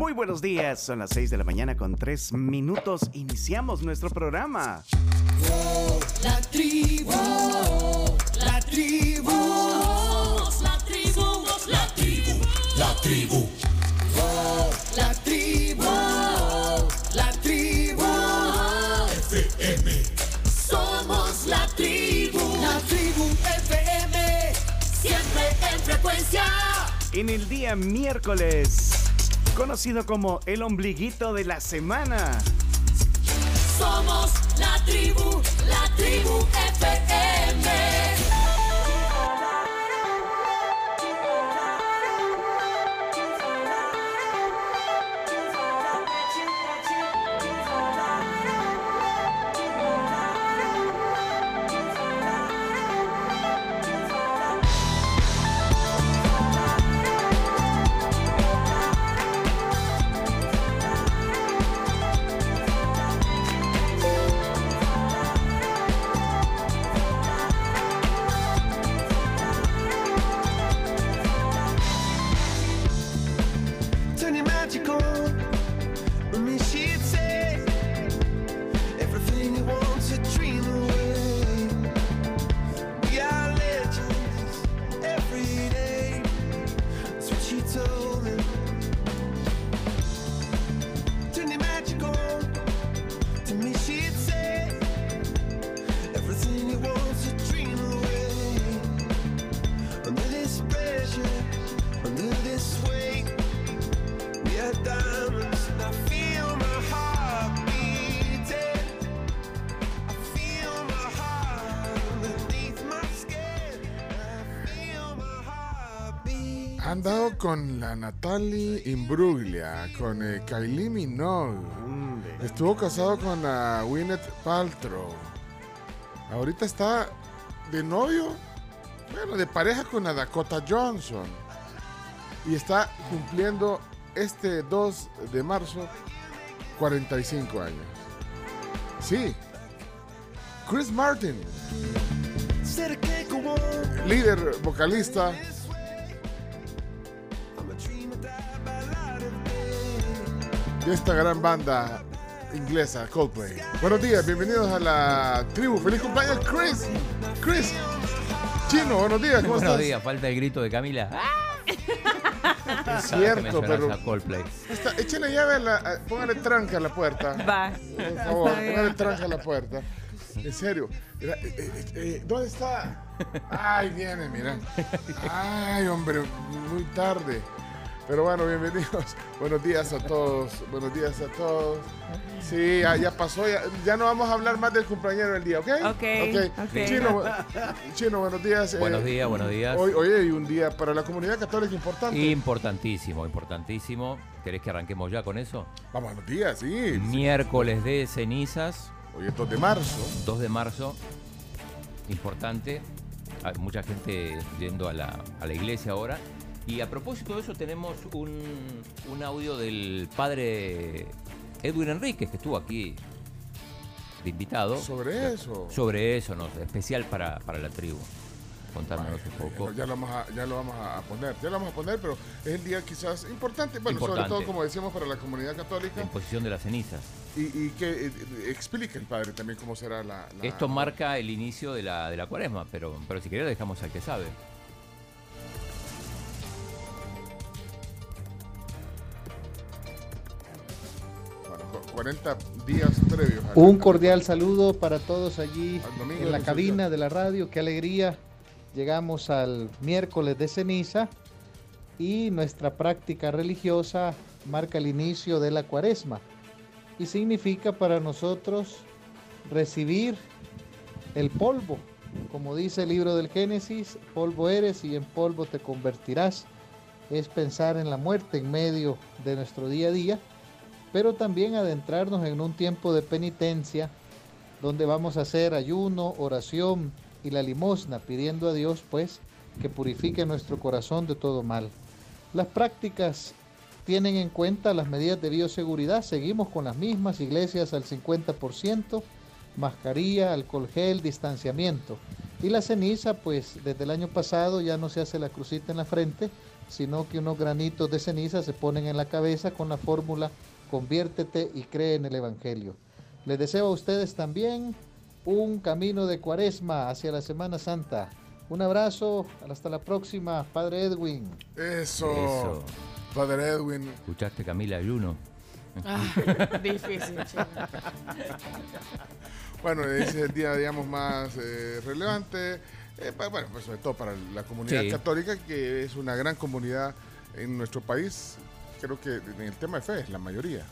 Muy buenos días, son las 6 de la mañana con 3 minutos. Iniciamos nuestro programa. La tribu, la tribu, la tribu, la tribu, la tribu, la tribu, la tribu, FM. Somos la tribu, la tribu FM, siempre en frecuencia. En el día miércoles, conocido como el ombliguito de la semana. Somos la tribu, la tribu FM. Natalie Imbruglia, con eh, Kylie Minogue. Estuvo casado con la Gwyneth Paltrow. Ahorita está de novio, bueno, de pareja con la Dakota Johnson. Y está cumpliendo este 2 de marzo 45 años. Sí. Chris Martin, líder vocalista de esta gran banda inglesa, Coldplay. Buenos días, bienvenidos a la tribu. Feliz cumpleaños, Chris. Chris. Chino, buenos días, ¿cómo Buenos estás? días, falta el grito de Camila. Es Que cierto, pero está, échale llave, a la, póngale tranca a la puerta. Va. Por favor, póngale tranca a la puerta. En serio. Mira, eh, eh, eh, ¿Dónde está? Ay, viene, mira. Ay, hombre, muy tarde. Pero bueno, bienvenidos. Buenos días a todos. Buenos días a todos. Sí, ya, ya pasó. Ya, ya no vamos a hablar más del cumpleañero del día, ¿ok? Ok, ok. Chino, bu- Chino, buenos días. eh, Buenos días, buenos días. Hoy, hoy hay un día para la comunidad católica importante. Importantísimo, importantísimo. ¿Querés que arranquemos ya con eso? Vamos, buenos días, sí. Miércoles de cenizas, Hoy es 2 de marzo. 2 de marzo. Importante. Hay mucha gente yendo a la, a la iglesia ahora. Y a propósito de eso tenemos un, un audio del padre Edwin Enríquez, que estuvo aquí de invitado. Sobre eso. Sobre eso, no, especial para, para la tribu. Contándonos un poco. Ya, lo vamos a, ya lo vamos a poner, ya lo vamos a poner, pero es el día quizás importante, bueno, sobre todo como decíamos para la comunidad católica. En posición de las cenizas. Y, y que eh, explique el padre también cómo será la... la- Esto marca el inicio de la, de la cuaresma, pero, pero si querés lo dejamos al que sabe. 40 días previos. a- Un cordial saludo para todos allí en la cabina de la radio. Qué alegría. Llegamos al miércoles de ceniza y nuestra práctica religiosa marca el inicio de la cuaresma y significa para nosotros recibir el polvo. Como dice el libro del Génesis, polvo eres y en polvo te convertirás. Es pensar en la muerte en medio de nuestro día a día pero también adentrarnos en un tiempo de penitencia donde vamos a hacer ayuno, oración y la limosna, pidiendo a Dios pues que purifique nuestro corazón de todo mal. Las prácticas tienen en cuenta las medidas de bioseguridad, seguimos con las mismas iglesias al 50%, mascarilla, alcohol gel, distanciamiento. Y la ceniza, pues desde el año pasado ya no se hace la crucita en la frente, sino que unos granitos de ceniza se ponen en la cabeza con la fórmula conviértete y cree en el Evangelio. Les deseo a ustedes también un camino de cuaresma hacia la Semana Santa. Un abrazo, hasta la próxima, Padre Edwin. Eso. Eso. Padre Edwin. ¿Escuchaste Camila Ayuno? Ah, difícil. Bueno, ese es el día, digamos, más eh, relevante. eh, pa- bueno, pues sobre todo para la comunidad Sí. católica, que es una gran comunidad en nuestro país. Creo que en el tema de fe es la mayoría.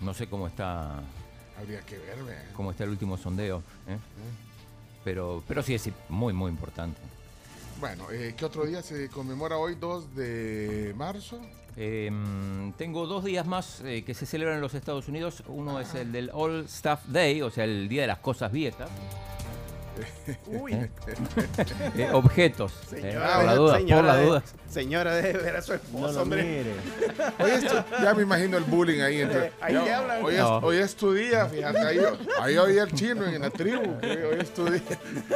No sé cómo está, Habría que ver, ve. cómo está el último sondeo, ¿eh? pero, pero sí es muy, muy importante. Bueno, eh, ¿qué otro día se conmemora hoy, 2 de marzo? Eh, mm, tengo dos días más eh, que se celebran en los Estados Unidos. Uno es el del All Stuff Day, o sea, el Día de las Cosas Viejas. Uy, Eh, objetos, eh, señora, por la duda, por señora la de- duda. Señora, debe ver a su No esposo, lo hombre. mire. Hoy es tu- ya me imagino el bullying ahí. Entre, Ahí Ya, te hablan. hoy, es, No. hoy es tu día, fíjate. Ahí, ahí oí el chino en la tribu. que hoy es tu día.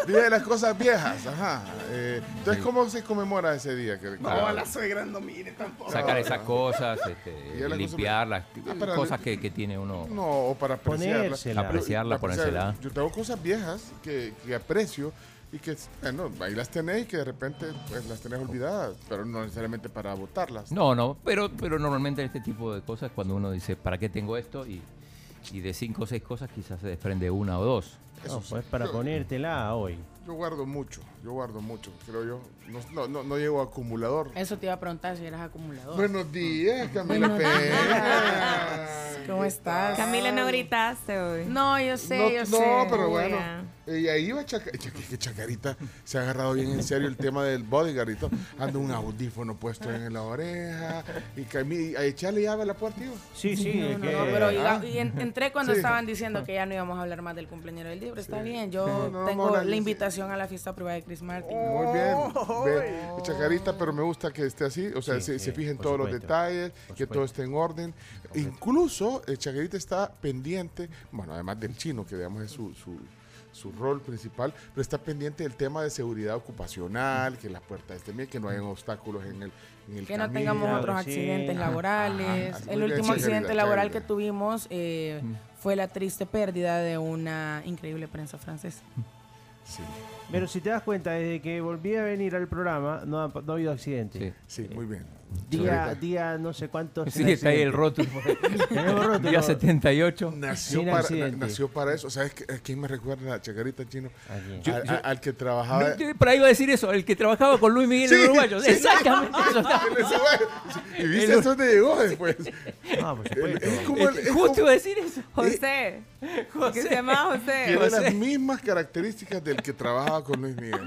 Día de las cosas viejas. Ajá. Eh, entonces, ¿cómo se conmemora ese día? Que- No, la suegra no mire tampoco. Sacar esas cosas, este, a la cosa- limpiarlas, Ah, cosas que, que tiene uno. No, o para apreciarla. Ponérsela. Apreciarla, ponérsela. Yo tengo cosas viejas que, que aprecio y que, bueno, ahí las tenés y que de repente pues, las tenés olvidadas, pero no necesariamente para botarlas. No, no, pero, pero normalmente en este tipo de cosas, cuando uno dice, ¿para qué tengo esto? Y, y de cinco o seis cosas quizás se desprende una o dos. Eso No, sí. pues para Yo- ponértela hoy. Yo guardo mucho, yo guardo mucho, creo yo. No, no, no, no llego a acumulador. Eso te iba a preguntar si eras acumulador. Buenos días, Camila Buenos Pérez. ¿Cómo estás? Camila, no gritaste hoy. No, yo sé, no, yo no, sé. pero bueno. Y ahí iba Chaca- que Chacarita se ha agarrado bien en serio el tema del bodyguard y todo. Anda un audífono puesto en la oreja y Cami- a echarle llave a la puerta. iba. Sí, sí, No, es no, que- no, pero Ah. y, en- entré cuando Sí. estaban diciendo que ya no íbamos a hablar más del cumpleaños del libro. Está bien, yo Sí, no, no tengo la de- invitación a la fiesta privada de Chris Martin. Muy bien. Ve, Chacarita, pero me gusta que esté así. O sea, Sí, se, sí, se fije en por todos los detalles, Por que todo esté en orden. Incluso eh, Chacarita está pendiente, bueno, además del chino, que digamos es su, su, su rol principal, pero está pendiente del tema de seguridad ocupacional, que las puertas estén bien, que no hayan obstáculos en el, en el Que no tengamos otros accidentes laborales. ajá. El último accidente laboral que tuvimos eh, Mm. fue la triste pérdida de una increíble prensa francesa. Sí, Pero si te das cuenta, desde que volví a venir al programa, no ha, no ha habido accidente. Sí. sí, muy bien. Día, día no sé cuántos. Sí, está ahí el rótulo. Tenemos rótulo. Día 78. Nació Sin para, accidente. na- nació para eso. ¿Sabes a quién me recuerda a Chacarita Chino? Aquí. Yo- Al- yo- al- al que trabajaba. No, Por ahí iba a decir eso, el que trabajaba con Luis Miguel Sí, en Uruguayo. sí. Exactamente eso. está. Él es igual. Y viste hasta dónde llegó después. Ah, por Él- supuesto. Es como el- es Justo como- iba a decir eso. José. Que se llama José. tiene las mismas características del que trabajaba con Luis Miguel.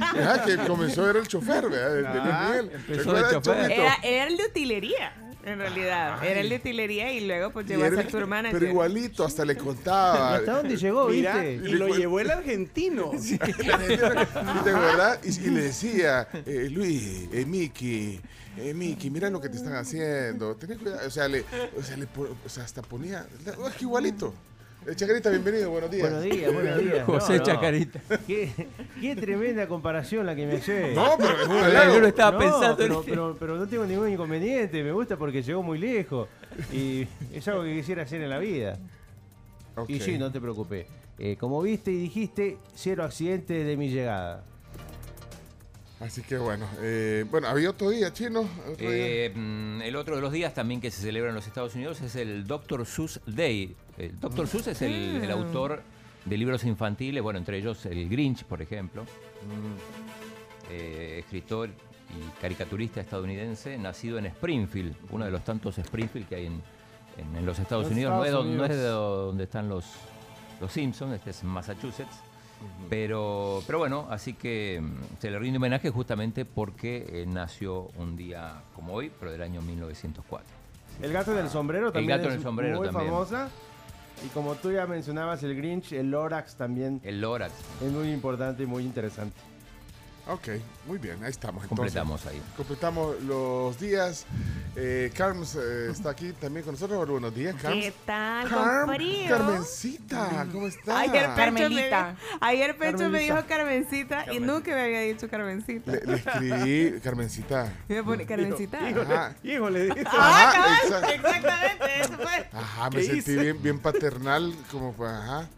Ajá, que comenzó era el chofer, ¿verdad? De, de Luis Ah, Miguel. empezó ¿Recuerda de el chofer. Era, era el de utilería, en realidad. Era el de utilería y luego pues llegó a ser el- tour manager. Pero igualito, hasta le ¿Y contaba. hasta dónde llegó, Mira, viste? y lo llevó el argentino. ¿De verdad? Y, y le decía, eh, Luis, eh, Miki, eh, Miki, mira lo que te están haciendo. Tenés cuidado. O sea, le, o sea, le o sea, hasta ponía. Es que igualito. Eh, Chacarita, bienvenido, buenos días. Buenos días, buenos días. José No, no. Chacarita. Qué, qué tremenda comparación la que me hace. No, pero es un Yo halago. lo estaba No, pensando. pero, en- pero, pero no tengo ningún inconveniente. Me gusta porque llegó muy lejos. Y es algo que quisiera hacer en la vida. Ok. Y sí, no te preocupes. Eh, como viste y dijiste, cero accidentes de mi llegada. Así que bueno, eh, bueno, había otro día, chino. Otro día. Eh, mm, el otro de los días también que se celebra en los Estados Unidos es el Dr. Seuss Day. El Dr. Seuss es el, el autor de libros infantiles, bueno, entre ellos el Grinch, por ejemplo. Eh, escritor y caricaturista estadounidense, nacido en Springfield, uno de los tantos Springfield que hay en, en- en los Estados Los Unidos. no, es no es de donde están los, los Simpsons, este es Massachusetts. Pero, pero bueno, así que mm, se le rinde homenaje justamente porque eh, nació un día como hoy, pero del año 1904. El gato del sombrero también gato en es el sombrero muy también. famosa. Y como tú ya mencionabas, el Grinch, el Lorax también El Lorax. es muy importante y muy interesante. Ok, muy bien, ahí estamos. Entonces, Completamos ahí. Completamos los días. Eh, Carms eh, está aquí también con nosotros. Buenos días, Carms. ¿Qué tal, Carm, con frío? Carmencita, ¿cómo estás? Ayer Pecho, Carmelita. me, ayer Pecho me dijo Carmencita y nunca me había dicho Carmencita. Le, le escribí, Carmencita. Y me pone Carmencita. Ajá. Hijo, le dije. Ah, Ajá, exacto. exactamente, eso fue. Ajá, me ¿Qué sentí bien, bien paternal, como para, ajá.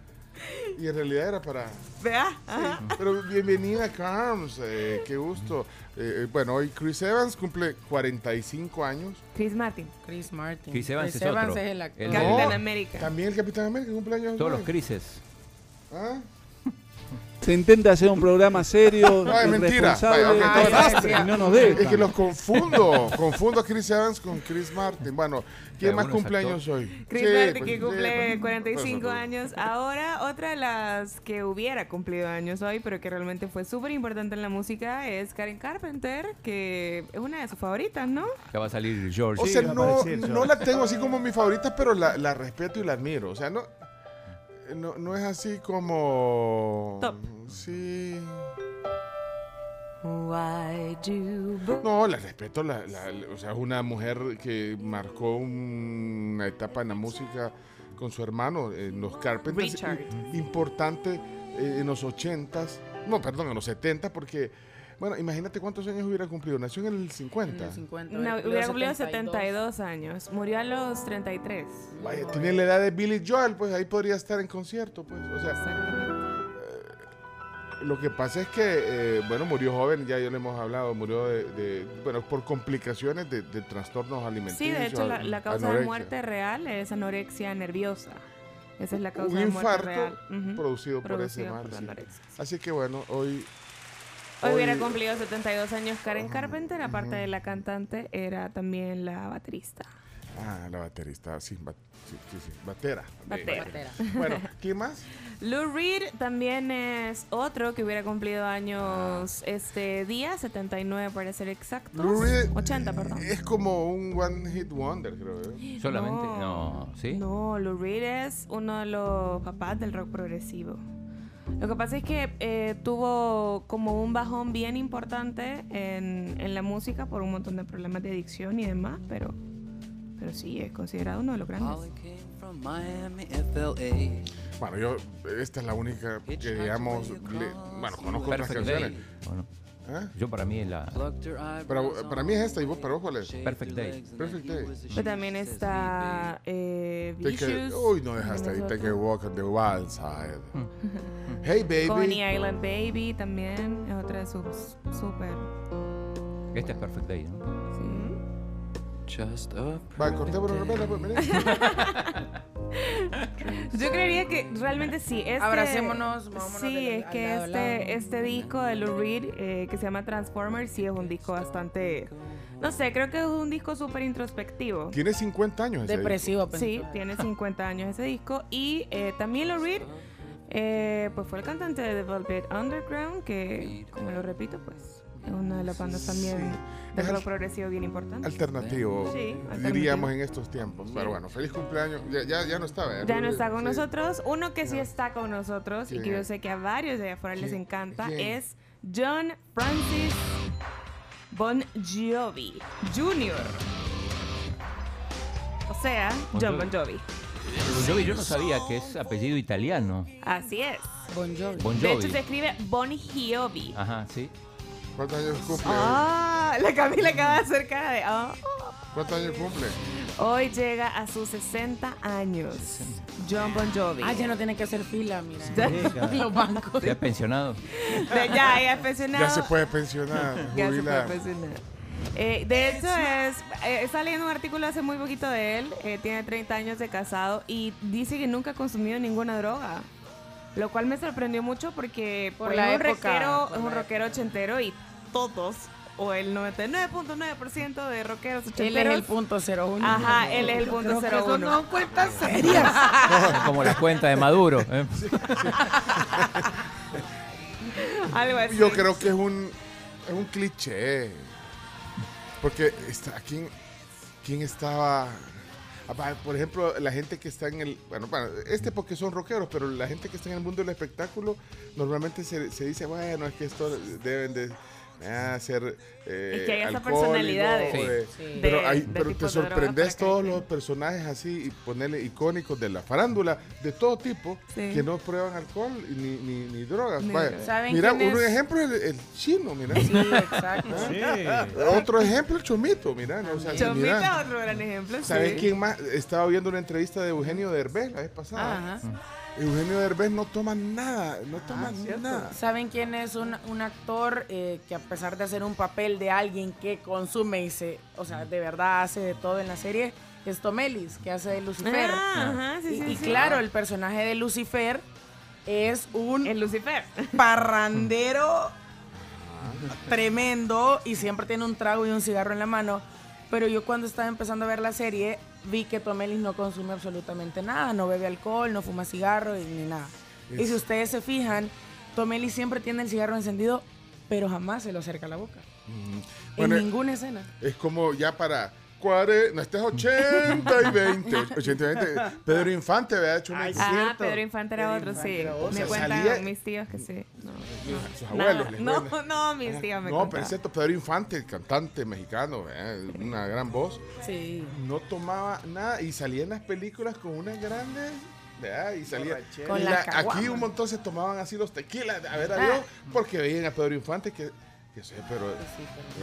Y en realidad era para... Vea, ajá. Pero bienvenida, Carms, eh, qué gusto. Eh, bueno, hoy Chris Evans cumple 45 años. Chris Martin, Chris Martin. Chris Evans es Evans otro. es el actor. El Capitán No. América. También el Capitán América cumple años. Todos los crises. ¿Ah? Se intenta hacer un programa serio, No, es mentira. Vaya, ok, no, desastre, no, y no nos Es que los confundo. confundo a Chris Evans con Chris Martin. Bueno, ¿quién más alguno es cumple años hoy? Chris Sí, Martin pues, que cumple pues, 45 pues, años. Ahora, otra de las que hubiera cumplido años hoy, pero que realmente fue súper importante en la música, es Karen Carpenter, que es una de sus favoritas, ¿no? Ya va a salir George. O sea, no, aparecer, no George. la tengo así como mi favorita, pero la, la respeto y la admiro. O sea, no, no, no es así como... Top. Sí. No, la respeto. La, la- la- o sea, es una mujer que marcó un- una etapa en la música con su hermano, en los Carpenters. Richard. Importante eh, en los 80s. No, perdón, en los 70 porque... Bueno, imagínate cuántos años hubiera cumplido. Nació en el 50. En el 50, No, hubiera cumplido 72 años. Murió a los 33. Vaya, tiene la edad de Billy Joel, pues ahí podría estar en concierto, pues. O sea, Exactamente. lo que pasa es que, eh, bueno, murió joven, ya ya le hemos hablado, murió de, de- bueno, por complicaciones de, de trastornos alimenticios. Sí, de hecho, la, la causa de anorexia. muerte real es anorexia nerviosa. Esa es la causa Un de muerte infarto real. Ujú. producido por ese Producido mal. por sí. Así que bueno, hoy... Hoy hubiera cumplido 72 años Karen Carpenter, aparte de la cantante, era también la baterista. Ah, la baterista, sí, ba- sí, sí, sí, batera. Batera. Bueno, ¿quién más? Lou Reed también es otro que hubiera cumplido años este día, 79 para ser exactos. Lou Reed 80, perdón. Es como un one hit wonder, creo. ¿eh? Solamente, no, ¿sí? No, Lou Reed es uno de los papás del rock progresivo. Lo que pasa es que eh, tuvo como un bajón bien importante en, en la música por un montón de problemas de adicción y demás, pero, pero sí, es considerado uno de los grandes. Bueno, yo, esta es la única que, digamos, le- bueno, conozco otras canciones. Bueno, ¿Eh? yo para mí es la Pero para mí es esta, ¿y vos para vos cuál es? Perfect Day. Perfect Day. Pero también está eh, Take a- Vicious. uy, no dejaste ahí. Take a walk on the wild side. Hey, baby. Coney Island Baby también es otra de sus súper. Este es Perfect Day, ¿no? Sí. Va, cortémonos, ven, ven, ven. Yo creería que realmente sí. Este, Abracémonos, vámonos Sí, es al que lado a este, lado. este disco de Lou Reed, eh, que se llama Transformers, sí es un disco bastante. No sé, creo que es un disco súper introspectivo. Tiene 50 años ese Depresivo, Sí, pensé. tiene 50 años ese disco. Y eh, también Lou Reed, eh, pues fue el cantante de The Velvet Underground, que, como lo repito, pues es una de las bandas también Sí. de Es rock al- progresivo bien importante. Alternativo, Sí, alternativo. diríamos en estos tiempos. Pero bueno, feliz cumpleaños. Ya, ya, ya no estaba. ¿eh? Ya no está con Sí. nosotros. Uno que sí está con nosotros y que yo sé que a varios de afuera les encanta ¿Quién? es John Francis Bon Jovi Jr. O sea, Bon John Jovi. Bon Jovi. Bon Jovi yo no sabía que es apellido italiano. Así es. Bon Jovi. Bon De hecho Jovi. se escribe Bon Jovi. Ajá, sí. ¿Cuántos años cumple? Ah, la Camila acaba de hacer cara de. ah. ¿Cuántos años cumple? Hoy llega a sus 60 años. John Bon Jovi. Ah, ya no tiene que hacer fila, mira. Deja. Los bancos. ¿Ya pensionado? De- ya, ya pensionado. Ya se puede pensionar. Ya se puede pensionar. Eh, de hecho, es, eh, está leyendo un artículo hace muy poquito de él. eh, tiene 30 años de casado y dice que nunca ha consumido ninguna droga. Lo cual me sorprendió mucho porque Por pues, la es un época, rockero, por es un la rockero ochentero y todos, o el 99.9% de rockeros Él ochenteros. es el punto cero uno. Ajá, él es el punto Creo que eso 01. no son cuentas serias. Como la cuenta de Maduro. ¿eh? Algo así. Yo creo que es un, es un cliché. Porque está, ¿quién, ¿quién estaba? Por ejemplo, la gente que está en el. Bueno, bueno, este porque son rockeros, pero la gente que está en el mundo del espectáculo, normalmente se, se dice, bueno, es que esto deben de. Ah, ser eh, Es que hay esas personalidades. Sí. pero, De- hay- de pero te de sorprendes todos los personajes así y ponerle icónicos de la farándula de todo tipo Sí. que no prueban alcohol y ni, ni, ni drogas. Ni Vaya, drogas. ¿Saben mira, un es? ejemplo es el, el chino, mira. Sí, exacto. Sí. Otro ejemplo, el chomito, mira. no, o sea, Chomita mira. es otro gran ejemplo. ¿Sabes sí. quién más? Estaba viendo una entrevista de Eugenio Derbez la vez pasada. Ajá. Eugenio Derbez no toma nada, no toma nada. ¿Saben quién es un, un actor eh, que a pesar de hacer un papel de alguien que consume y se, o sea, de verdad hace de todo en la serie? Es Tom Ellis, que hace de Lucifer. Ah, ajá, sí, y, sí, y sí. claro, el personaje de Lucifer es un El Lucifer. parrandero tremendo y siempre tiene un trago y un cigarro en la mano. Pero yo cuando estaba empezando a ver la serie vi que Tom Ellis no consume absolutamente nada, no bebe alcohol, no fuma cigarro y- ni nada. Y si ustedes se fijan, Tom Ellis siempre tiene el cigarro encendido, pero jamás se lo acerca a la boca. Bueno, en ninguna escena. Es como ya para. No, este es 80 y 20. 80 y 20. Pedro Infante, ¿verdad? Hecho una- Ah. Pedro Infante era otro, sí. Me cuentan mis tíos que sí. Sus abuelos. les no, cuentan. no, mis tíos me No, pero es cierto, Pedro Infante, el cantante mexicano, una gran voz, Sí. no tomaba nada y salía en las películas con unas grandes. ¿verdad? Y salía. Con y las la- aquí un montón se tomaban así los tequilas, a ver a Ah. Dios, porque veían a Pedro Infante que. Que sé, pero.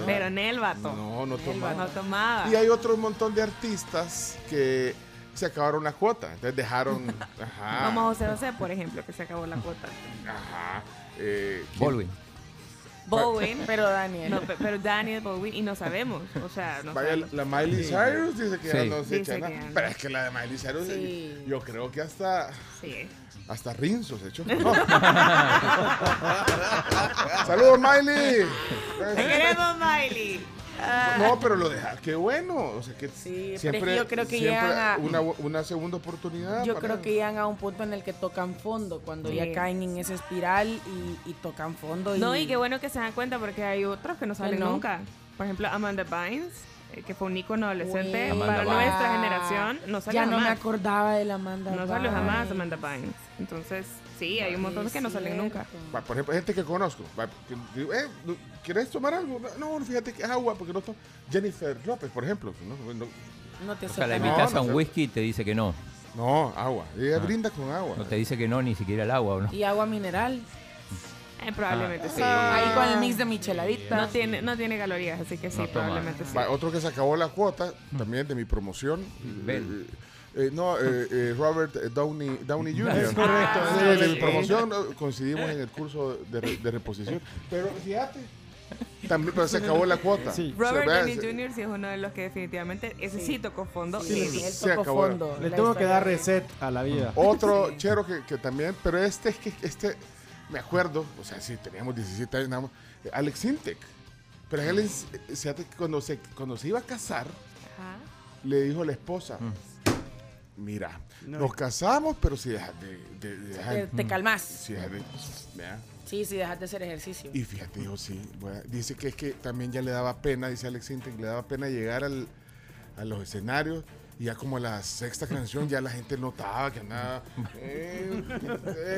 Pero en el vato. No, no No tomaba. Y hay otro montón de artistas que se acabaron la cuota, entonces dejaron. Ajá. Como José José, por ejemplo, que se acabó la cuota. Ajá. Eh, ¿quién- Baldwin. Bowen. Pero Daniel. No, pero Daniel Bowen, y no sabemos. O sea, no Vaya, sabemos. la Miley Cyrus dice que ya Sí. no se Dice echa que nada. ya no. Pero es que la de Miley Cyrus, Sí. yo creo que hasta, Sí. hasta Rinzo se echó. No. Saludos, Miley. Te queremos, Miley. Ah, No, pero lo deja. Qué bueno. O sea, que Sí, pero es siempre, que yo creo que siempre llegan a- una, una segunda oportunidad. Yo creo que llegan a un punto en el que tocan fondo, cuando Sí. ya caen en esa espiral y, y tocan fondo. No, y qué bueno que se dan cuenta porque hay otros que no salen no. nunca. Por ejemplo, Amanda Bynes, que fue un ícono adolescente Güey. para Amanda nuestra Bynes. generación. No salió Ya no me jamás. acordaba de la Amanda. No salió jamás. Amanda Bynes. Entonces, sí, hay un montón que no salen nunca. Va, por ejemplo, gente que conozco. va, que digo, eh, ¿no- ¿Quieres tomar algo? No, no, fíjate que es agua, porque no tomo. Jennifer López, por ejemplo. No, no, No te O sea, la aceptan. invitas no a un whisky y te dice que no. no, agua. Ella Ah. brinda con agua. No te dice que no ni siquiera el agua, ¿o no? Y agua mineral. Eh, probablemente sí. Ahí con el mix de micheladita. No tiene, no tiene calorías, así que sí, No toma. probablemente sí. Va, otro que se acabó la cuota, también de mi promoción. Ben. eh, eh, no, eh, eh, Robert Downey, Downey Jr. Es correcto, Sí, sí, de mi sí. promoción eh, coincidimos en el curso de, re- de reposición. Pero fíjate, también pero se acabó la cuota. Sí. Robert Downey Jr. sí es uno de los que definitivamente ese sí, tocó fondo. Sí, él se acabó. fondo. Le tengo que dar reset a la vida. Otro chero que, que también, pero este es que este, me acuerdo, o sea, sí, teníamos 17 años nada más, eh, Alex Intec. Pero él, es- eh, cuando se, cuando se iba a casar, Ajá. le dijo a la esposa, mira, nos casamos, pero si dejas de, de- de dejar- Te, te calmas. si dejas de-. Sí, sí, dejas de hacer ejercicio. Y fíjate, dijo, sí, bueno, dice que es que también ya le daba pena, dice Alex Intec, le daba pena llegar al- a los escenarios. Y ya como la sexta canción ya la gente notaba que andaba el,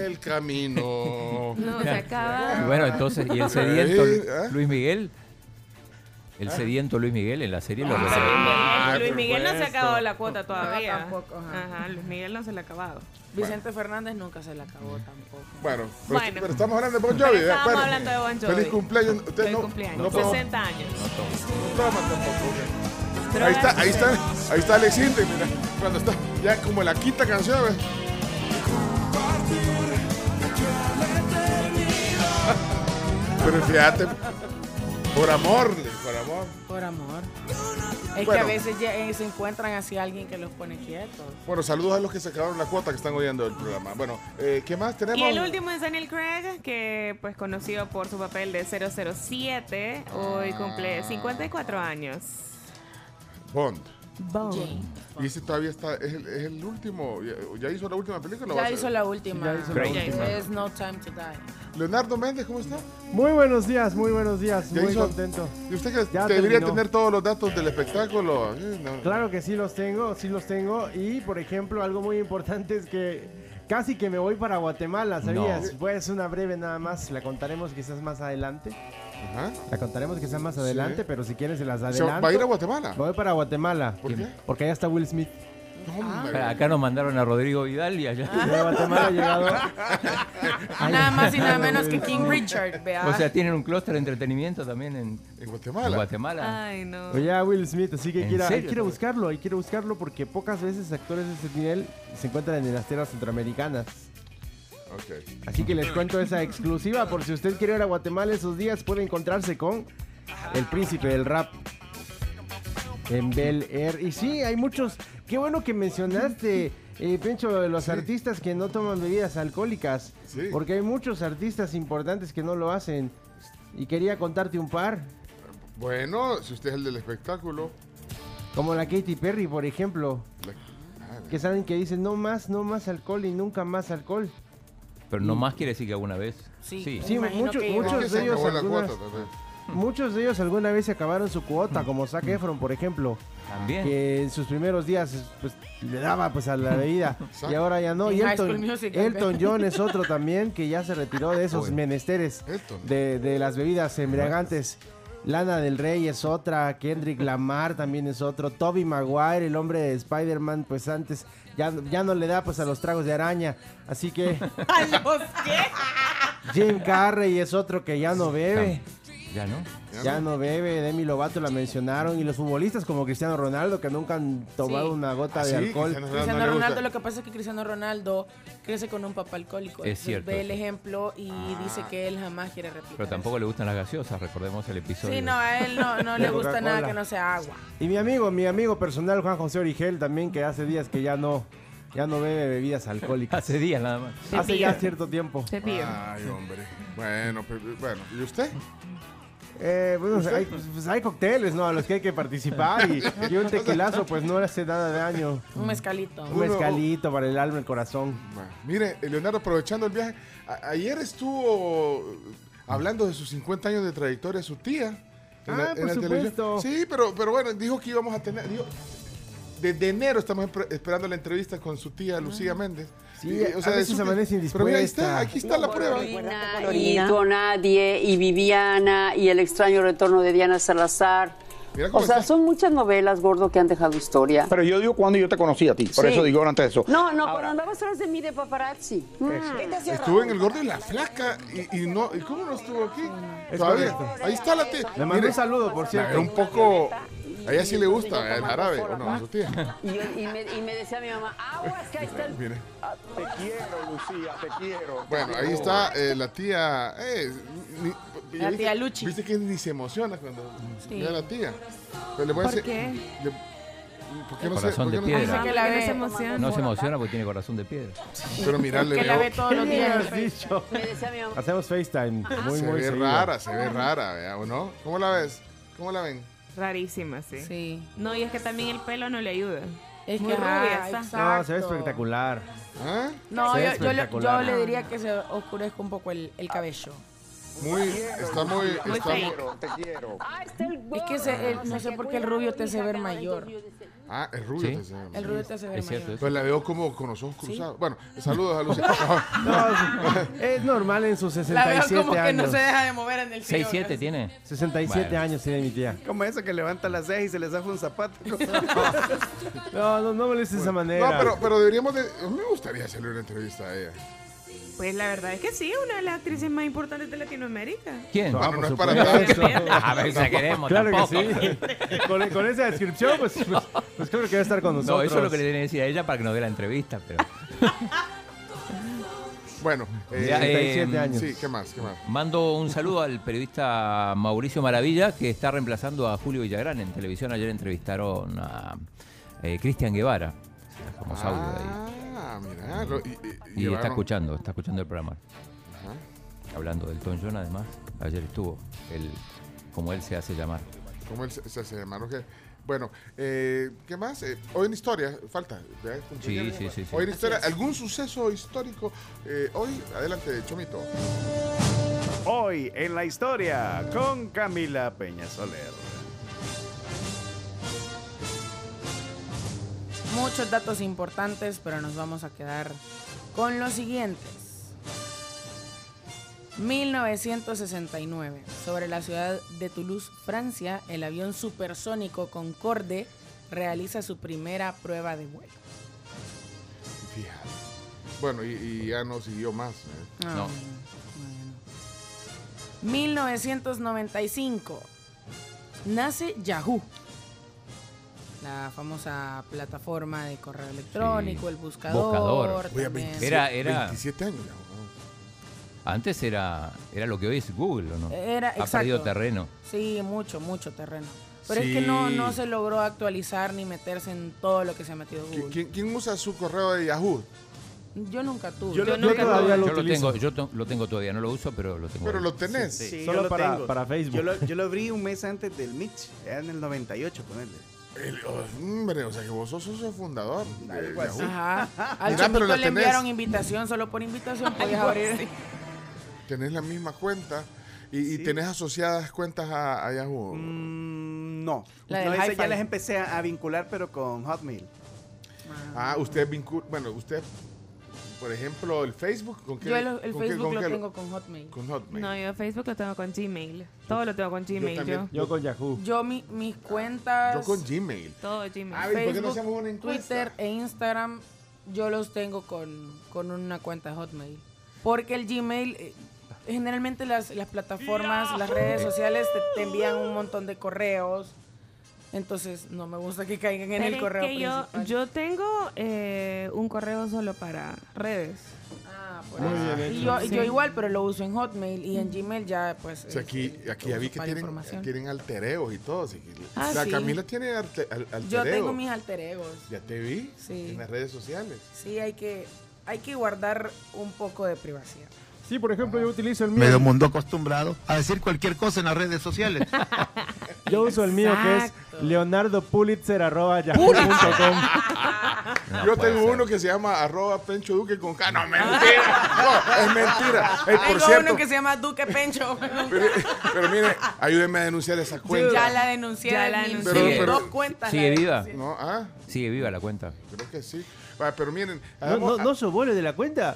el camino. No, se Y acaba. bueno, entonces, ¿y el sediento ¿eh? Luis Miguel? El sediento Luis Miguel en la serie lo Luis reserva. Miguel, Ah, Luis por Miguel no se ha acabado la cuota todavía. No, tampoco, ajá. Ajá, Luis Miguel no se le ha acabado. Vicente Fernández nunca se la acabó tampoco. Bueno, pero, Bueno. pero estamos hablando de Bon Jovi. ¿eh? estábamos Bueno, hablando de Bon Jovi. Feliz cumpleaños. Usted Feliz no, cumpleaños. no podemos- 60 años. no toma tampoco, ok. Pero Ahí está, ahí está, ahí está Alex Intec, mira. Cuando está ya como la quinta canción. ¿ves? Pero fíjate, por amor, por amor. Por amor. Es que a veces ya, eh, se encuentran así alguien que los pone quietos. Bueno, saludos a los que sacaron la cuota que están oyendo el programa. Bueno, eh, ¿qué más tenemos? Y el último es Daniel Craig, que pues conocido por su papel de 007, hoy cumple 54 años. Bond. Bond. Y ese todavía está, es el, es el último, ya, ya hizo la última película. Ya hizo la última. Ya hizo la última. Es No Time to Die. Leonardo Méndez, ¿cómo está? Muy buenos días, muy buenos días. Ya Muy hizo- contento. ¿Y usted que Ya debería terminó. tener todos los datos del espectáculo? Eh, no. Claro que sí los tengo, sí los tengo. Y por ejemplo, algo muy importante es que casi que me voy para Guatemala, ¿sabías? No. Pues una breve nada más, la contaremos quizás más adelante. Ajá. La contaremos quizás más adelante, Sí. pero si quieres se las O sea, adelanto. ¿Va a ir a Guatemala? Me voy para Guatemala. ¿Por qué? Porque allá está Will Smith. Hombre. Acá nos mandaron a Rodrigo Vidal y allá. De Guatemala ha llegado. Nada más y nada menos que King Richard, vea. O sea, tienen un clúster de entretenimiento también en, En Guatemala. en Guatemala. Ay, no. Oye, Will Smith, así que ¿En quiera, serio? a buscarlo, ir a buscarlo porque pocas veces actores de ese nivel se encuentran en las tierras centroamericanas. Así que les cuento esa exclusiva por si usted quiere ir a Guatemala esos días puede encontrarse con el príncipe del rap en Bel Air. Y sí, hay muchos. Qué bueno que mencionaste, eh, Pencho, lo de los artistas que no toman bebidas alcohólicas. Sí. Porque hay muchos artistas importantes que no lo hacen. Y quería contarte un par. Bueno, si usted es el del espectáculo. Como la Katy Perry, por ejemplo. la- Que saben que dicen no más, no más alcohol y nunca más alcohol. Pero no más quiere decir que alguna vez. Sí. Sí. Sí, imagino muchos- de ellos algunas-. Muchos de ellos alguna vez se acabaron su cuota, como Zac Efron, por ejemplo. También. que en sus primeros días pues, le daba pues a la bebida y ahora ya no. Y Elton, Musical, Elton. John es otro también que ya se retiró de esos menesteres Elton. de, de las bebidas embriagantes. Lana del Rey es otra, Kendrick Lamar también es otro, Toby Maguire, el hombre de Spider-Man, pues antes ya, ya no le da pues a los tragos de araña. Así que ¿A los qué? Jim Carrey es otro que ya no bebe. Ya no. Ya no bebe, Demi Lovato la mencionaron y los futbolistas como Cristiano Ronaldo que nunca han tomado Sí. una gota Ah, de sí, alcohol. Cristiano. Ronaldo, lo que pasa es que Cristiano Ronaldo crece con un papá alcohólico. Es Entonces cierto Ve el ejemplo y dice que él jamás quiere replicar. Pero tampoco eso. le gustan las gaseosas, recordemos el episodio. Sí, no, a él no, no le gusta nada que no sea agua. Y mi amigo, mi amigo personal Juan José Origel también que hace días que ya no, ya no bebe bebidas alcohólicas. Hace días nada más. hace ya cierto tiempo. Te pido. Ay, hombre. Bueno, pues, bueno. ¿Y usted? Eh, bueno, hay, pues hay cócteles, ¿no? A los que hay que participar y, y un tequilazo pues no le hace nada de daño. Un mezcalito. Un mezcalito para el alma y el corazón. Bueno, mire, Leonardo, aprovechando el viaje, ayer estuvo hablando de sus 50 años de trayectoria su tía. en Ah, por supuesto. Sí, pero, pero bueno, dijo que íbamos a tener. dijo, desde enero estamos esperando la entrevista con su tía Lucía Méndez. Sí, Y, a de veces su- amanece Pero mira, ahí está, indispuesta. aquí está la prueba. y Nadie y Viviana y el extraño retorno de Diana Salazar. O sea, está. son muchas novelas, gordo, que han dejado historia. Pero yo digo cuando yo te conocí a ti, por Sí. eso digo antes eso. No, no, cuando andabas atrás de mí de paparazzi. Mm. Estuvo en el gordo y la flaca y, y no, ¿y cómo no estuvo aquí? Es Todavía. correcto. Ahí está la tía. Le mando Mire, un saludo, por cierto. un poco. A ella sí le gusta el jarabe, ¿o no? A su tía. Y, yo- y me, y me decía mi mamá, aguas, que ahí está el... Mire. Te quiero, Lucía, te quiero. Bueno, ahí está eh, la tía. eh, ni- La ¿viste- tía Luchi. Viste que ni se emociona cuando Sí. ve a la tía. Pero le voy a ¿Por decir- qué? le- ¿Por qué no se, Corazón de no- piedra. Que la No ve. se emociona. No se emociona porque tiene corazón de piedra. Pero mira, le Que la ve todos los días. dicho. Me decía mi mamá, Hacemos FaceTime muy, se muy ve seguido. rara, se ve rara, vea, ¿o no? ¿Cómo la ves? ¿Cómo la ven? Rarísima, sí. Sí. No, y es que también el pelo no le ayuda. Es Muy que rubia está. exacto. No, se ve espectacular. ¿Ah? No, Se ve yo, yo le, espectacular. yo le diría que se oscurezca un poco el, el cabello. Muy, está muy, Muy está muy, fake. Te quiero. ah, está el Es que se- el- no sé por qué el rubio te hace ver mayor. Ah, es rubio. Sí. te. El rubio te hace ver Es cierto. Pues la veo como con los ojos cruzados. Bueno, saludos a Lucía. No, es normal en sus La veo 67 como que años. no se deja de mover en el sillón. 6-7 tiene. 67 Bueno. años tiene mi tía. Como esa que levanta las cejas y se le zafa un zapato. No, no, no me lo dices de esa manera. No, pero, pero deberíamos de... Me gustaría hacerle una entrevista a ella. Pues la verdad es que sí, una de las actrices más importantes de Latinoamérica. ¿Quién? No, Bueno, por no es para tanto. A ver, si queremos Claro tampoco. que sí. Con, con esa descripción, pues, pues, pues creo que va a estar con nosotros. No, eso es lo que le tiene que decir a ella para que nos dé la entrevista, pero... Bueno, eh, Ya, eh, 67 años. sí, ¿qué más? ¿Qué más? Mando un saludo al periodista Mauricio Maravilla, que está reemplazando a Julio Villagrán en televisión. Ayer entrevistaron a eh, Cristian Guevara. Como audio ahí. Ah, mira. lo- y, y- Y está escuchando, está escuchando el programa. Ajá. Hablando del Tom John, además. Ayer estuvo, él, como él se hace llamar. ¿Cómo él se, se, se llama? ¿No? Que Bueno, eh, ¿qué más? Eh, hoy en historia, falta. Sí, sí, sí, sí. Hoy en historia. ¿algún suceso histórico? eh, hoy, adelante, Chomito. Hoy en la historia con Camila Peña Soler. Muchos datos importantes, pero nos vamos a quedar con los siguientes. 1969. Sobre la ciudad de Toulouse, Francia, el avión supersónico Concorde realiza su primera prueba de vuelo. Fíjate. Bueno, y, y ya no siguió más. ¿eh? Ah, No. bueno, bueno. 1995. Nace Yahoo. La famosa plataforma de correo electrónico, el buscador. Buscador. Oye, también. 27, Era- era- 27 años. Antes era, era lo que hoy es Google, ¿o no? Era, ha perdido terreno. Sí, mucho, mucho terreno. Pero es que no, no se logró actualizar ni meterse en todo lo que se ha metido ¿Qui- Google. ¿Quién, quién usa su correo de Yahoo? Yo nunca tuve. Yo Yo, lo- nunca todavía tuve. lo Yo lo tengo, yo to- lo tengo todavía, no lo uso, pero lo tengo. Pero ahí. lo tenés. Sí, sí, Solo yo lo para- tengo. para Facebook. Yo lo, yo lo abrí un mes antes del Mitch, era en el 98, ponerle. El- hombre, o sea que vos sos socio fundador de. Yahoo. Ajá. Al Mira, pero la le tenés. enviaron invitación, solo por invitación podías abrir. Tenés la misma cuenta y, y Sí. tenés asociadas cuentas a, a Yahoo. Mm, no. La del no ya Hi-Fi. las empecé a, a vincular, pero con Hotmail. Ah, usted vincula, bueno, usted, por ejemplo, el Facebook, ¿con qué? Yo el, el con qué- Facebook con lo qué tengo con Hotmail. Con Hotmail. No, yo Facebook lo tengo con Gmail. Todo lo tengo con Gmail yo. también. Yo con Yahoo. Yo mi- mis cuentas, Yo con Gmail. Todo Gmail. Ah, ¿y por qué no Facebook, hacemos una encuesta? Twitter e Instagram, yo los tengo con, con una cuenta Hotmail. Porque el Gmail, eh, generalmente las, las plataformas, las redes sociales te, te envían un montón de correos. Entonces no me gusta que caigan en Pero el es correo que yo, principal. yo tengo eh, un correo solo para redes. Ah, por Muy eso. bien y yo, Sí. yo igual, pero lo uso en Hotmail y en Gmail ya pues... O sea, aquí, este, aquí ya vi que tienen, tienen altereos y todo. así que- Ah, la sí. Camila tiene arte, al- altereo. Yo tengo mis alter egos. Ya te vi Sí. en las redes sociales. Sí, hay que, hay que guardar un poco de privacidad. Sí, por ejemplo, yo utilizo el mío. Medio mundo acostumbrado a decir cualquier cosa en las redes sociales. Yo uso el mío que es Exacto. leonardopulitzer.yahoo.com. No Yo tengo ser. uno que se llama arroba Pencho Duque con K. No, mentira. No, es mentira. Eh, por Tengo cierto, uno que se llama Duque Pencho. pero, pero mire, ayúdenme a denunciar esa cuenta. ya la denuncié. Ya la denuncié. Pero- mis pero- dos cuentas. ¿Sigue viva? No, ah, Sigue viva la cuenta. creo que sí. Ah, pero miren, No, hagamos- no, no sos vos el de la cuenta.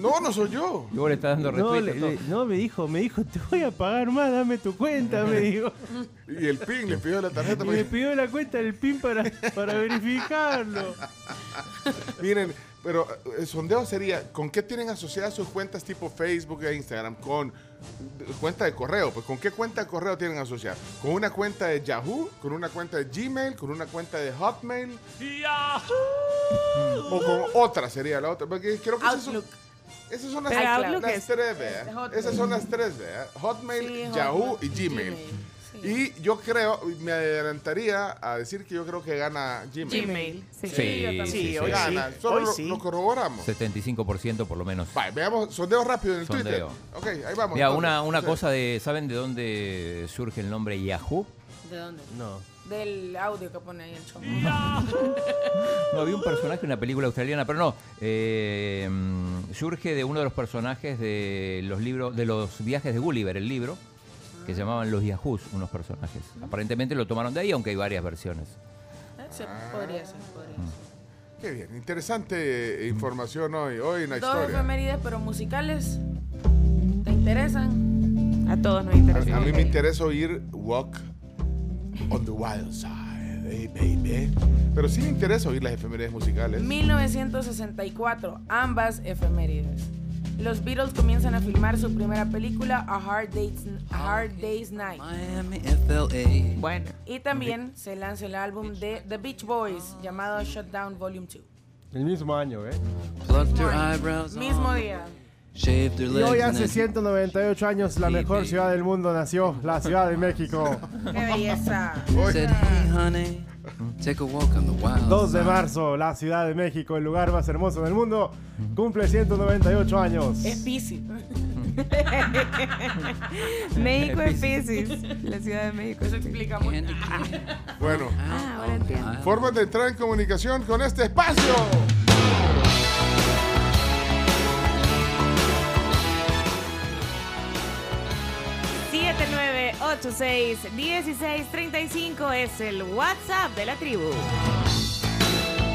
no, no soy yo. Y vos le estás dando No, le- le- no, me dijo, me dijo, te voy a pagar más, dame tu cuenta, me dijo. Y el PIN le pidió la tarjeta. Y me pidió la cuenta del PIN para, para verificarlo. Miren, pero el sondeo sería, ¿con qué tienen asociadas sus cuentas tipo Facebook e Instagram? Con cuenta de correo, pues ¿con qué cuenta de correo tienen asociada? ¿Con una cuenta de Yahoo? ¿Con una cuenta de Gmail? ¿Con una cuenta de Hotmail? ¿O con otra sería la otra? Porque creo que esas son, Outlook. esas son las, tres, Hotmail. Esas son las tres, ¿vea? Hotmail, Sí, Yahoo Hotmail y Gmail. Sí. Y yo creo, me adelantaría a decir que yo creo que gana Gmail. Gmail. Sí. Sí, sí, Sí, sí. hoy Gana, sí. solo Hoy lo, sí. lo corroboramos. 75% por lo menos. Vale, veamos, sondeo rápido en el Sondeo. Twitter. Ok, ahí vamos. Mira, una, una Sí. cosa de, ¿saben de dónde surge el nombre Yahoo? ¿De dónde? No. Del audio que pone ahí el show. No, había un personaje en una película australiana, pero no. eh, mm, surge de uno de los personajes de los libros, de los viajes de Gulliver, el libro, que se llamaban los Yahoos, unos personajes. Aparentemente lo tomaron de ahí, aunque hay varias versiones. Eh, sí, podría ser, podría Mm. ser. Qué bien, interesante eh, información hoy, hoy en la Dos historia. efemérides, pero musicales. ¿Te interesan? A todos nos A, interesa. a mí me interesa oír Walk on the Wild Side, eh, baby. Pero sí me interesa oír las efemérides musicales. 1964, ambas efemérides. Los Beatles comienzan a filmar su primera película, A Hard Day's, A Hard Day's Night. Bueno. Y también se lanza el álbum de The Beach Boys, llamado Shutdown Volume 2. El mismo año, ¿eh? Mismo día. Y hoy hace 198 años la mejor ciudad del mundo nació, la Ciudad de México. ¡Qué belleza! 2 de marzo, la Ciudad de México, el lugar más hermoso del mundo, cumple 198 años. Es Pisces. México es Pisces. La Ciudad de México. Eso explica mucho. Bueno, Ah, ahora entiendo. formas de entrar en comunicación con este espacio. Siete, nueve, ocho, seis, dieciséis, treinta y cinco es el WhatsApp de la tribu.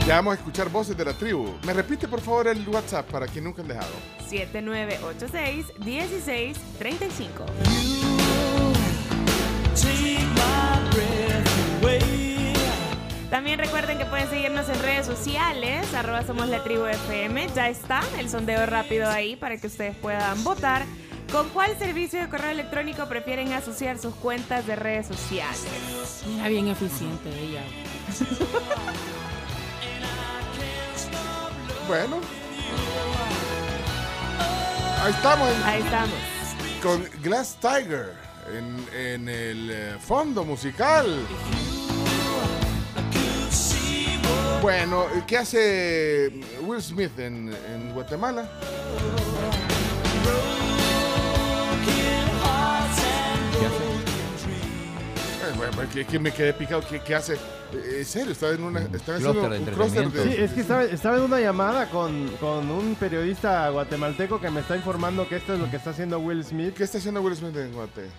Ya vamos a escuchar voces de la tribu. ¿Me repite por favor el WhatsApp para quien nunca han dejado? 7986 1635. También recuerden que pueden seguirnos en redes sociales, arroba somos la tribu FM. Ya está el sondeo rápido ahí para que ustedes puedan votar. ¿Con cuál servicio de correo electrónico prefieren asociar sus cuentas de redes sociales? Mira, bien eficiente ella. Bueno. Ahí estamos en- Ahí estamos. con Glass Tiger en, en el eh, fondo musical. Bueno, ¿qué hace Will Smith en, en Guatemala? Bueno, pues, que, que me quedé picado. ¿Qué, qué hace? Eh, ¿En serio? ¿Está en una, están haciendo clúster de un clúster de... Sí, es que estaba, estaba en una llamada con, con un periodista guatemalteco que me está informando que esto es lo que está haciendo Will Smith. ¿Qué está haciendo Will Smith en Guate?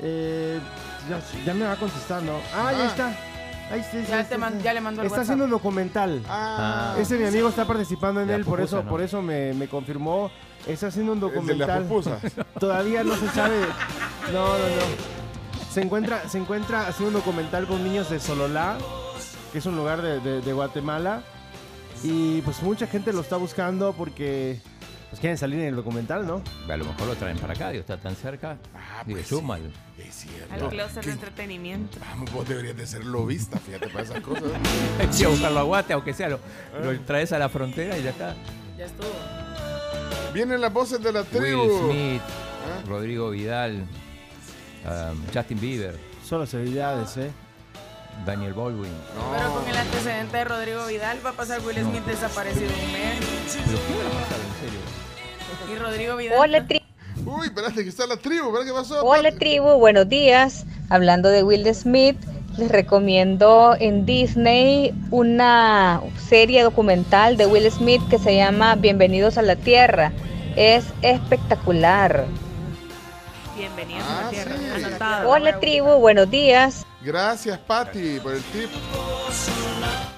Eh, ya, ya me va contestando. Ah, ahí Ah. está. Ahí sí, sí, Ya, sí, te man- ya le mandó el Está WhatsApp. haciendo un documental. Ah, Ese mi amigo está participando en La él, por pupusa, eso, ¿no? por eso me, me confirmó. Está haciendo un de documental. Todavía no se sabe. No, no, no. Se encuentra, se encuentra haciendo un documental con niños de Sololá, que es un lugar de, de- de Guatemala. Y pues mucha gente lo está buscando porque pues quieren salir en el documental, ¿no? A lo mejor lo traen para acá, digo, está tan cerca. Ah, pues sí. súmalo. Es cierto. Al closet ¿Qué- de entretenimiento. Vamos, vos deberías de ser lobista, fíjate, para esas cosas. Sí, a buscarlo a Guate, aunque sea, lo, lo traes a la frontera y ya está. Ya estuvo. Vienen las voces de la tribu. Will Smith, ¿Ah? Rodrigo Vidal, um, Justin Bieber, Solo celebridades, ¿eh? Daniel Baldwin. Pero con el antecedente de Rodrigo Vidal va a pasar Will No. Smith desaparecido un mes. ¿Pero qué habrá pasado, en serio? Y Rodrigo Vidal. Hola, tri- Uy, espérate, que está la tribu, ¿verdad qué pasó? Hola tribu, buenos días. Hablando de Will Smith, les recomiendo en Disney una serie documental de Will Smith que se llama Bienvenidos a la Tierra. Es espectacular. Bienvenidos Ah, a la Tierra. sí. Anotado. Hola tribu, buenos días. Gracias, Pati, por el tip.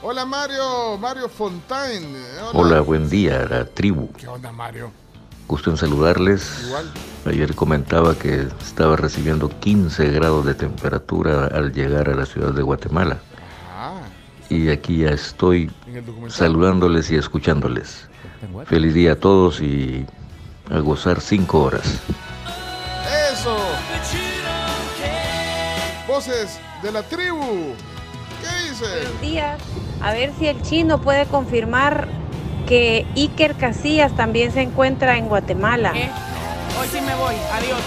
Hola, Mario, Mario Fontaine. Hola, buen día, la tribu. ¿Qué onda, Mario? Gusto en saludarles. Igual. Ayer comentaba que estaba recibiendo 15 grados de temperatura al llegar a la ciudad de Guatemala. Ah, Y aquí ya estoy saludándoles y escuchándoles. Feliz día a todos y a gozar 5 horas. Eso. Voces de la tribu. ¿Qué dice? Buenos días. A ver si el chino puede confirmar que Iker Casillas también se encuentra en Guatemala. ¿Qué? Hoy sí me voy. Adiós.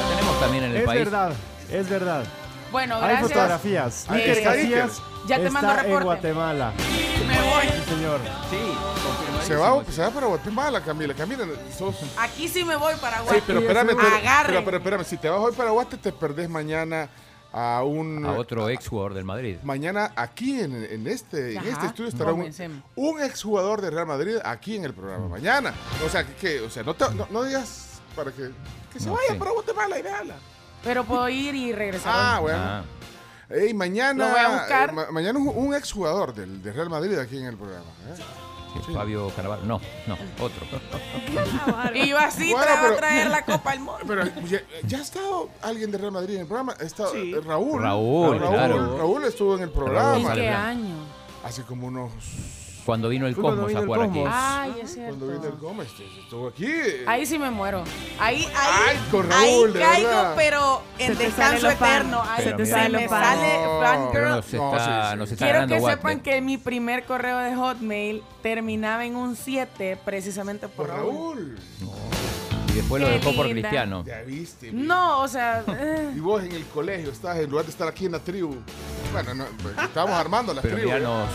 Lo tenemos también en el Es país. verdad, es verdad. Bueno, Hay gracias. fotografías. Ah, Iker Casillas Ya te está mando en reporte. Guatemala. Me voy. Sí, señor. Sí. Se va, se va para Guatemala, Camila. Camila, sos... Aquí sí me voy para Sí, Guate. pero espérame, pero, Agarren. pero, pero espérame, si te vas hoy para Guate, te perdés mañana a un... A otro ex jugador del Madrid. Mañana aquí en, en este, en Ajá, este estudio estará un, comencemos. un exjugador de Real Madrid aquí en el programa. Mañana. O sea, que, que- o sea, no, te- no, no digas para que, que se No, vaya sí. para Guatemala y véala. Pero puedo ir y regresar. Ah, bueno. Ah, Ey, mañana, Lo voy a buscar. eh, ma- mañana un, un exjugador del, de Real Madrid aquí en el programa. ¿eh? sí, Fabio Carvalho. No, no, otro. Y yo así Bueno, pero- a traer la Copa al Mundo. Pero ya, ya ha estado alguien de Real Madrid en el programa. Ha estado Sí. eh, Raúl. Raúl, claro. Raúl estuvo en el ¿En programa. sale qué año? Hace como unos. Cuando vino el Cosmos, ¿se acuerdan? que- Cosmos. Ay, es cierto. Cuando vino el Gómez, estuvo aquí. Ahí sí me muero. Ahí, ahí, Ay, con ahí Raúl, de caigo, verdad. pero en te descanso sale lo fan. eterno. Ahí Se te se sale me lo fan. sale No, fangirl. Pero no está, sí, sí. no se está Quiero ganando que Guate. sepan que mi primer correo de Hotmail terminaba en un 7 precisamente por Por Raúl. Raúl. Y después lo dejó por linda. Cristiano. Ya viste. No, o sea, eh, Y vos en el colegio estás en lugar de estar aquí en la tribu. Bueno, no, pues, estamos armando la Pero tribu. mira, ¿eh? nos,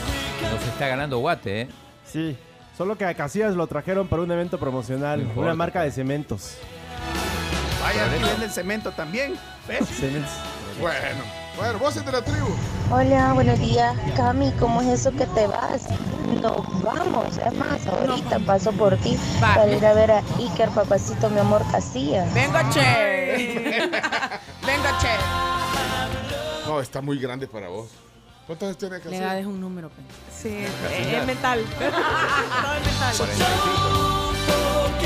nos está ganando Guate, ¿eh? Sí. Solo que a Casillas lo trajeron para un evento promocional, No importa. una marca de cementos. Vaya, aquí venden cemento también. ¿Ves? Cementos. Bueno, bueno, voces de la tribu. Hola, buenos días. Cami, ¿cómo es eso que te vas? Nos vamos. Es más, ahorita paso por ti Va. para ir a ver a Iker, papacito, mi amor, Casillas. Vengo, che. Vengo, che. No, está muy grande para vos. ¿Cuántos años tiene que Le hacer? es un número. Sí, es, es mental. Todo es mental.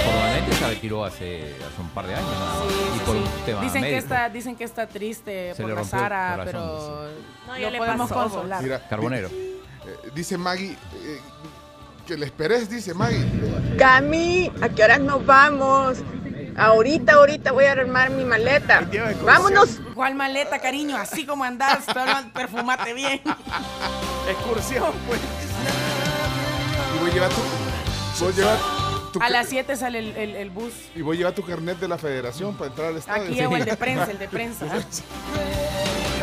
45. Formalmente se retiró hace, hace un par de años. ¿no? y por un tema Dicen que, médico. está, dicen que está triste Se por le la rompió el Sara, corazón, pero No, lo ya le podemos pasó. consolar. Mira, Carbonero. di- eh, dice Maggie, eh, que le esperes, dice Maggie. Cami, ¿a qué horas nos vamos? Ahorita, ahorita voy a armar mi maleta. Vámonos. ¿Cuál maleta, cariño? Así como andás, solo perfumate bien. Excursión, pues. Y voy a llevar tu, voy a llevar A las 7 sale el, el- el bus. y voy a llevar tu carnet de la federación para entrar al estadio. Aquí llevo el de prensa, el de prensa.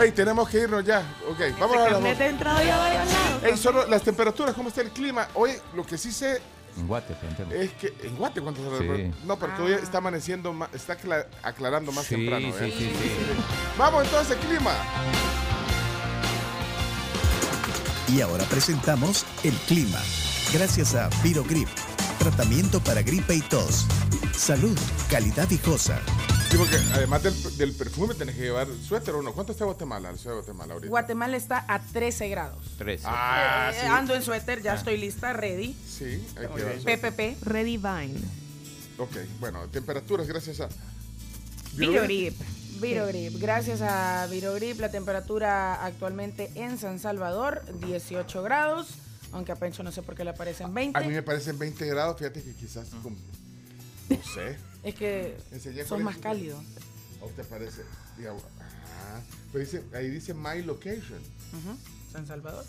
Ey, tenemos que irnos ya. Ok, vamos a la Carnet de entrada ya a varios lados. Ey, solo las temperaturas, ¿cómo está el clima? Hoy lo que sí sé En Guate, es que en Guate cuánto se Sí. No, porque hoy está amaneciendo, más, está acla- aclarando más Sí, temprano. sí, ¿eh? sí, sí. Vamos entonces, clima. Y ahora presentamos el clima. Gracias a Virogrip, tratamiento para gripe y tos. Salud, calidad viejosa. Sí, porque además del, del perfume tenés que llevar suéter o no. ¿Cuánto está Guatemala, la ciudad de Guatemala ahorita? Guatemala está a 13 grados. 13. Ah, Eh, sí. Ando en suéter, ya estoy lista, ready. Sí, hay que. PPP. Ready Vine. Ok, bueno, temperaturas gracias a... Virogrip. Virogrip. Gracias a Virogrip, la temperatura actualmente en San Salvador, 18 grados. Aunque a Pencho no sé por qué le aparecen 20. A mí me parecen 20 grados, fíjate que quizás como... No sé. Es que Enseñé son más cálidos. ¿A usted parece? Ah, pero dice, ahí dice My Location. Ujú, San Salvador.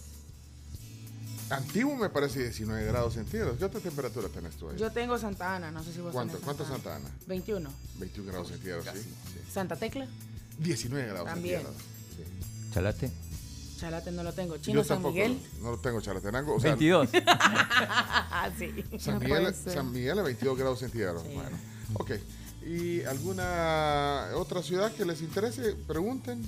Antiguo me parece 19 grados centígrados. ¿Qué otra temperatura tenés tú ahí? Yo tengo Santa Ana, no sé si vos ¿Cuánto, tenés ¿Cuánto Santa Ana? 21. 21 grados centígrados, sí. sí. Santa Tecla, 19 grados También. centígrados. sí. Chalate. Chalate no lo tengo. Yo Chino San tampoco Miguel. No lo tengo, Chalatenango. O sea, 22. Ah, sí. San, No Miguel. San Miguel a 22 grados centígrados. Bueno, ok. ¿Y alguna otra ciudad que les interese? Pregunten.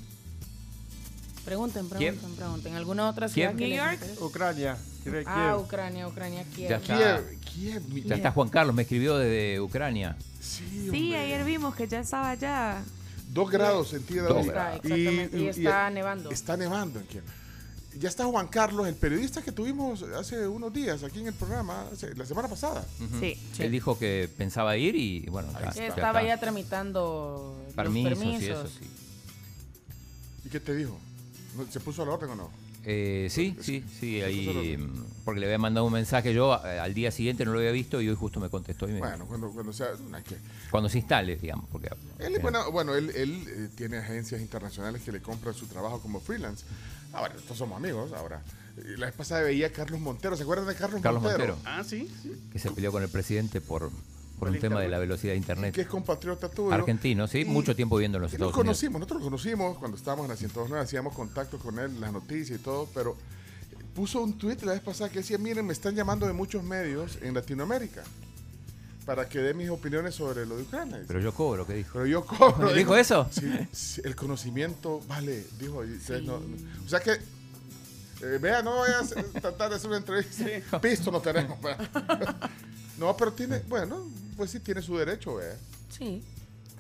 Pregunten, pregunten, pregunten. ¿Alguna otra ciudad que New les York. interese? Ucrania. Kiev. Ah, Ucrania, Ucrania, Kiev. Ya está. Kiev, Kiev, mi- Ya está Juan Carlos, me escribió desde Ucrania. Sí, Sí, ayer vimos que ya estaba allá. Dos grados centígrados. Está, exactamente. Y, está nevando. Está nevando en Kiev. Ya está Juan Carlos, el periodista que tuvimos hace unos días aquí en el programa, hace- la semana pasada. Sí. Él dijo que pensaba ir y bueno, ya, ya Estaba está. ya tramitando permisos, los permisos. y eso, sí. ¿Y qué te dijo? ¿No- ¿Se puso a la orden o no? Eh, sí, sí, sí, ahí, mm, porque le había mandado un mensaje yo, eh, al día siguiente no lo había visto y hoy justo me contestó y me Bueno, cuando, cuando sea... que- cuando se instale, digamos, porque Él, bueno, bueno, él, él, eh, tiene agencias internacionales que le compran su trabajo como freelance. Ahora, nosotros somos amigos, ahora. Eh, La vez pasada veía a Carlos Montero, ¿se acuerdan de Carlos, Carlos Montero? Montero, Ah, sí. sí. que se peleó con el presidente por, por un tema de la velocidad de internet. Que es compatriota tuyo. Argentino, sí, Y- mucho tiempo viviendo en los nos Estados Unidos. conocimos, nosotros lo conocimos cuando estábamos en la 109, hacíamos contacto con él, las noticias y todo, pero puso un tweet la vez pasada que decía, miren, me están llamando de muchos medios en Latinoamérica para que dé mis opiniones sobre lo de Ucrania. Pero yo cobro, ¿qué dijo? Pero yo cobro. ¿Dijo eso? Sí, sí, el conocimiento vale, dijo. y ustedes no- o sea que, eh, vea, no voy a tratar de hacer una entrevista. Pisto no tenemos. no, pero tiene, bueno, pues sí tiene su derecho, vea. Sí.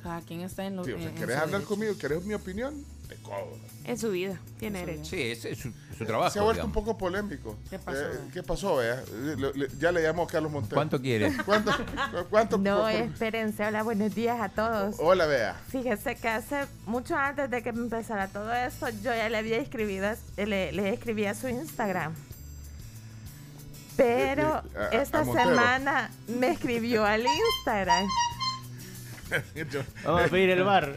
Cada quien está en lo Sí, o sea, ¿Querés su hablar derecho. conmigo? ¿Querés mi opinión? Te cobro. Es su vida. Tiene derecho. Sí, ese es su, su trabajo. Se ha vuelto digamos. un poco polémico. ¿Qué pasó? Eh, ¿Qué pasó, vea? Eh, le- le- ya le llamo a Carlos Montero. ¿Cuánto quiere? ¿Cuánto? ¿Cuánto? No, espérense. Hola, buenos días a todos. Hola, vea. Fíjese que hace mucho antes de que empezara todo esto, yo ya le había escribido, le, le escribí a su Instagram. Pero Eh, eh, a- esta semana me escribió al Instagram. Vamos a pedir el bar.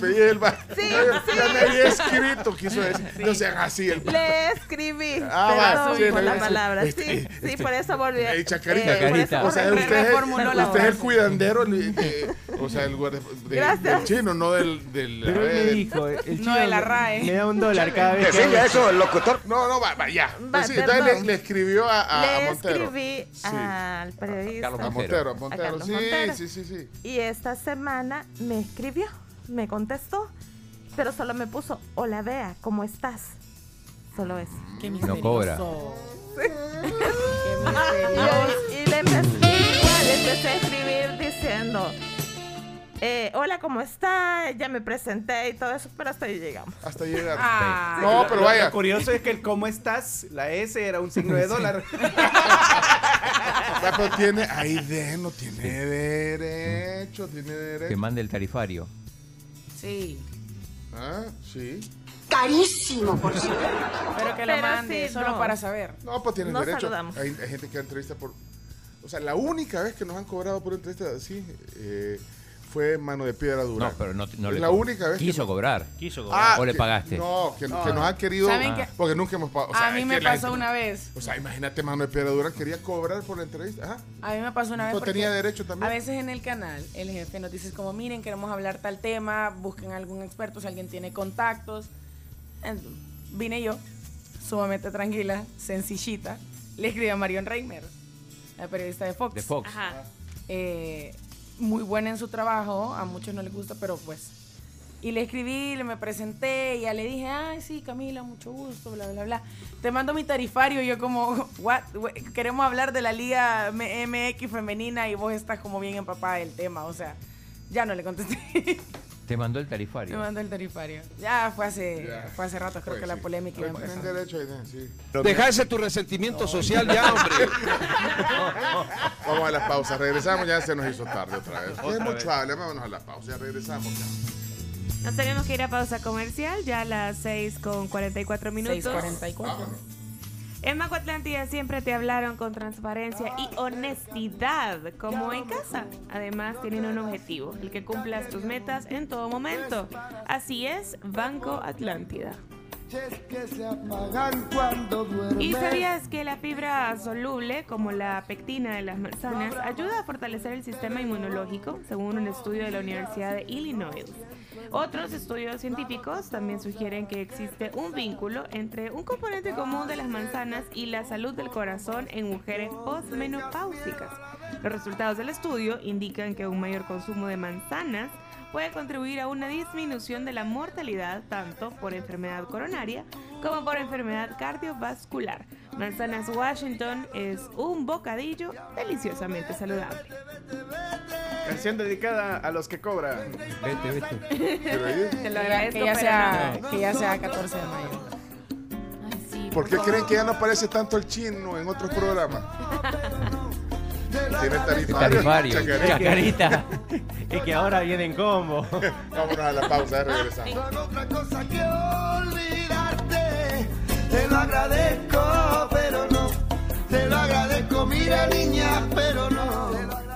Pedí el bar. Sí, ya, sí. ya me había escrito, quiso decir. No sean así el Le escribí. Ah, sí, por no, la sí. palabra. Sí, Este, sí, por eso volví. a- Chacarita, eh, por eso o sea, usted, es- usted es el cuidandero, li- eh, O sea, el lugar de, de- del chino, no del... del Pero él me dijo, el No, chino de la RAE. Me da un dólar cada vez que hablo. eso el locutor. No, no, va, va, ya. Va, Sí, entonces le, perdón. le escribió a, a- a Le Montero. escribí al periodista. Carlos A Montero, a Montero. Sí, Montero. sí, sí, sí. Y esta semana me escribió, me contestó, pero solo me puso, hola Bea, ¿cómo estás? Solo eso. Qué No cobra. misterioso. Y, y le, empecé, igual, le empecé a escribir diciendo, eh, hola, ¿cómo está? Ya me presenté y todo eso, pero hasta ahí llegamos. Hasta llegar. Ah. No, pero vaya. Lo curioso es que el cómo estás, la S era un signo de dólar. Va, pero tiene, ahí de, no tiene derecho, tiene Que derecho. mande el tarifario. Sí. Ah, sí. Carísimo, por cierto. Pero que lo Pero mande, sí, solo no. para saber. No, pues tienen Nos derecho. saludamos. Hay, hay gente que entrevista por. O sea, la única vez que nos han cobrado por entrevista así eh, fue mano de piedra dura. No, pero no, no Es le la única vez quiso cobrar. Quiso Ah, ¿O le que- pagaste? No, que, No, que nos no. han querido. Porque nunca hemos pagado. sea, a mí me pasó gente- una vez. O sea, imagínate, mano de piedra dura quería cobrar por la entrevista. Ajá. A mí me pasó una vez. No tenía derecho también. A veces en el canal el jefe nos dice como, miren, queremos hablar tal tema, busquen algún experto si alguien tiene contactos. Vine yo, sumamente tranquila, sencillita. Le escribí a Marion Reimer, la periodista de Fox. De Fox. Ajá. Eh, muy buena en su trabajo, a muchos no les gusta, pero pues. Y le escribí, le me presenté, y ya le dije, ay, sí, Camila, mucho gusto, bla, bla, bla. Te mando mi tarifario, y yo como, what? Queremos hablar de la Liga MX femenina y vos estás como bien empapada del tema, o sea, ya no le contesté. Te mandó el me tarifario. mandó el tarifario. Ya fue hace, Ya. fue hace rato, creo Pues que la polémica iba a derecho ahí, sí. Deja ese tu resentimiento social ya, hombre. Vamos a la pausa. Regresamos, ya se nos hizo tarde otra vez. Es mucho hable, vámonos a la pausa. Ya regresamos. Ya. Nos tenemos que ir a pausa comercial, ya a las 6 con 44 minutos. 644. En Maco Atlántida siempre te hablaron con transparencia y honestidad, como en casa. Además, tienen un objetivo, el que cumplas tus metas en todo momento. Así es, Banco Atlántida. ¿Y sabías que la fibra soluble, como la pectina de las manzanas, ayuda a fortalecer el sistema inmunológico, según un estudio de la Universidad de Illinois? Otros estudios científicos también sugieren que existe un vínculo entre un componente común de las manzanas y la salud del corazón en mujeres postmenopáusicas. Los resultados del estudio indican que un mayor consumo de manzanas puede contribuir a una disminución de la mortalidad tanto por enfermedad coronaria como por enfermedad cardiovascular. Manzanas Washington es un bocadillo deliciosamente saludable. Canción dedicada a los que cobran. Vete, vete. Te lo Que ya- agradezco, que ya sea, no. que ya sea 14 de mayo. Ay, sí, ¿Por qué creen que ya no aparece tanto el chino en otros programas? Tiene tarifario. Tarifario. Chacarita. Es que ahora viene en combo. Vámonos a la pausa, regresamos. No hago otra cosa que olvidarte. Te lo agradezco, pero no. Te lo agradezco, mira niña, pero no.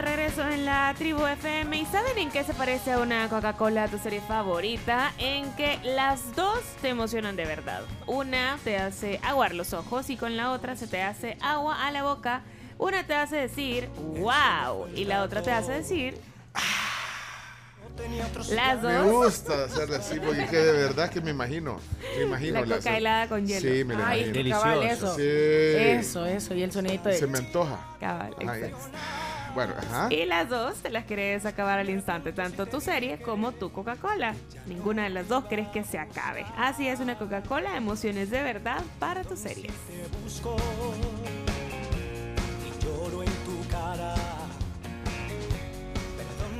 De regreso en la tribu FM y ¿saben en qué se parece a una Coca-Cola, tu serie favorita? En que las dos te emocionan de verdad. Una te hace aguar los ojos y con la otra se te hace agua a la boca. Una te hace decir wow y la otra te hace decir las Me dos. gusta hacerle así porque que de verdad que me imagino. Me imagino La coca helada con hielo. Sí, me lo Ay, imagino. cabal, eso. Sí. Eso, eso. Y el sonidito de... Se me antoja. Cabal, Ay, exacto. Bueno, ajá. Y las dos te las querés acabar al instante, tanto tu serie como tu Coca-Cola. Ninguna de las dos crees que se acabe. Así es una Coca-Cola, emociones de verdad para tu serie.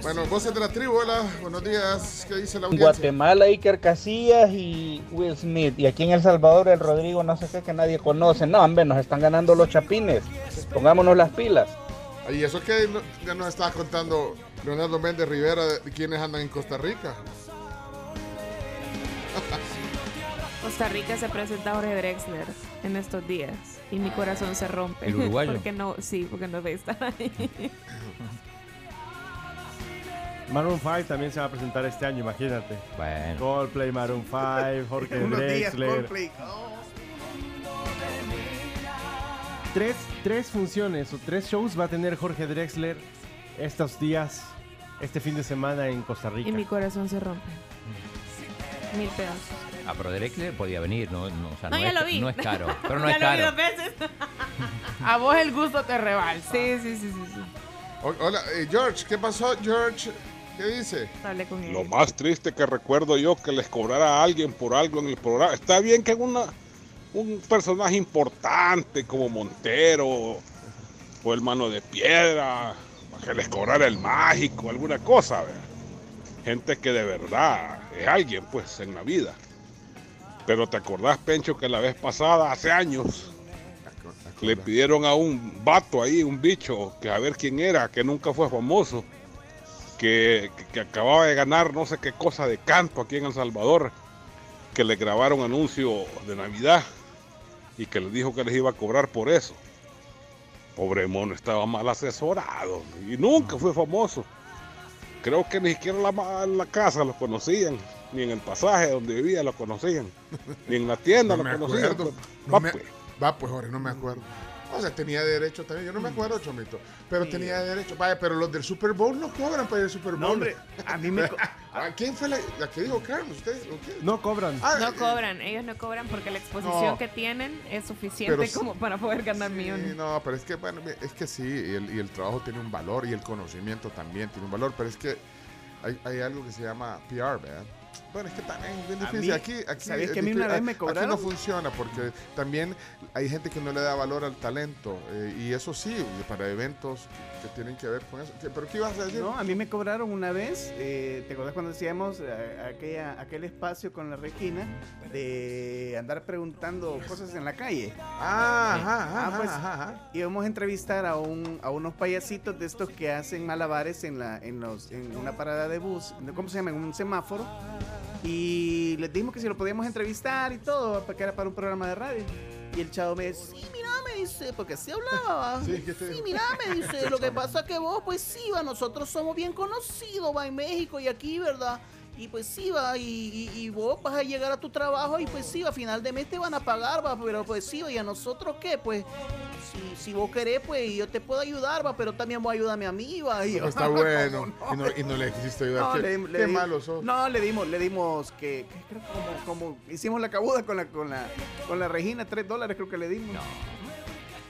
Bueno, voces de la tribu, hola. Buenos días. ¿Qué dice la audiencia? Guatemala, Iker Casillas y Will Smith. Y aquí en El Salvador, el Rodrigo, no sé qué, que nadie conoce. No, hombre, nos están ganando los chapines. Pongámonos las pilas. Y eso que no- ya nos estaba contando Leonardo Méndez Rivera de quienes andan en Costa Rica. Costa Rica se presenta Jorge Drexler en estos días y mi corazón se rompe. ¿El uruguayo? Porque no, sí, porque no debe estar ahí. Maroon 5 también se va a presentar este año, imagínate. Bueno. Coldplay, Maroon 5, Jorge Unos días Drexler. Coldplay. Oh. Tres, tres funciones o tres shows va a tener Jorge Drexler estos días, este fin de semana en Costa Rica. Y mi corazón se rompe. Mil pedazos. Ah, pero Drexler podía venir, no, no, o sea, No, no ya es, lo vi. no es caro. Pero no ya es lo vi caro. dos veces. A vos el gusto te rebalsa. Sí, sí, sí, sí. sí. O- Hola, eh, George, ¿qué pasó, George? ¿Qué dice? Hablé con él. Lo más triste que recuerdo yo que les cobrara a alguien por algo en el programa. Está bien que una, un personaje importante como Montero o el Mano de Piedra, que les cobrara el mágico, alguna cosa. Gente que de verdad es alguien pues en la vida. Pero te acordás, Pencho, que la vez pasada, hace años, le pidieron a un vato ahí, un bicho, que a ver quién era, que nunca fue famoso, que, que- que acababa de ganar no sé qué cosa de canto aquí en El Salvador, que le grabaron anuncio de Navidad y que les dijo que les iba a cobrar por eso. Pobre mono, estaba mal asesorado y nunca fue famoso. Creo que ni siquiera la, la casa lo conocían, ni en el pasaje donde vivía lo conocían, ni en la tienda No lo me conocían. acuerdo. Va, No me- pues. Va, pues, Jorge, no me acuerdo. O sea, tenía derecho también. Yo no me acuerdo, Chomito. Pero tenía derecho. Vaya, pero los del Super Bowl no cobran para ir al Super Bowl. No, hombre, a mí me... ¿A ¿Quién fue la, la que dijo Carlos? ¿Usted? No cobran. Ah, No eh, cobran, ellos no cobran porque la exposición No. que tienen es suficiente Pero como para poder ganar Sí, millones. no, pero es que, bueno, es que sí, y el, y el trabajo tiene un valor y el conocimiento también tiene un valor, pero es que hay, hay algo que se llama PR, ¿verdad? Bueno, es que también es bien A difícil. mí, aquí, aquí, ¿sabes es que a mí difícil. una vez me Aquí no funciona porque también hay gente que no le da valor al talento eh, y eso sí, para eventos que, que tienen que ver con eso. ¿Qué- ¿Pero qué ibas a decir? No, a mí me cobraron una vez, eh, ¿te acuerdas cuando hacíamos eh, aquella, aquel espacio con la Regina de andar preguntando cosas en la calle? Ah, ajá, ajá, Ah, pues, ajá, ajá. íbamos a entrevistar a, un, a unos payasitos de estos que hacen malabares en, la, en, los, en una parada de bus, ¿cómo se llama? En un semáforo. Y les dijimos que si lo podíamos entrevistar y todo, para que era para un programa de radio. Y el chavo me dice, sí, mira, me dice, porque así hablaba. Sí, ¿qué te Sí, mira, me dice, lo que pasa que vos, pues sí, va, nosotros somos bien conocidos, va, en México y aquí, ¿verdad? Y pues sí, va, y, y- y vos vas a llegar a tu trabajo y pues sí, va, a final de mes te van a pagar, va, pero pues sí, va, y a nosotros qué, pues, si, si vos querés, pues yo te puedo ayudar, va, pero también vos ayúdame a mí, va. Y yo, Está bueno. Y, no, y no le quisiste ayudar. no, qué le, le qué di- malo sos. No, le dimos, le dimos que, que creo que como, como hicimos la cabuda con la, con la, con la Regina, tres dólares creo que le dimos.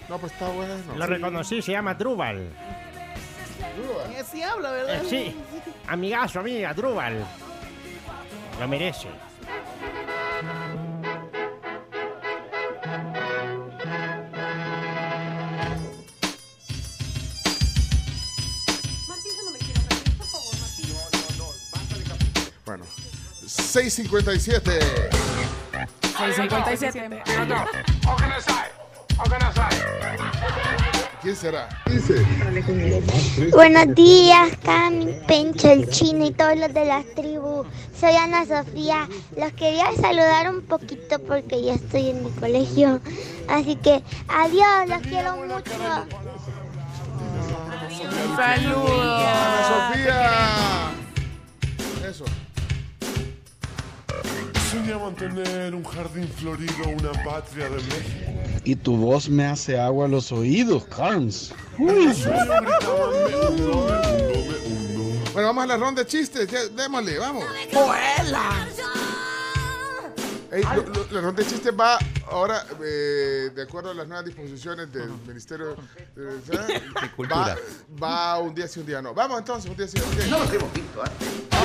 No, pues está bueno. Lo reconocí, se llama Drubal. Y así habla, ¿verdad? Eh, sí, amigazo, amiga, Drubal. Lo merece. 657. 657. ¿Quién será? Buenos días, Cami, Pencho, el chino y todos los de la tribu. Soy Ana Sofía. Los quería saludar un poquito porque ya estoy en mi colegio. Así que adiós, los quiero mucho. Saludos. Ana Sofía. Soñaban tener un jardín florido, una patria de México. Y tu voz me hace agua a los oídos, Carms. El sueño gritaba, "Me uno, me uno, me uno". Bueno, vamos a la ronda de chistes. Ya, démosle, vamos. Ey, lo- lo- la ronda de chistes va ahora, eh, de acuerdo a las nuevas disposiciones del Ministerio de. Cultura. Va, va un día sí, un día no. Vamos entonces, un día sí, un día no. hemos visto, ¿eh? A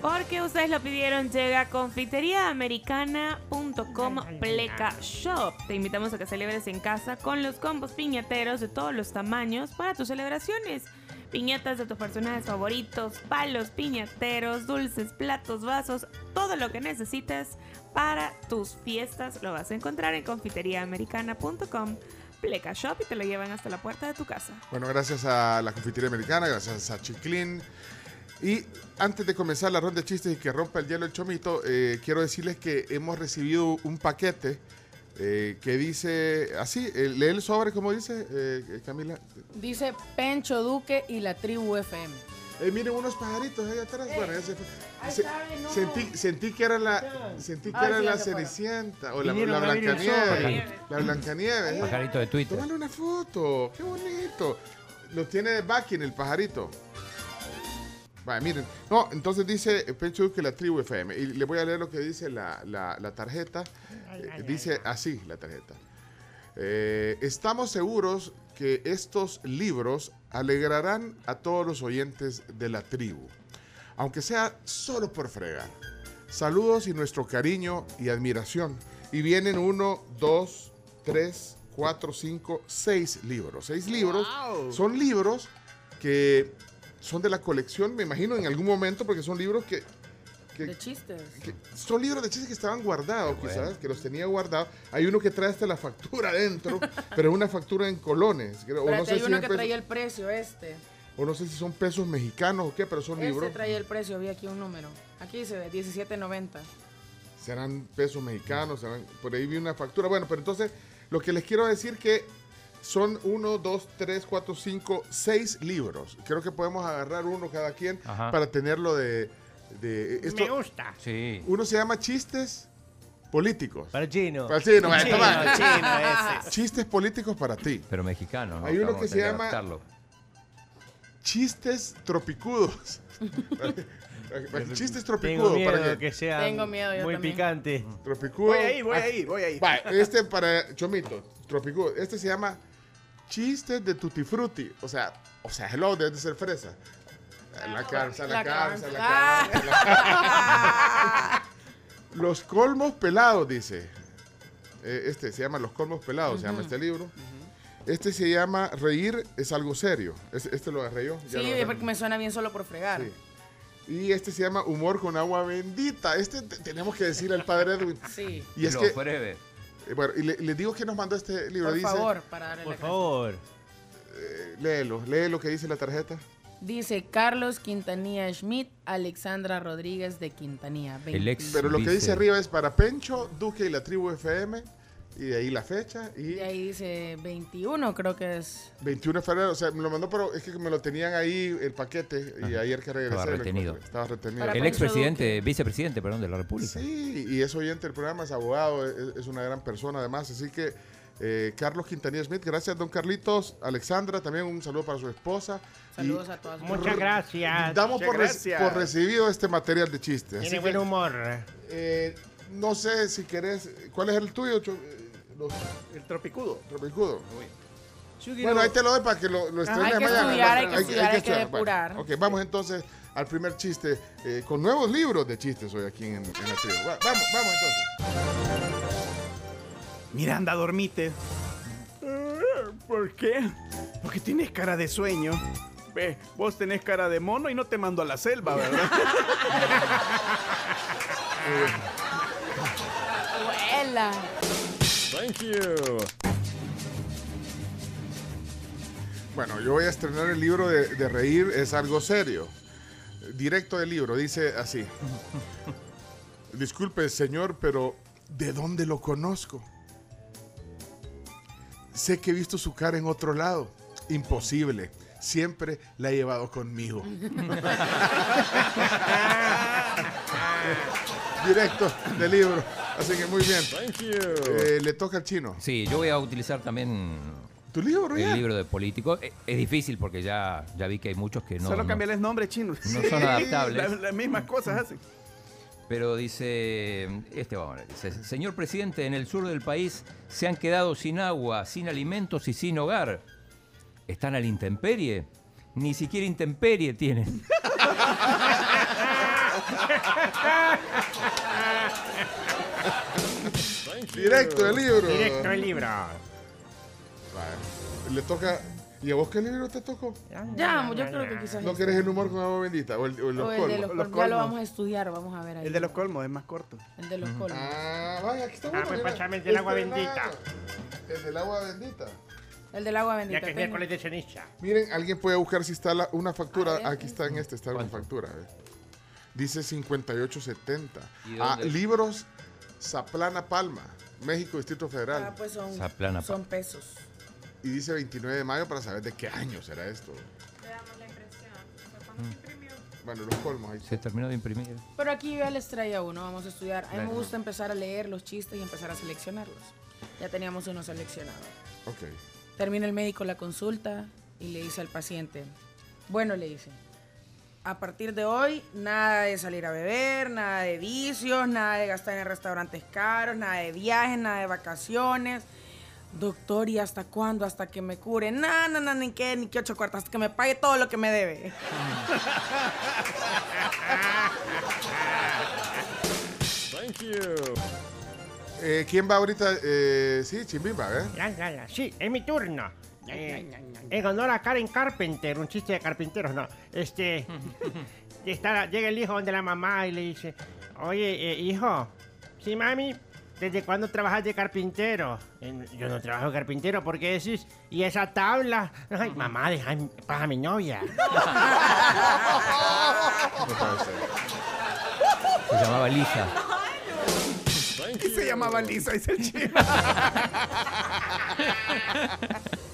Porque ustedes lo pidieron, llega a confiteriaamericana.com Pleca Shop. Te invitamos a que celebres en casa con los combos piñateros de todos los tamaños para tus celebraciones. Piñatas de tus personajes favoritos, palos piñateros, dulces, platos, vasos, todo lo que necesites para tus fiestas. Lo vas a encontrar en confiteriaamericana.com. Pleca Shop y te lo llevan hasta la puerta de tu casa. Bueno, gracias a la confitería americana, gracias a Chiclin. Y antes de comenzar la ronda de chistes y que rompa el hielo el chomito, eh, quiero decirles que hemos recibido un paquete eh, que dice así, eh, lee el sobre como dice eh, Camila. Dice Pencho Duque y la tribu FM. Eh, miren unos pajaritos ahí atrás. Bueno, ya se fue. Se- sabe, no. sentí, sentí que era la, sentí que era sí, la. Cenicienta o la, la el Blancanieves. La Blancanieves. eh. Pajarito de Twitter. Tómale una foto, qué bonito. Lo tiene de backing el pajarito. Vaya, miren. No, entonces dice eh, Pencho Duque la tribu FM. Y le voy a leer lo que dice la, la- la tarjeta. Eh, dice así la tarjeta. Eh, estamos seguros que estos libros alegrarán a todos los oyentes de la tribu, aunque sea solo por fregar. Saludos y nuestro cariño y admiración. Y vienen uno, dos, tres, cuatro, cinco, seis libros. Seis libros. Son libros que son de la colección, me imagino, en algún momento, porque son libros que, que- De chistes. que son libros de chistes que estaban guardados, quizás, que los tenía guardados. Hay uno que trae hasta la factura adentro, pero es una factura en colones. creo, o, no sé hay si uno que traía el precio, este. o no sé si son pesos mexicanos o qué, pero son Este libros. traía el precio, vi aquí un número. Aquí se ve, 17.90. serán pesos mexicanos, serán- por ahí vi una factura. Bueno, pero entonces lo que les quiero decir que son uno, dos, tres, cuatro, cinco, seis libros. Creo que podemos agarrar uno cada quien Ajá. para tenerlo de... de esto- Me gusta. Sí. Uno se llama Chistes Políticos. Para el chino. Para el chino, Chino, toma. chino, ese. Chistes políticos para ti. Pero mexicano, ¿no? Hay uno Vamos que se llama- adaptarlo. Chistes tropicudos. Chistes Tengo tropicudos. miedo para que, que sea Tengo miedo, yo muy también. picante. Tropicudo. Voy ahí, voy Ah, ahí, voy ahí. Va, este para Chomito, Tropicudo. Este se llama Chistes de Tutti Frutti. O sea, o sea, hello, debe de ser fresa. La carza, la, La carza, la carza. la- Los colmos pelados, dice. Eh, Este se llama Los colmos pelados, se llama este libro. Este se llama Reír es algo serio. Este, este lo agarré yo. ya Sí, lo porque me suena bien solo por fregar. Sí. Y este se llama Humor con agua bendita. Este te- tenemos que decirle al padre Edwin. Sí. Y es Lo que, breve. Eh, bueno, y le, le digo que nos mandó este libro. Por dice, favor, para darle Por la favor. eh, léelo, lee lo que dice la tarjeta. Dice Carlos Quintanilla Schmidt, Alexandra Rodríguez de Quintanilla. El ex- Pero lo que dice arriba es para Pencho, Duque y la tribu FM. Y de ahí la fecha. Y Y ahí dice 21, creo que es. 21 de febrero. O sea, me lo mandó, pero es que me lo tenían ahí el paquete. Y ayer que regresé. Estaba retenido. encontré. Estaba retenido. Para El expresidente, vicepresidente, perdón, de la República. Sí, y es oyente del programa, es abogado, es, es una gran persona además. Así que eh, Carlos Quintanilla Smith, gracias don Carlitos. Alexandra, también un saludo para su esposa. Saludos a todas. Muchas gracias. Damos Muchas por, gracias. por recibido este material de chistes. Tiene Así buen que, humor. eh, no sé si querés, ¿cuál es el tuyo? Cho- eh, los- El tropicudo. Tropicudo. Bueno, ahí te lo doy para que lo, lo Ajá, hay que mañana. estudiar, hay que estudiar, hay que depurar. Bueno, ok, vamos entonces al primer chiste eh, con nuevos libros de chistes hoy aquí en, en la tribu. Va- Vamos, vamos entonces. Miranda, dormite. ¿Por qué? Porque tienes cara de sueño. Ve, vos tenés cara de mono y no te mando a la selva, ¿verdad? Abuela. Thank you. Bueno, yo voy a estrenar el libro de, de reír, es algo serio. Directo del libro, dice así. Disculpe, señor, pero ¿de dónde lo conozco? Sé que he visto su cara en otro lado. Imposible. Siempre la he llevado conmigo. Directo del libro. Así que muy bien. Eh, le toca al chino. Sí, yo voy a utilizar también ¿Tu libro el ya? libro de político. Eh, Es difícil porque ya, ya vi que hay muchos que no, Solo no- cambiarles nombre chino. no son adaptables. Las, mismas cosas hacen. Pero dice, este vamos a ver, dice, señor presidente, en el sur del país se han quedado sin agua, sin alimentos y sin hogar. ¿Están a la intemperie? Ni siquiera intemperie tienen. Directo del libro. Directo el libro. Vale. Le toca ¿Y a vos qué libro te tocó? Ya, yo creo que quizás ¿No este. querés el humor con agua bendita? ¿O el, o el los O el de colmos? los colmos. Ya lo vamos a estudiar, vamos a ver ahí. El de los colmos es más corto. El de los colmos. Ah, vaya, aquí está Ah, pues el del agua Este, bendita. nada. El del agua bendita. El del agua bendita. Ya que es miércoles de ceniza. Miren, alguien puede buscar si está la- una factura. Aquí está en este, está una factura. eh. Dice 5870. ¿Y Ah, libros Zaplana Palma, México, Distrito Federal. Ah, pues son, Zaplana, son pesos. Y dice 29 de mayo para saber de qué año será esto. Bueno, los colmos ahí. Se terminó de imprimir. Pero aquí yo ya les traía uno, vamos a estudiar. A mí me gusta empezar a leer los chistes y empezar a seleccionarlos. Ya teníamos uno seleccionado. Ok. Termina el médico la consulta y le dice al paciente, bueno, le dice, a partir de hoy nada de salir a beber, nada de vicios, nada de gastar en restaurantes caros, nada de viajes, nada de vacaciones. Doctor, ¿y hasta cuándo? Hasta que me cure. No, no, no, ni qué, ni qué ocho cuartos, hasta que me pague todo lo que me debe. Thank you. Eh, ¿Quién va ahorita? Eh, sí, Chimbimba, ¿eh? Sí, es mi turno. Eh, en honor a Karen Carpenter, un chiste de carpinteros, no. Este. está, llega el hijo donde la mamá y le dice: Oye, eh, hijo, sí, mami, ¿desde cuándo trabajas de carpintero? "Eh, yo no trabajo de carpintero, ¿por qué decís? ¿Y esa tabla? Ay, mamá, deja en paz a mi novia. Se llamaba Lisa. Y se llamaba Lisa, dice el chico.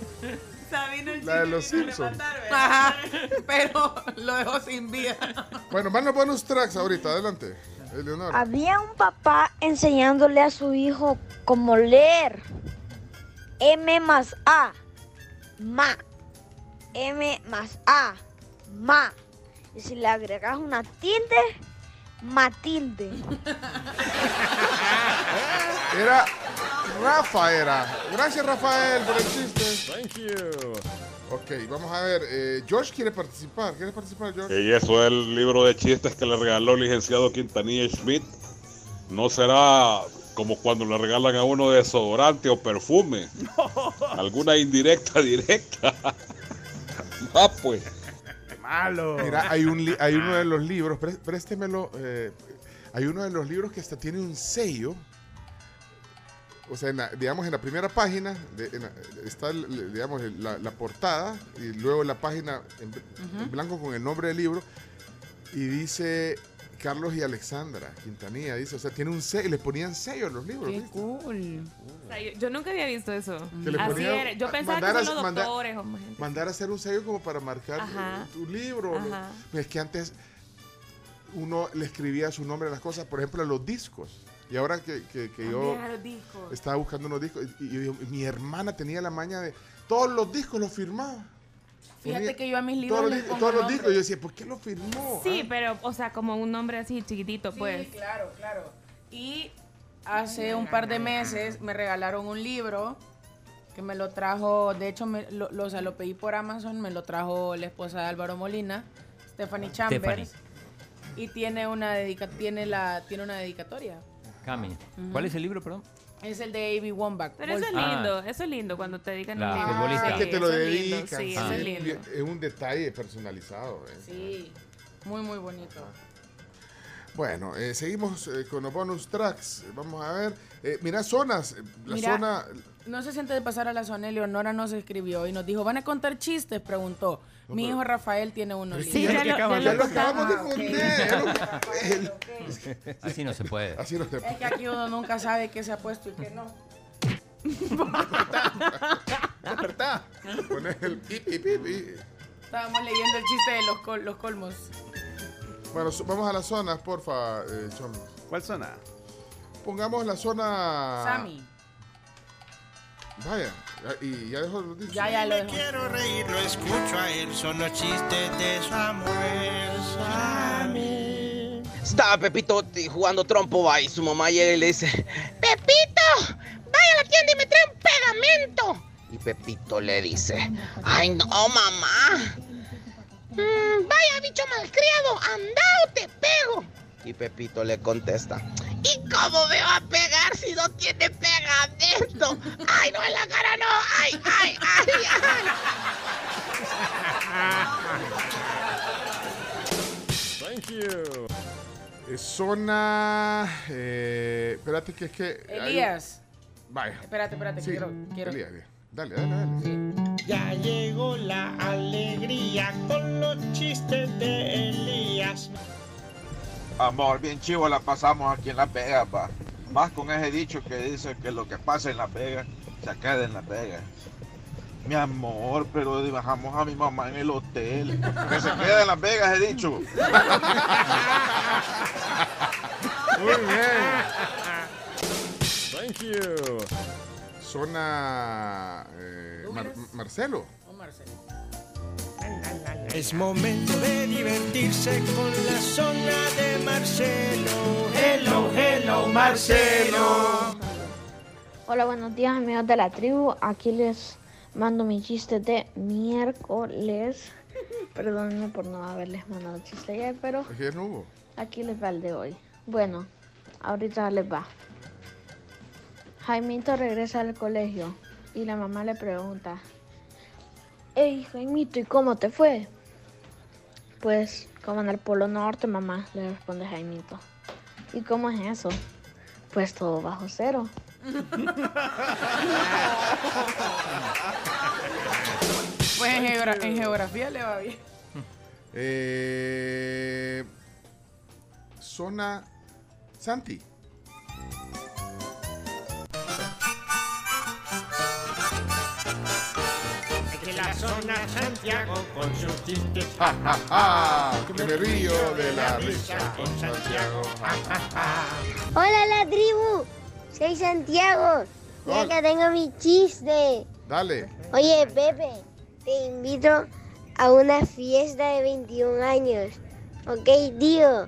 Sabino el La de los Simpsons. Ajá, pero lo dejó sin vida. Bueno, van los bonus tracks ahorita, adelante. Eleonora. Había un papá enseñándole a su hijo cómo leer. M más A. Ma. M más A. Ma. Y si le agregas una tilde, Matilde. Era Rafa era. Gracias Rafael por el chiste. Thank you. Ok, vamos a ver. eh, George quiere participar. ¿Quieres participar, George? Y eso es el libro de chistes que le regaló el licenciado Quintanilla Schmidt. No será como cuando le regalan a uno desodorante o perfume. Alguna indirecta, directa. ah, pues. Malo. Mira, hay, un li- hay uno de los libros, pré- préstemelo. eh, hay uno de los libros que hasta tiene un sello. O sea, en la- digamos, en la primera página de- en la- está, digamos, la, la portada y luego la página en blanco con el nombre del libro y dice Carlos y Alexandra Quintanilla, dice, o sea, tiene un sello, le ponían sello a los libros. Qué ¿viste? cool. O sea, yo, yo nunca había visto eso. Que le Así era. Yo pensaba mandar que solo mandar- doctores o más gente. Mandar a hacer un sello como para marcar Ajá. tu libro. Ajá. Es que antes uno le escribía su nombre a las cosas, por ejemplo, a los discos. Y ahora que, que- que yo los estaba buscando unos discos, y, y- y mi hermana tenía la maña de todos los discos los firmaba. Fíjate que yo a mis libros Todos los, todos los discos. Yo decía, ¿por qué lo firmó? Sí, Ah. pero, o sea, como un nombre así chiquitito, pues. Sí, claro, claro. Y hace un par de meses me regalaron un libro que me lo trajo, de hecho, me, lo, lo- o sea, lo pedí por Amazon, me lo trajo la esposa de Álvaro Molina, Stephanie Chambers. Y tiene una dedica tiene la tiene una dedicatoria. Cami. Ujú. ¿Cuál es el libro, perdón? Es el de A.B. Wambach. Pero eso es Ah. lindo, eso es lindo cuando te dedican La un. Sí, que te lo eso es lindo, dedican. Sí, eso es lindo. Es un detalle personalizado. ¿eh? Sí, muy muy bonito. Bueno, eh, seguimos eh, con los bonus tracks. Vamos a ver. Eh, mira, zonas. eh, La Mira, zona. No sé si antes de pasar a la zona, Leonora nos escribió y nos dijo, ¿van a contar chistes? Preguntó. Mi hijo Rafael tiene uno. Sí, ya lo- ya acabamos de poner. Así no se puede. Así no se Es que aquí uno nunca sabe qué se ha puesto y qué no. Despertá. Pones el pi, pi, pi, pi. Estábamos leyendo el chiste de los, col- los colmos. Bueno, vamos a las zonas, porfa, eh, Chomis. ¿Cuál zona? Pongamos la zona. Sammy. Vaya, ya- y ya dejó los. Ya, ya lo dejó. quiero reír, lo escucho a él, son los chistes de Samuel Sammy. Estaba Pepito jugando trompo, va, y su mamá llega y le dice, Pepito, vaya a la tienda y me trae un pegamento. Y Pepito le dice, ay no, mamá. "Mm, vaya, bicho malcriado, anda o te pego. Y Pepito le contesta, ¿Y cómo me va a pegar si no tiene pegamento? ¡Ay, no, en la cara no! ¡Ay, ay, ay, ay! Thank you. Eh, zona. eh, espérate, que es que. un- Elías. Vaya. Espérate, espérate, Sí, quiero. quiero. Elías, Elías. Dale, dale, dale. Ya llegó la alegría con los chistes de Elías. Amor, bien chivo la pasamos aquí en Las Vegas, va. Más con ese dicho que dice que lo que pasa en Las Vegas se queda en Las Vegas. Mi amor, pero bajamos a mi mamá en el hotel. Que se quede en Las Vegas, he dicho. Muy bien. Thank you. Zona. eh, Mar- Marcelo. Es momento de divertirse con la zona de Marcelo. Hello, hello, Marcelo. Hola, buenos días amigos de la tribu. Aquí les mando mi chiste de miércoles. Perdónenme por no haberles mandado chiste ayer, pero aquí les va el de hoy. Bueno, ahorita les va. Jaimito regresa al colegio y la mamá le pregunta, Hey Jaimito, ¿y cómo te fue? Pues como en el Polo Norte, mamá, le responde Jaimito. ¿Y cómo es eso? Pues todo bajo cero. Pues en, geogra- en geografía le va bien. Eh, zona. Santi. Santiago con sus chistes. Ja, ja, ja, que me río de la risa con Santiago. Ja, ja, ja. Hola la tribu, soy Santiago. Ya Hola. que tengo mi chiste. Dale. Oye Pepe, te invito a una fiesta de 21 años. Ok, tío.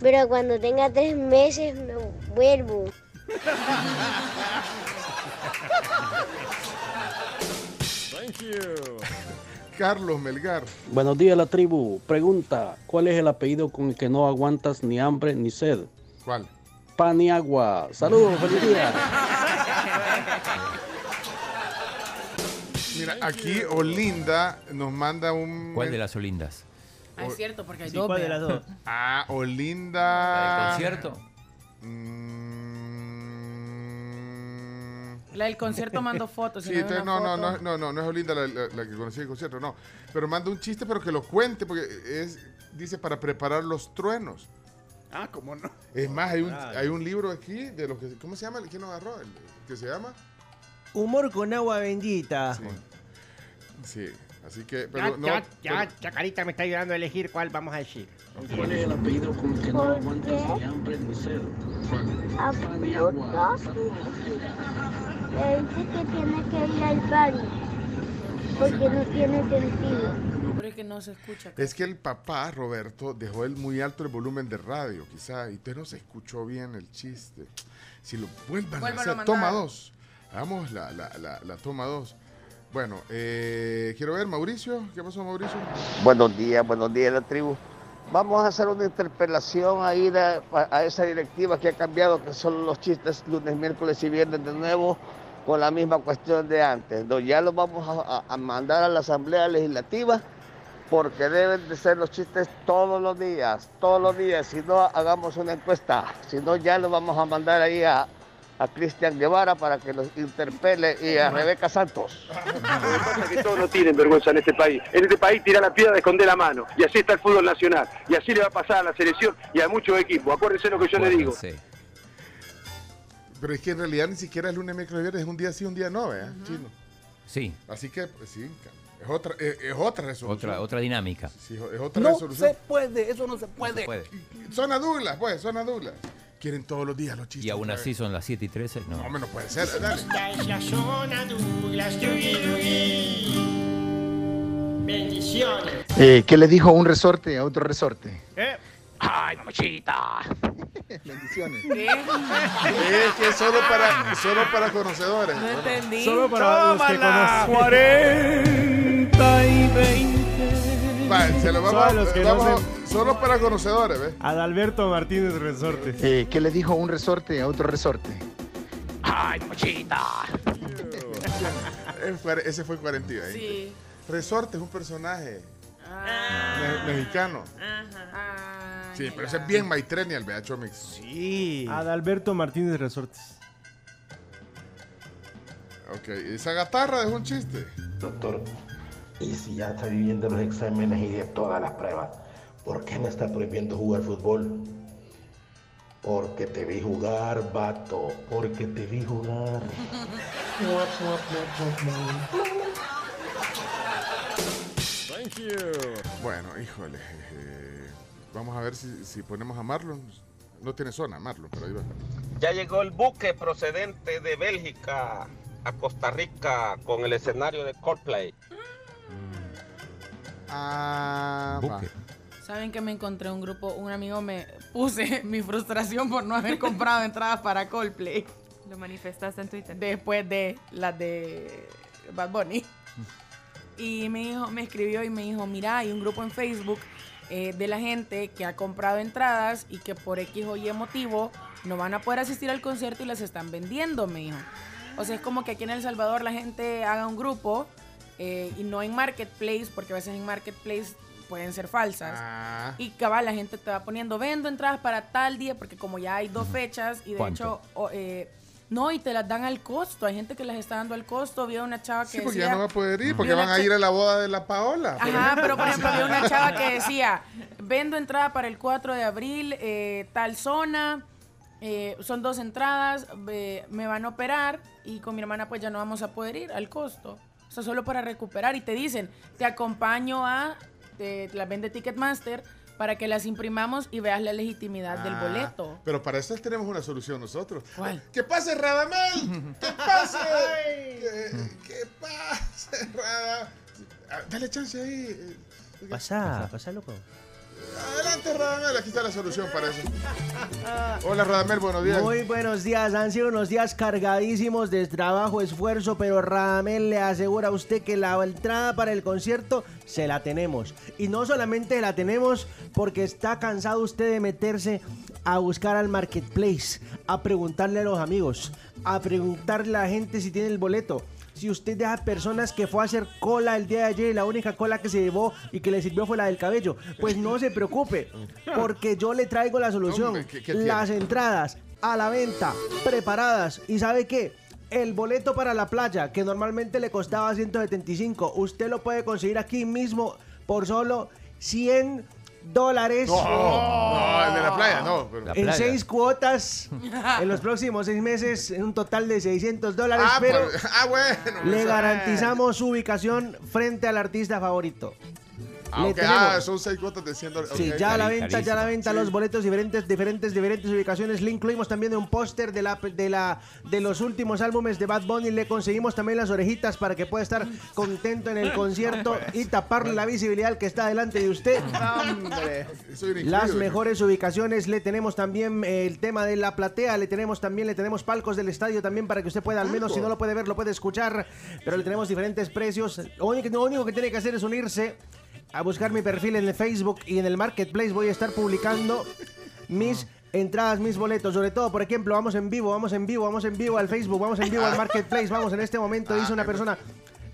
Pero cuando tenga tres meses me vuelvo. Thank you. Carlos Melgar. Buenos días, la tribu. Pregunta: ¿Cuál es el apellido con el que no aguantas ni hambre ni sed? ¿Cuál? Paniagua. Saludos, feliz día. Mira, aquí Olinda nos manda un. ¿Cuál de las Olindas? Ah, es cierto, porque hay Sí, dos. ¿cuál de las dos? Ah, Olinda. ¿La del concierto? La del concierto mando fotos. y Sí, entonces, no, no, foto. no, no, no, no es Olinda la, la- la que conocí el concierto, no. Pero manda un chiste, pero que lo cuente, porque es, dice, para preparar los truenos. Ah, ¿cómo no? Es más, hay un, hay un libro aquí de lo que, ¿cómo se llama? ¿Quién lo agarró? El- que se llama? Humor con agua bendita. Sí, así que, Ya, pero no. ya, ya, pero- Chacarita me está ayudando a elegir cuál vamos a decir. ¿Cuál es el apellido con el que no aguantas ni hambre ni sed? Pluto le dice que tiene que ir al baño. Porque no tiene sentido. Pero es que no se escucha. Es que el papá, Roberto, dejó el muy alto el volumen de radio, quizá, y usted no se escuchó bien el chiste. Si lo vuelvan a a hacer, mandar. toma dos. Hagamos la, la, la, la toma dos. Bueno, eh, quiero ver, Mauricio. ¿Qué pasó, Mauricio? Buenos días, buenos días la tribu. Vamos a hacer una interpelación ahí de- a esa directiva que ha cambiado, que son los chistes lunes, miércoles y viernes de nuevo, con la misma cuestión de antes. No, ya los vamos a, mandar a la Asamblea Legislativa porque deben de ser los chistes todos los días, todos los días. Si no, hagamos una encuesta. Si no, ya los vamos a mandar ahí a, a Cristian Guevara para que los interpele y a Rebeca Santos. pasa que todos no tienen vergüenza en este país. En este país tira la piedra de esconder la mano. Y así está el fútbol nacional. Y así le va a pasar a la selección y a muchos equipos. Acuérdense lo que yo le digo. Pero es que en realidad ni siquiera es lunes, miércoles viernes, es un día sí, un día no, ¿eh? Chino. Sí, Así que, pues sí, es otra, es, es otra resolución. otra, otra dinámica. Sí, es otra No resolución. se puede, eso no se puede. puede. Zona Douglas, pues, zona Douglas. Quieren todos los días los chistes. Y aún otra así son las 7 y 13. No, No, no puede ser. Dale. Esta es la zona Douglas, Dugui, Dugui. Bendiciones. Eh, ¿Qué le dijo un resorte a otro resorte? ¿Eh? ¡Ay, mamachita! Bendiciones. Es que es solo para, solo para conocedores. No entendí. Solo para los que Tómala. conocen. 40 y 20. Va, se lo vamos, Solo los que no vamos- se- solo para conocedores, ¿ves? Adalberto Martínez Resortes. Eh, ¿Qué le dijo un resorte a otro resorte? ¡Ay, fue- Ese fue 42. ¿eh? Sí. Resorte es un personaje me- mexicano. Ajá. Sí, pero ese es bien Maitrenial, vea, Chomix. Sí. Adalberto Martínez Resortes. Ok, esa gatarra es un chiste. Doctor, y si ya está viviendo los exámenes y de todas las pruebas, ¿por qué me está prohibiendo jugar fútbol? Porque te vi jugar, vato, porque te vi jugar. Thank you. Bueno, híjole. Vamos a ver si, si ponemos a Marlon. No tiene zona, Marlon, pero ahí va. Ya llegó el buque procedente de Bélgica a Costa Rica con el escenario de Coldplay. Ah, va. Saben que me encontré un grupo, un amigo me puse mi frustración por no haber comprado entradas para Coldplay. Lo manifestaste en Twitter. Después de las de Bad Bunny. Y me dijo, me escribió y me dijo, mira, hay un grupo en Facebook eh, de la gente que ha comprado entradas y que por X o Y motivo no van a poder asistir al concierto y las están vendiendo, me dijo. O sea, es como que aquí en El Salvador la gente haga un grupo eh, y no en Marketplace, porque a veces en Marketplace pueden ser falsas. Ah. Y cabal, la gente te va poniendo, vendo entradas para tal día, porque como ya hay dos fechas y de ¿Cuánto? hecho, eh, no, y te las dan al costo. Hay gente que las está dando al costo. Había una chava que Sí, porque decía... ya no va a poder ir, porque van a ir a la boda de la Paola. Ajá, ejemplo. pero por ejemplo había una chava que decía, vendo entrada para el 4 de abril, eh, tal zona, eh, son dos entradas, me van a operar y con mi hermana pues ya no vamos a poder ir al costo. O sea, solo para recuperar y te dicen, te acompaño a, te, las vende Ticketmaster para que las imprimamos y veas la legitimidad del Ah, boleto. Pero para eso tenemos una solución nosotros. ¿Cuál? ¡Que pase Radamel! ¡Que pase! ¡Que, que pase Radamel! Ah, Dale chance ahí. Pasa, pasa, loco. Adelante, Radamel. Aquí está la solución para eso. Hola, Radamel. Buenos días. Muy buenos días, han sido unos días cargadísimos de trabajo, esfuerzo, pero Radamel le asegura a usted que la entrada para el concierto se la tenemos. Y no solamente la tenemos porque está cansado usted de meterse a buscar al marketplace, a preguntarle a los amigos, a preguntarle a la gente si tiene el boleto. Si usted deja personas que fue a hacer cola el día de ayer y la única cola que se llevó y que le sirvió fue la del cabello, pues no se preocupe, porque yo le traigo la solución. Hombre, ¿qué- qué tiene? Las entradas a la venta, preparadas. ¿Y sabe qué? El boleto para la playa, que normalmente le costaba 175, usted lo puede conseguir aquí mismo por solo 100 dólares. No, no, el de la playa, no. pero- En seis cuotas, en los próximos seis meses, en un total de 600 dólares, Ah, pero pues, ah, bueno. le pues, garantizamos su ubicación frente al artista favorito. Ah, Le ok, tenemos- ah, son seis cuotas de 100 dólares. Sí, ya a la venta, ya a la venta Sí. los boletos diferentes, diferentes, diferentes ubicaciones. Le incluimos también un póster de la, de la, de los últimos álbumes de Bad Bunny. Le conseguimos también las orejitas para que pueda estar contento en el concierto y taparle la visibilidad que está delante de usted. Las mejores ubicaciones, le tenemos también eh, el tema de la platea, le tenemos también, le tenemos palcos del estadio también para que usted pueda, al menos si no lo puede ver, lo puede escuchar, pero le tenemos diferentes precios. Lo único, lo único que tiene que hacer es unirse a buscar mi perfil en el Facebook y en el Marketplace voy a estar publicando mis entradas, mis boletos, sobre todo, por ejemplo, vamos en vivo, vamos en vivo, vamos en vivo al Facebook, vamos en vivo al Marketplace, vamos en este momento, dice una persona,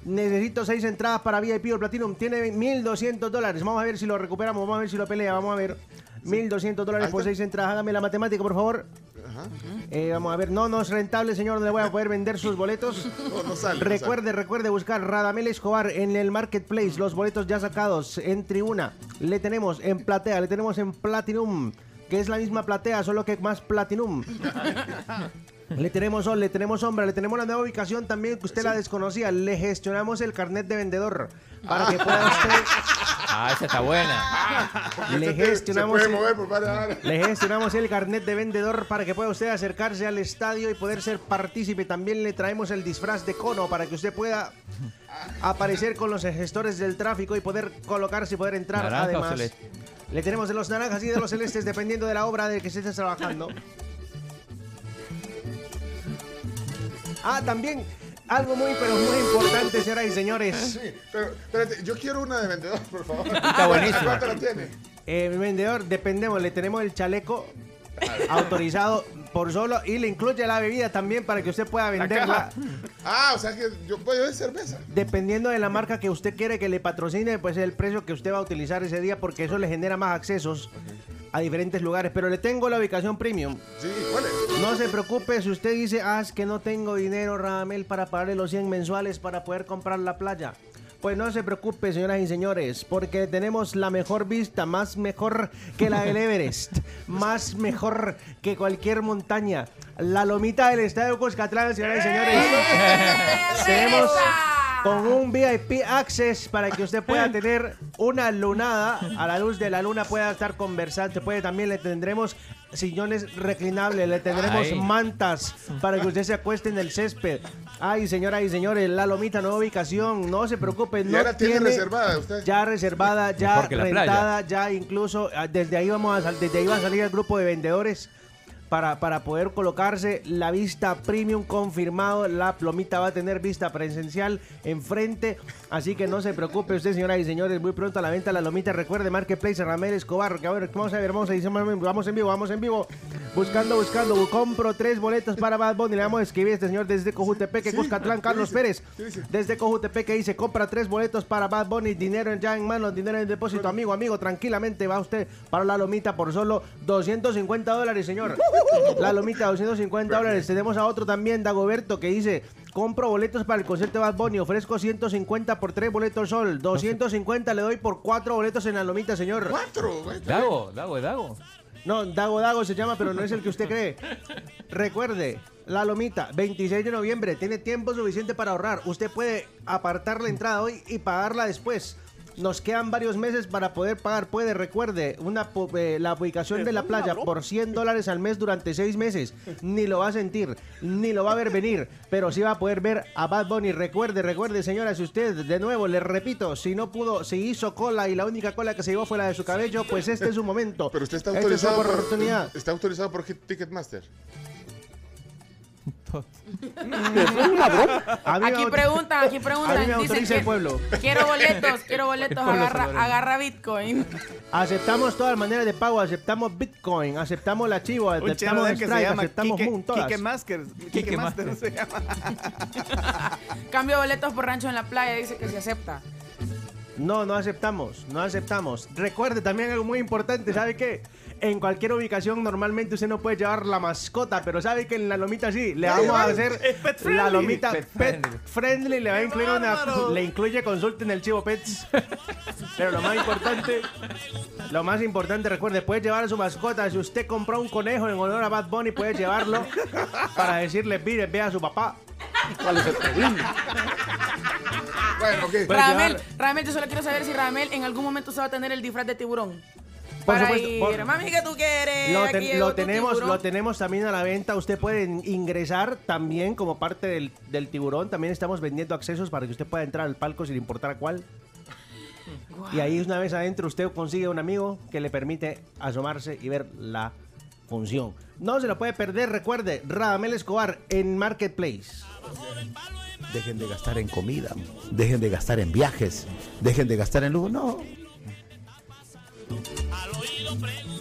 necesito seis entradas para VIP o Platinum, tiene 1200 dólares, vamos a ver si lo recuperamos, vamos a ver si lo pelea, vamos a ver, 1200 dólares por seis entradas, hágame la matemática, por favor. Eh, vamos a ver, no, no es rentable, señor, no le voy a poder vender sus boletos. No, no sale, no recuerde, recuerde buscar Radamel Escobar en el Marketplace, los boletos ya sacados en tribuna. Le tenemos en platea, le tenemos en Platinum, que es la misma platea, solo que más Platinum. Le tenemos sol, le tenemos sombra, le tenemos la nueva ubicación también que usted la desconocía. Le gestionamos el carnet de vendedor para que pueda usted. Ah, esa está buena. Le gestionamos, se puede mover por horas. le gestionamos el carnet de vendedor para que pueda usted acercarse al estadio y poder ser partícipe. También le traemos el disfraz de cono para que usted pueda aparecer con los gestores del tráfico y poder colocarse y poder entrar. ¿Naranja Además, le tenemos de los naranjas y de los celestes dependiendo de la obra de que se esté trabajando. Ah, también algo muy, pero muy importante, señoras y señores. Sí, pero espérate, yo quiero una de vendedor, por favor. Está buenísima. ¿Cuánto la tiene? Eh, vendedor, dependemos, le tenemos el chaleco autorizado por solo y le incluye la bebida también para que usted pueda venderla. Ah, o sea que yo puedo beber cerveza. Dependiendo de la marca que usted quiere que le patrocine, pues el precio que usted va a utilizar ese día porque eso le genera más accesos a diferentes lugares. Pero le tengo la ubicación premium. Sí, ¿cuál es? No se preocupe si usted dice, ah, es que no tengo dinero, Radamel, para pagarle los 100 mensuales para poder comprar la playa. Pues no se preocupe, señoras y señores, porque tenemos la mejor vista, más mejor que la del Everest, más mejor que cualquier montaña. La lomita del Estadio Cuscatlán, señoras y señores. tenemos con un VIP Access para que usted pueda tener una lunada a la luz de la luna, pueda estar conversando. Puede también le tendremos sillones reclinables, le tendremos Ay. mantas para que usted se acueste en el césped. Ay, señoras y señores, la lomita, nueva ubicación, no se preocupe, Ya no la tiene reservada usted. Ya reservada, ya rentada, ya incluso ah, desde ahí vamos a desde ahí va a salir el grupo de vendedores para, para poder colocarse la vista premium confirmado. La plomita va a tener vista presencial enfrente. Así que no se preocupe usted, señoras y señores. Muy pronto a la venta la lomita. Recuerde, Marketplace, Ramírez Escobar. Que a ver, vamos a ver, vamos a decir, vamos en vivo, vamos en vivo. Buscando, buscando. Compro tres boletos para Bad Bunny. Le vamos a escribir a este señor desde Cojutepeque, Cuscatlán, Carlos Pérez. Desde Cojutepeque dice, compra tres boletos para Bad Bunny. Dinero ya en mano, dinero en depósito. Amigo, amigo, tranquilamente va usted para la lomita por solo 250 dólares, señor. La lomita, 250 dólares. Tenemos a otro también, Dagoberto, que dice, compro boletos para el concierto de Bad Bunny. Ofrezco 150 por tres boletos sol. 250 le doy por cuatro boletos en la lomita, señor. ¿Cuatro? Dago, Dago, Dago. No, Dago Dago se llama, pero no es el que usted cree. Recuerde, La Lomita, 26 de noviembre, tiene tiempo suficiente para ahorrar. Usted puede apartar la entrada hoy y pagarla después. Nos quedan varios meses para poder pagar. Puede, recuerde, una, eh, la ubicación de la playa por 100 dólares al mes durante 6 meses. Ni lo va a sentir, ni lo va a ver venir, pero sí va a poder ver a Bad Bunny. Recuerde, recuerde, señora, si usted, de nuevo, le repito, si no pudo, si hizo cola y la única cola que se llevó fue la de su cabello, pues este es su momento. Pero usted está Esta es su autorizado por, oportunidad. está autorizado por Aquí preguntan, aquí preguntan. dicen que el pueblo. Quiero boletos, quiero boletos, El agarra, agarra Bitcoin. Aceptamos todas las maneras de pago, aceptamos Bitcoin, aceptamos la Chivo, aceptamos se Strike, llama aceptamos Kike, Moon, todas. Kike Masker. Kike Master se llama. Cambio boletos por rancho en la playa, dice que se acepta. No, no aceptamos, no aceptamos. Recuerde también algo muy importante, ¿sabe qué? En cualquier ubicación normalmente usted no puede llevar la mascota, pero ¿sabe que en la lomita sí? Le vamos a hacer Es pet la friendly. lomita Pet pet, friendly, le va a incluir una, le incluye consulta en el Chivo Pets. Pero lo más importante, lo más importante, recuerde, puede llevar a su mascota. Si usted compró un conejo en honor a Bad Bunny, puede llevarlo para decirle, mire, ve a su papá. ¿Cuál es el problema? Bueno, Ramel, Ramel, yo solo quiero saber si Ramel en algún momento se va a tener el disfraz de tiburón. Por Para supuesto, ir, por- mami, ¿qué tú quieres? Lo, ten- tenemos, lo tenemos también a la venta. Usted puede ingresar también como parte del, del tiburón. También estamos vendiendo accesos para que usted pueda entrar al palco sin importar a cuál. Y ahí una vez adentro usted consigue un amigo que le permite asomarse y ver la función. No se lo puede perder, recuerde, Radamel Escobar en Marketplace. Dejen de gastar en comida, dejen de gastar en viajes, dejen de gastar en lujo. No,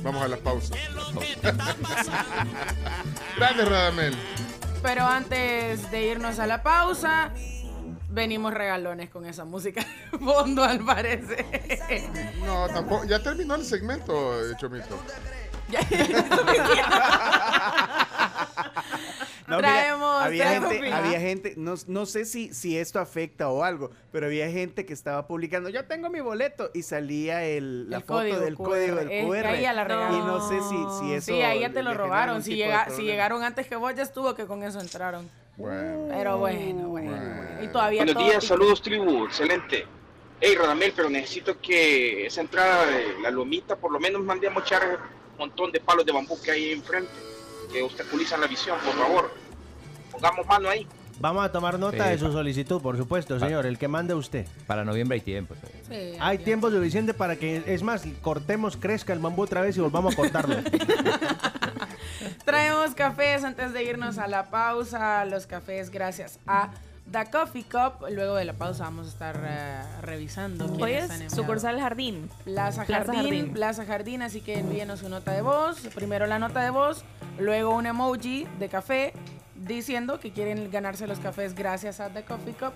Vamos a la pausa. Grande Radamel. Pero antes de irnos a la pausa, venimos regalones con esa música de fondo, al parecer. No, tampoco. Ya terminó el segmento, eh, Chomito. No, mira, Traemos- había traemos gente, había gente, no, no sé si, si esto afecta o algo, pero había gente que estaba publicando, yo tengo mi boleto y salía el, la El foto código del QR. código del Es que QR. ahí ya la regaron. y no sé si, si eso. Sí, ahí ya te lo robaron. Si, llega, si llegaron antes que vos, ya estuvo que con eso entraron. Bueno. Pero bueno, bueno. bueno. Y todavía Buenos todo días, saludos tribu, excelente. Hey Radamel, pero necesito que esa entrada de la lomita por lo menos mandemos a un montón de palos de bambú que hay enfrente, que obstaculizan la visión, por favor. Pongamos mano ahí. Vamos a tomar nota Sí, de su solicitud, por supuesto, señor. El que mande usted. Para noviembre hay tiempo. Sí, Hay tiempo suficiente para que, es más, cortemos, crezca el bambú otra vez y volvamos a cortarlo. Traemos cafés antes de irnos a la pausa. Los cafés gracias a Da Coffee Cup. Luego de la pausa vamos a estar eh, revisando. Hoy es sucursal Jardín. Plaza, Plaza Jardín, Jardín. Plaza Jardín, así que envíenos su nota de voz. Primero la nota de voz, luego un emoji de café diciendo que quieren ganarse los cafés gracias a The Coffee Cup.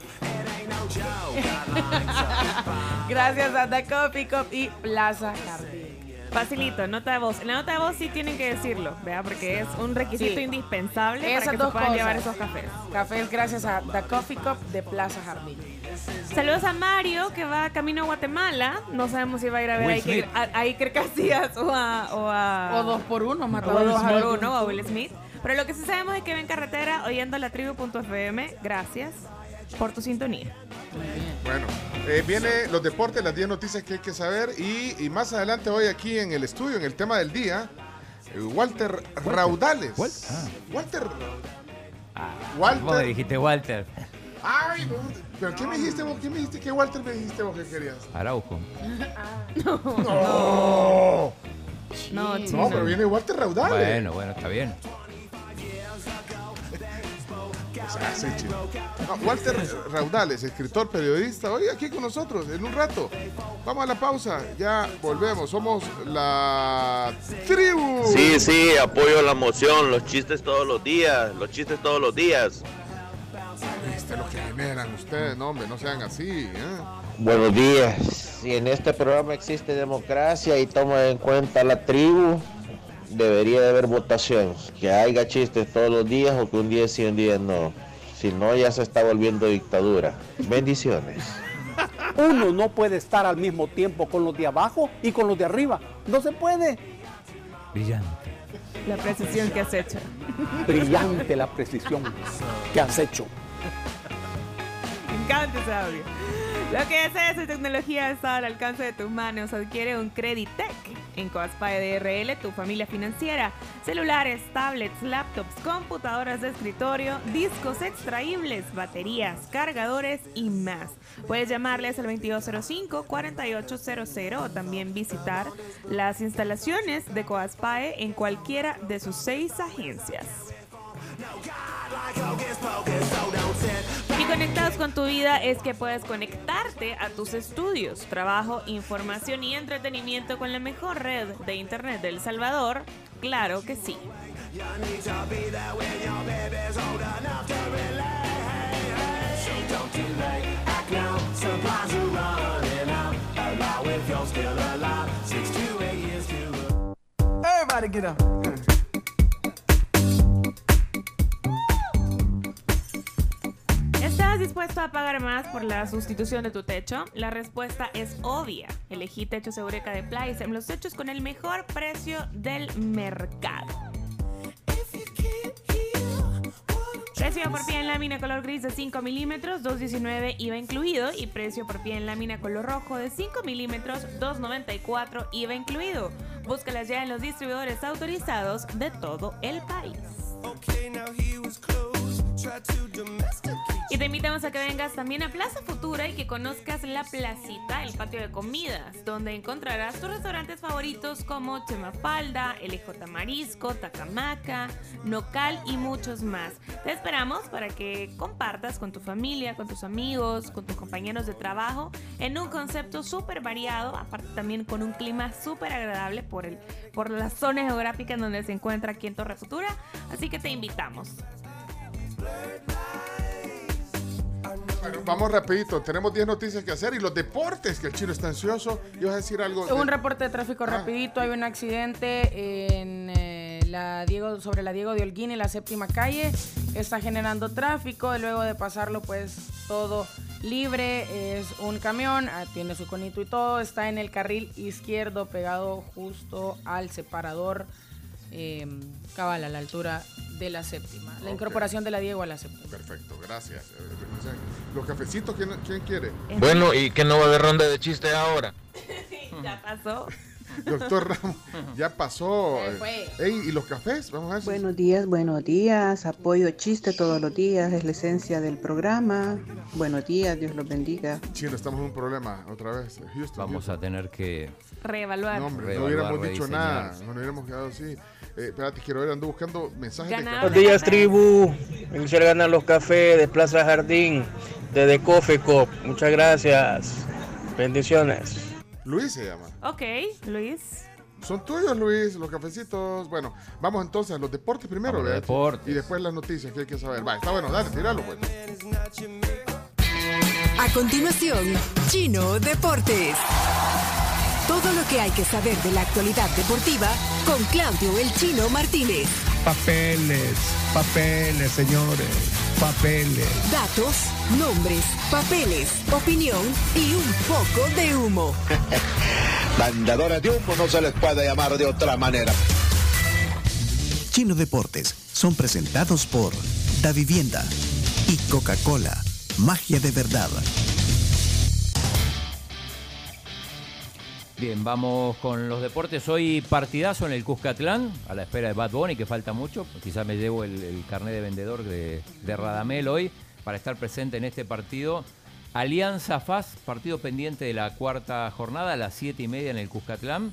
gracias a The Coffee Cup y Plaza Jardín. Facilito, nota de voz. En la nota de voz sí tienen que decirlo, ¿vea? Porque es un requisito Sí. indispensable para que se dos puedan cosas. llevar esos cafés. Cafés gracias a The Coffee Cup de Plaza Jardín. Saludos a Mario, que va camino a Guatemala. No sabemos si va a ir a ver a Will a, a Iker Casillas o a, o a... O dos por uno, o mató a dos por Smith. uno, o a Will Smith. Pero lo que sí sabemos es que va en carretera oyendo la tribu.fm. Gracias por tu sintonía. Bueno, eh, viene los deportes, las 10 noticias que hay que saber y, y más adelante hoy aquí en el estudio, en el tema del día, eh, Walter, Raudales. Walter. Walter. Vos me dijiste Walter. Ay, no, pero ¿qué me dijiste vos? ¿Qué me dijiste? ¿Qué Walter me dijiste vos que querías? Araujo. No. No, No, chino. pero viene Walter Raudales. Bueno, bueno, está bien. No, Walter Raudales, escritor, periodista, hoy aquí con nosotros, en un rato. Vamos a la pausa, ya volvemos. Somos la tribu. Sí, sí, apoyo la moción, los chistes todos los días, los chistes todos los días. Este es lo que generan ustedes, no, hombre, no sean así. ¿eh? Buenos días. Si en este programa existe democracia y toma en cuenta la tribu, debería de haber votación. Que haya chistes todos los días o que un día sí, un día no. Si no, ya se está volviendo dictadura. Bendiciones. Uno no puede estar al mismo tiempo con los de abajo y con los de arriba. No se puede. Brillante. La precisión que has hecho. Brillante la precisión que has hecho. Me encanta ese audio. Lo que es eso, tecnología está al alcance de tus manos. Adquiere un Creditec en Coaspae DRL, tu familia financiera. Celulares, tablets, laptops, computadoras de escritorio, discos extraíbles, baterías, cargadores y más. Puedes llamarles al 2205-4800 o también visitar las instalaciones de Coaspae en cualquiera de sus seis agencias. Y conectados con tu vida es que puedes conectarte a tus estudios, trabajo, información y entretenimiento con la mejor red de internet del Salvador. Claro que sí. Everybody get up. ¿Estás dispuesto a pagar más por la sustitución de tu techo? La respuesta es obvia. Elegí Techos Eureka de Plaisem, los techos con el mejor precio del mercado. Precio por pie en lámina color gris de 5 milímetros, 2.19 IVA incluido. Y precio por pie en lámina color rojo de 5 milímetros, 2.94 IVA incluido. Búscalas ya en los distribuidores autorizados de todo el país. Y te invitamos a que vengas también a Plaza Futura y que conozcas la placita, el patio de comidas, donde encontrarás tus restaurantes favoritos como Chemafalda, LJ Marisco, Tacamaca, Nocal y muchos más. Te esperamos para que compartas con tu familia, con tus amigos, con tus compañeros de trabajo en un concepto súper variado, aparte también con un clima súper agradable por, el, por la zona geográfica en donde se encuentra aquí en Torre Futura. Así que te invitamos. Bueno, vamos rapidito, tenemos 10 noticias que hacer y los deportes, que el chino está ansioso. ¿Y vas a decir algo? de- Un reporte de tráfico Ah. rapidito. Hay un accidente en eh, la Diego, sobre la Diego de Holguín en la séptima calle. Está generando tráfico. y Luego de pasarlo, pues todo libre. Es un camión, ah, tiene su conito y todo. Está en el carril izquierdo, pegado justo al separador eh, cabal, a la altura de la séptima. La incorporación de la Diego a la séptima. Perfecto, gracias. Eh, o sea, Los cafecitos, ¿quién, quién quiere? Bueno, ¿y que no va a haber ronda de chistes ahora? ya pasó. Doctor Ramos, ya pasó. Fue. Ey, ¿y los cafés? Vamos a ver. si- Buenos días, buenos días. Apoyo chiste todos los días, es la esencia del programa. Buenos días, Dios los bendiga. Chino, estamos en un problema otra vez. Houston, Vamos a tener que Reevaluar. No, hombre, no Reevaluar, hubiéramos dicho rediseñar. nada. No nos hubiéramos quedado así. Eh, espérate, quiero ver, ando buscando mensajes de Ganar. café. Buenos días, tribu. Quisiera ganar los cafés de Plaza Jardín, de Coffee Cup. Muchas gracias. Bendiciones. Luis se llama. Ok, Luis. Son tuyos, Luis, los cafecitos. Bueno, vamos entonces a los deportes primero, ¿verdad? deportes. Y después las noticias que hay que saber. Va, está bueno, dale, tíralo, pues. A continuación, Chino Deportes. Todo lo que hay que saber de la actualidad deportiva con Claudio El Chino Martínez. Papeles, papeles, señores, papeles. Datos, nombres, papeles, opinión y un poco de humo. Mandadores de humo no se les puede llamar de otra manera. Chino Deportes son presentados por Da Vivienda y Coca-Cola, magia de verdad. Bien, vamos con los deportes. Hoy partidazo en el Cuscatlán, a la espera de Bad Bunny, que falta mucho. Quizás me llevo el, el carnet de vendedor de, Radamel hoy para estar presente en este partido. Alianza FAS, partido pendiente de la cuarta jornada, a las siete y media en el Cuscatlán.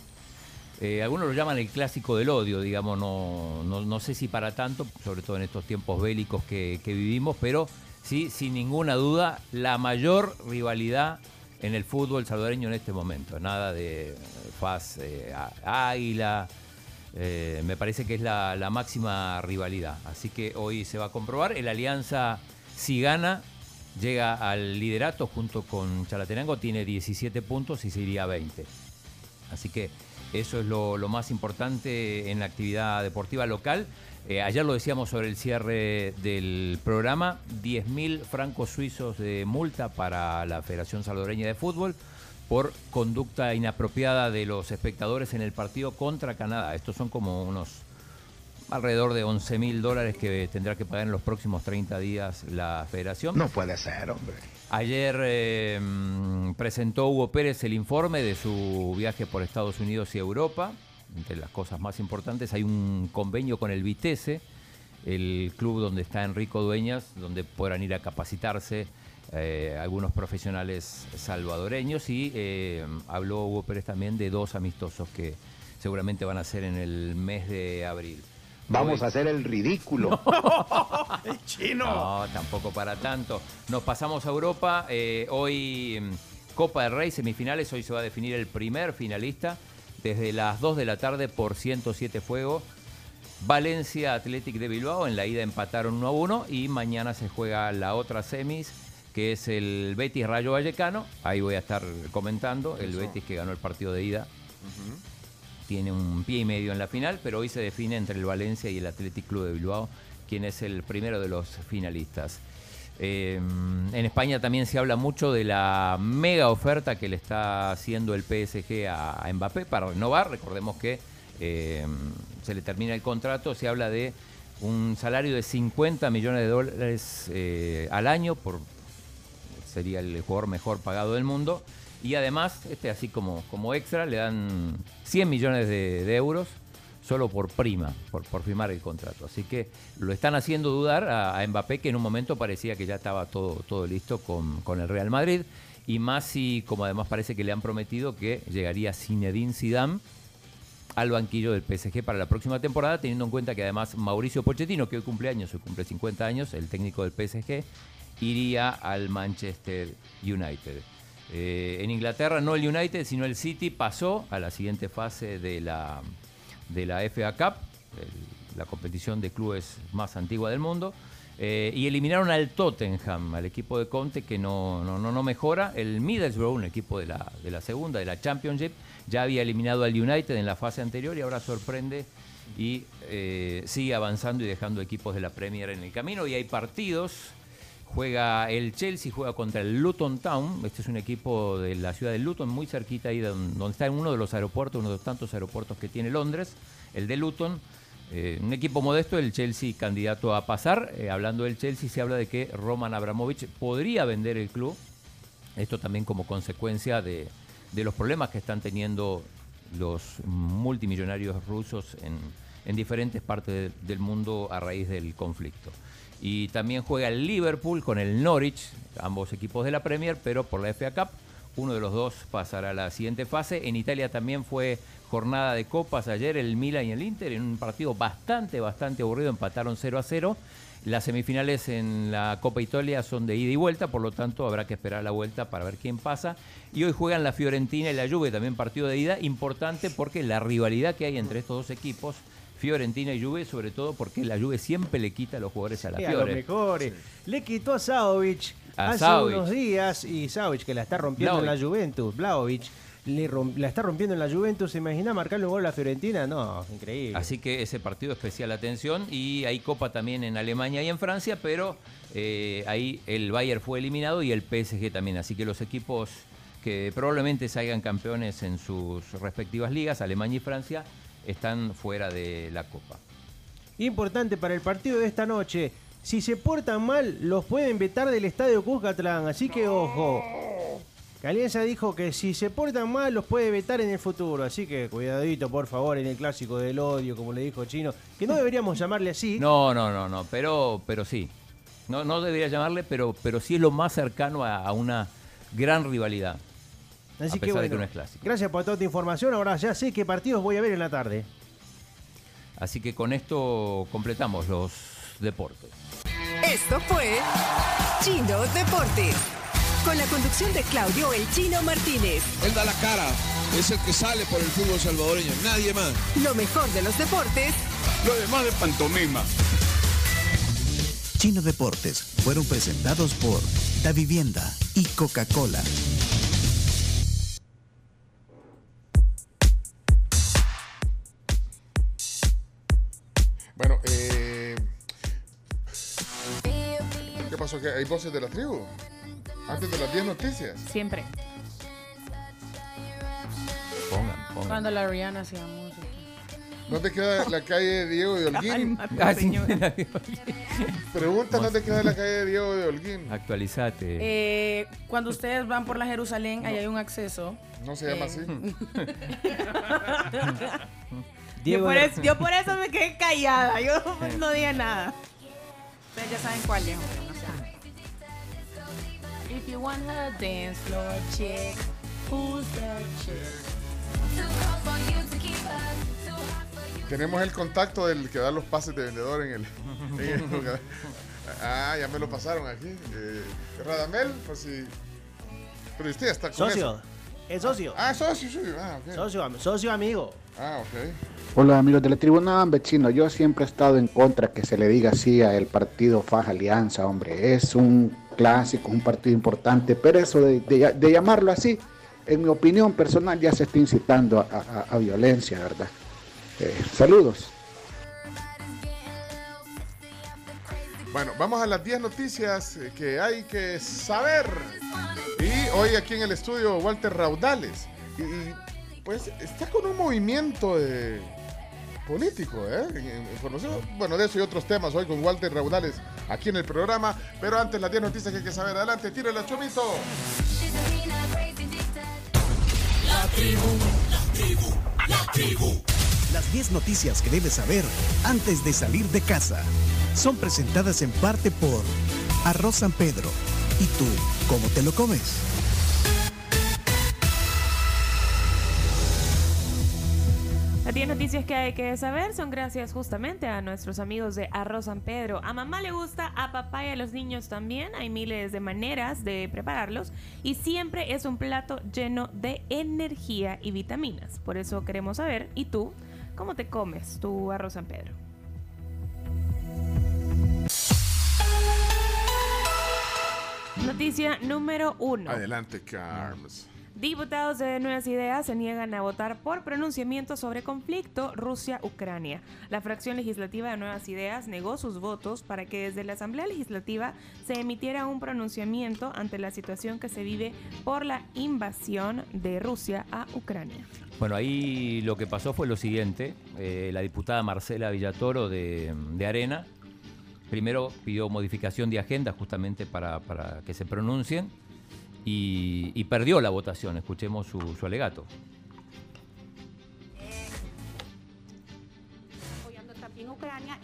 Eh, algunos lo llaman el clásico del odio, digamos, no, no, no sé si para tanto, sobre todo en estos tiempos bélicos que vivimos, pero sí, sin ninguna duda, la mayor rivalidad en el fútbol salvadoreño en este momento. Nada de eh, á- Águila, eh, me parece que es la, máxima rivalidad. Así que hoy se va a comprobar. El Alianza, si gana, llega al liderato junto con Chalatenango, tiene 17 puntos y se iría a 20. Así que eso es lo más importante en la actividad deportiva local. Eh, ayer lo decíamos sobre el cierre del programa, 10.000 francos suizos de multa para la Federación Salvadoreña de Fútbol por conducta inapropiada de los espectadores en el partido contra Canadá. Estos son como unos alrededor de 11 mil dólares que tendrá que pagar en los próximos 30 días la federación. No puede ser, hombre. Ayer eh, presentó Hugo Pérez el informe de su viaje por Estados Unidos y Europa. Entre las cosas más importantes hay un convenio con el Vitesse, el club donde está Enrico Dueñas, donde podrán ir a capacitarse eh, algunos profesionales salvadoreños y eh, habló Hugo Pérez también de dos amistosos que seguramente van a ser en el mes de abril. Vamos a hacer el ridículo. chino. no, tampoco para tanto. Nos pasamos a Europa. eh, hoy mm, Copa del Rey, semifinales. Hoy se va a definir el primer finalista desde las 2 de la tarde por 107 fuego. Valencia Athletic de Bilbao. En la ida empataron 1 a 1 y mañana se juega la otra semis que es el Betis Rayo Vallecano. Ahí voy a estar comentando. El Eso. Betis que ganó el partido de ida tiene un pie y medio en la final, pero hoy se define entre el Valencia y el Athletic Club de Bilbao quién es el primero de los finalistas. Eh, en España también se habla mucho de la mega oferta que le está haciendo el PSG a, a Mbappé para renovar. Recordemos que eh, se le termina el contrato, se habla de un salario de 50 millones de dólares eh, al año por sería el jugador mejor pagado del mundo. Y además, este así como, como extra, le dan 100 millones de euros solo por prima, por, por firmar el contrato. Así que lo están haciendo dudar a, Mbappé, que en un momento parecía que ya estaba todo, todo listo con, con el Real Madrid. Y más si, como además parece que le han prometido que llegaría Zinedine Zidane al banquillo del PSG para la próxima temporada, teniendo en cuenta que además Mauricio Pochettino, que hoy cumple años, hoy cumple 50 años, el técnico del PSG, iría al Manchester United. Eh, en Inglaterra no el United, sino el City pasó a la siguiente fase de la, de la FA Cup, la competición de clubes más antigua del mundo, eh, y eliminaron al Tottenham, al equipo de Conte que no, no, no, no mejora. El Middlesbrough, un equipo de la, de la segunda, de la Championship, ya había eliminado al United en la fase anterior y ahora sorprende y eh, sigue avanzando y dejando equipos de la Premier en el camino. Y hay partidos. Juega el Chelsea, juega contra el Luton Town. Este es un equipo de la ciudad de Luton, muy cerquita ahí don- donde está en uno de los aeropuertos, uno de los tantos aeropuertos que tiene Londres, el de Luton. Eh, un equipo modesto, el Chelsea candidato a pasar. Eh, hablando del Chelsea, se habla de que Roman Abramovich podría vender el club. Esto también como consecuencia de, los problemas que están teniendo los multimillonarios rusos en, en diferentes partes de- del mundo a raíz del conflicto. Y también juega el Liverpool con el Norwich, ambos equipos de la Premier, pero por la FA Cup. Uno de los dos pasará a la siguiente fase. En Italia también fue jornada de copas ayer, el Milan y el Inter, en un partido bastante, bastante aburrido, empataron 0 a 0. Las semifinales en la Copa Italia son de ida y vuelta, por lo tanto habrá que esperar la vuelta para ver quién pasa. Y hoy juegan la Fiorentina y la Juve, también partido de ida, importante porque la rivalidad que hay entre estos dos equipos, Fiorentina y Juve, sobre todo porque la Juve siempre le quita a los jugadores a la Sí, a los Fiore. mejores. Le quitó a Saovic A hace unos días y Saovic que la está rompiendo en la Juventus, Blaovic, le la está rompiendo en la Juventus. ¿Se imagina marcarle un gol a la Fiorentina? No, increíble. Así que ese partido especial atención y hay copa también en Alemania y en Francia, pero eh, ahí el Bayern fue eliminado y el PSG también. Así que los equipos que probablemente salgan campeones en sus respectivas ligas, Alemania y Francia, están fuera de la copa. Importante para el partido de esta noche. Si se portan mal, los pueden vetar del estadio Cuscatlán. Así que ojo. Calienza dijo que si se portan mal, los puede vetar en el futuro. Así que cuidadito, por favor, en el clásico del odio, como le dijo Chino. Que no deberíamos llamarle así. No, no, no, no, pero, pero sí. No, no debería llamarle, pero, pero sí es lo más cercano a, a una gran rivalidad. Así a que pesar de que bueno, no es clásico. gracias por toda tu información. Ahora ya sé qué partidos voy a ver en la tarde. Así que con esto completamos los deportes. Esto fue Chino Deportes. Con la conducción de Claudio El Chino Martínez. Él da la cara, es el que sale por el fútbol salvadoreño, nadie más. Lo mejor de los deportes Lo demás de pantomima. Chino Deportes fueron presentados por Da Vivienda y Coca-Cola. Bueno, eh, ¿qué pasó? ¿Qué? ¿Hay voces de la tribu? Antes de las 10 noticias. Siempre. Pongan, pongan. Cuando la Rihanna hacía música. ¿Dónde queda la calle Diego de Holguín? Cálmate, Ah, señora. Pregunta dónde queda la calle Diego de Holguín. Actualizate. Eh, cuando ustedes van por la Jerusalén, ahí hay un acceso. No se llama Eh, así. yo, Diego por de- eso, yo por eso me quedé callada. Yo no dije nada. Ustedes ya saben cuál es, hombre. No sé. If you want a dance floor chick, who's that chick? Tenemos el contacto del que da los pases de vendedor en el, en el lugar. Ah, ya me lo pasaron aquí. Eh, Radamel, por si. Pero usted está con Socio. eso. Es socio. Ah, socio, sí. Ah, ok. Socio, am- socio amigo. Ah, ok. Hola amigos de la tribuna, hombre chino, yo siempre he estado en contra que se le diga así a el partido Faja Alianza, hombre, es un clásico, un partido importante, pero eso de, de- de llamarlo así, en mi opinión personal ya se está incitando a, a- a violencia, ¿verdad? Eh, saludos. Bueno, vamos a las 10 noticias eh, que hay que saber. Y hoy aquí en el estudio Walter Raudales. Y, pues está con un movimiento de político, ¿eh? Bueno, de eso y otros temas hoy con Walter Raudales aquí en el programa. Pero antes las 10 noticias que hay que saber. Adelante, tírala, Chomito. La tribu, la tribu, la tribu. Las 10 noticias que debes saber antes de salir de casa son presentadas en parte por Arroz San Pedro. ¿Y tú, cómo te lo comes? Las 10 noticias que hay que saber son gracias justamente a nuestros amigos de Arroz San Pedro. A mamá le gusta, a papá y a los niños también. Hay miles de maneras de prepararlos y siempre es un plato lleno de energía y vitaminas. Por eso queremos saber, ¿y tú cómo te comes tu Arroz San Pedro? Noticia número uno. Adelante, Carms. Diputados de Nuevas Ideas se niegan a votar por pronunciamiento sobre conflicto Rusia-Ucrania. La fracción legislativa de Nuevas Ideas negó sus votos para que desde la Asamblea Legislativa se emitiera un pronunciamiento ante la situación que se vive por la invasión de Rusia a Ucrania. Bueno, ahí lo que pasó fue lo siguiente. eh, la diputada Marcela Villatoro de, Arena primero pidió modificación de agenda justamente para que se pronuncien y, perdió la votación. Escuchemos su, su alegato.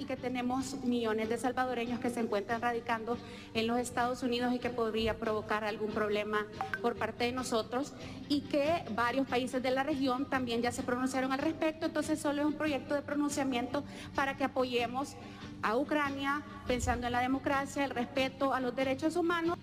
y que tenemos millones de salvadoreños que se encuentran radicando en los Estados Unidos y que podría provocar algún problema por parte de nosotros y que varios países de la región también ya se pronunciaron al respecto, entonces solo es un proyecto de pronunciamiento para que apoyemos a Ucrania pensando en la democracia, el respeto a los derechos humanos.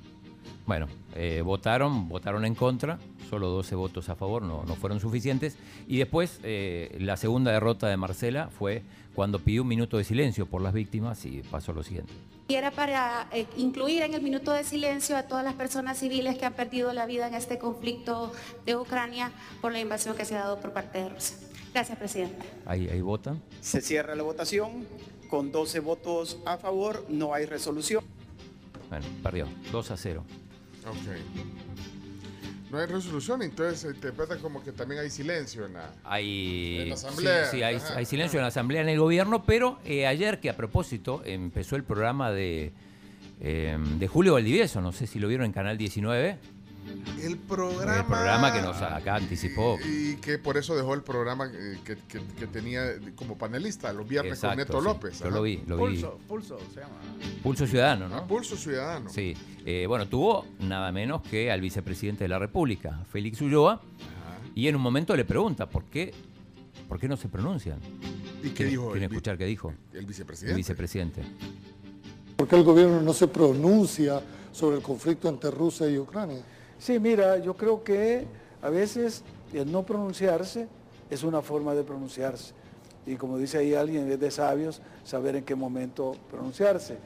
Bueno, eh, votaron, votaron en contra, solo 12 votos a favor, no, no fueron suficientes. Y después, eh, la segunda derrota de Marcela fue cuando pidió un minuto de silencio por las víctimas y pasó lo siguiente. Y era para eh, incluir en el minuto de silencio a todas las personas civiles que han perdido la vida en este conflicto de Ucrania por la invasión que se ha dado por parte de Rusia. Gracias, presidente. Ahí, ahí votan. Se cierra la votación. Con 12 votos a favor, no hay resolución. Bueno, perdió, 2 a 0. Ok. No hay resolución, entonces se interpreta como que también hay silencio en la, Hay, en la asamblea. Sí, sí, hay, Ajá. hay silencio en la asamblea, en el gobierno, pero eh, ayer que a propósito empezó el programa de, eh, de Julio Valdivieso, no sé si lo vieron en Canal 19, El programa. el programa que nos acá anticipó. Y que por eso dejó el programa eh, que, que- que tenía como panelista los viernes Exacto, con Neto sí. López. Yo ajá. lo vi, lo vi. Pulso, se llama. Pulso Ciudadano, ¿no? Pulso Ciudadano. Sí. Eh, bueno, tuvo nada menos que al vicepresidente de la República, Félix Ulloa, y en un momento le pregunta, ¿por qué, por qué no se pronuncian? ¿Y qué ¿Quieren- dijo quieren el vi- escuchar qué dijo? El El vicepresidente. vicepresidente. ¿Por qué el gobierno no se pronuncia sobre el conflicto entre Rusia y Ucrania? Sí, mira, yo creo que a veces el no pronunciarse es una forma de pronunciarse. Y como dice ahí alguien, es de sabios saber en qué momento pronunciarse.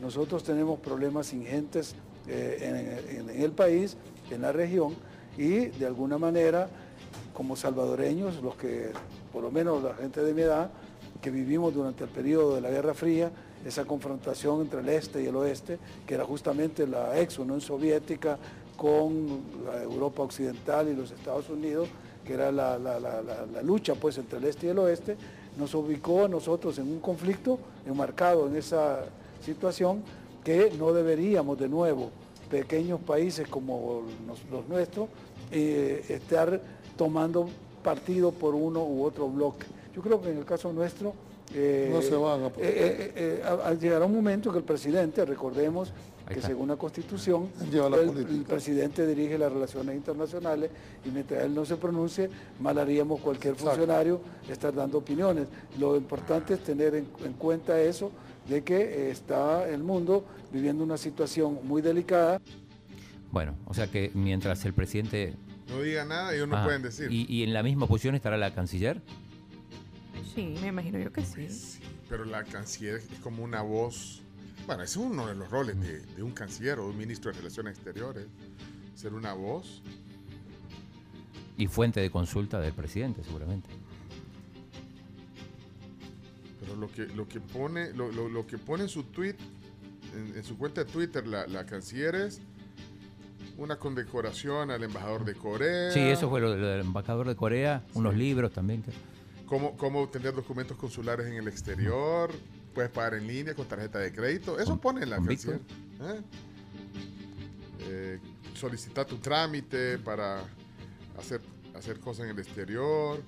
Nosotros tenemos problemas ingentes eh, en, en- el país, en la región, y de alguna manera, como salvadoreños, los que, por lo menos la gente de mi edad, que vivimos durante el periodo de la Guerra Fría, esa confrontación entre el este y el oeste, que era justamente la ex Unión Soviética con la Europa Occidental y los Estados Unidos, que era la, la- la- la- la lucha pues entre el este y el oeste, nos ubicó a nosotros en un conflicto enmarcado en esa situación que no deberíamos de nuevo, pequeños países como los nuestros, eh, estar tomando partido por uno u otro bloque. Yo creo que en el caso nuestro... eh, No se van a- eh, eh, llegará un momento que el presidente, recordemos que según la Constitución, Lleva la el, presidente dirige las relaciones internacionales y mientras él no se pronuncie, mal haríamos cualquier funcionario estar dando opiniones. Lo importante es tener en, en cuenta eso, de que eh, está el mundo viviendo una situación muy delicada. Bueno, o sea que mientras el presidente... No diga nada, ellos no Ah, pueden decir. Y, y en la misma posición estará la canciller? Sí, me imagino yo que sí. Pero la canciller es como una voz. Bueno, ese es uno de los roles de, de un canciller o de un ministro de Relaciones Exteriores. Ser una voz. Y fuente de consulta del presidente, seguramente. Pero lo que, lo que pone, lo, lo- lo que pone en su tweet, en, en su cuenta de Twitter, la, la canciller es una condecoración al embajador de Corea. Sí, eso fue lo, del embajador de Corea, unos libros también. que- Cómo, cómo obtener documentos consulares en el exterior. Puedes pagar en línea con tarjeta de crédito. Eso pone en la canciller. ¿eh? Eh, solicitar tu trámite para hacer, hacer cosas en el exterior.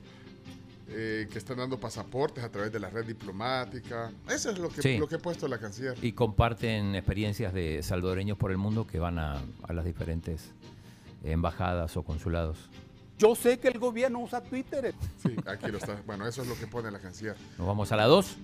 eh, que están dando pasaportes a través de la red diplomática. Eso es lo que, Sí. lo que ha puesto la canciller. Y comparten experiencias de salvadoreños por el mundo que van a, a las diferentes embajadas o consulados. Yo sé que el gobierno usa Twitter. Sí, aquí lo está. Bueno, eso es lo que pone la canciller. Nos vamos a la 2.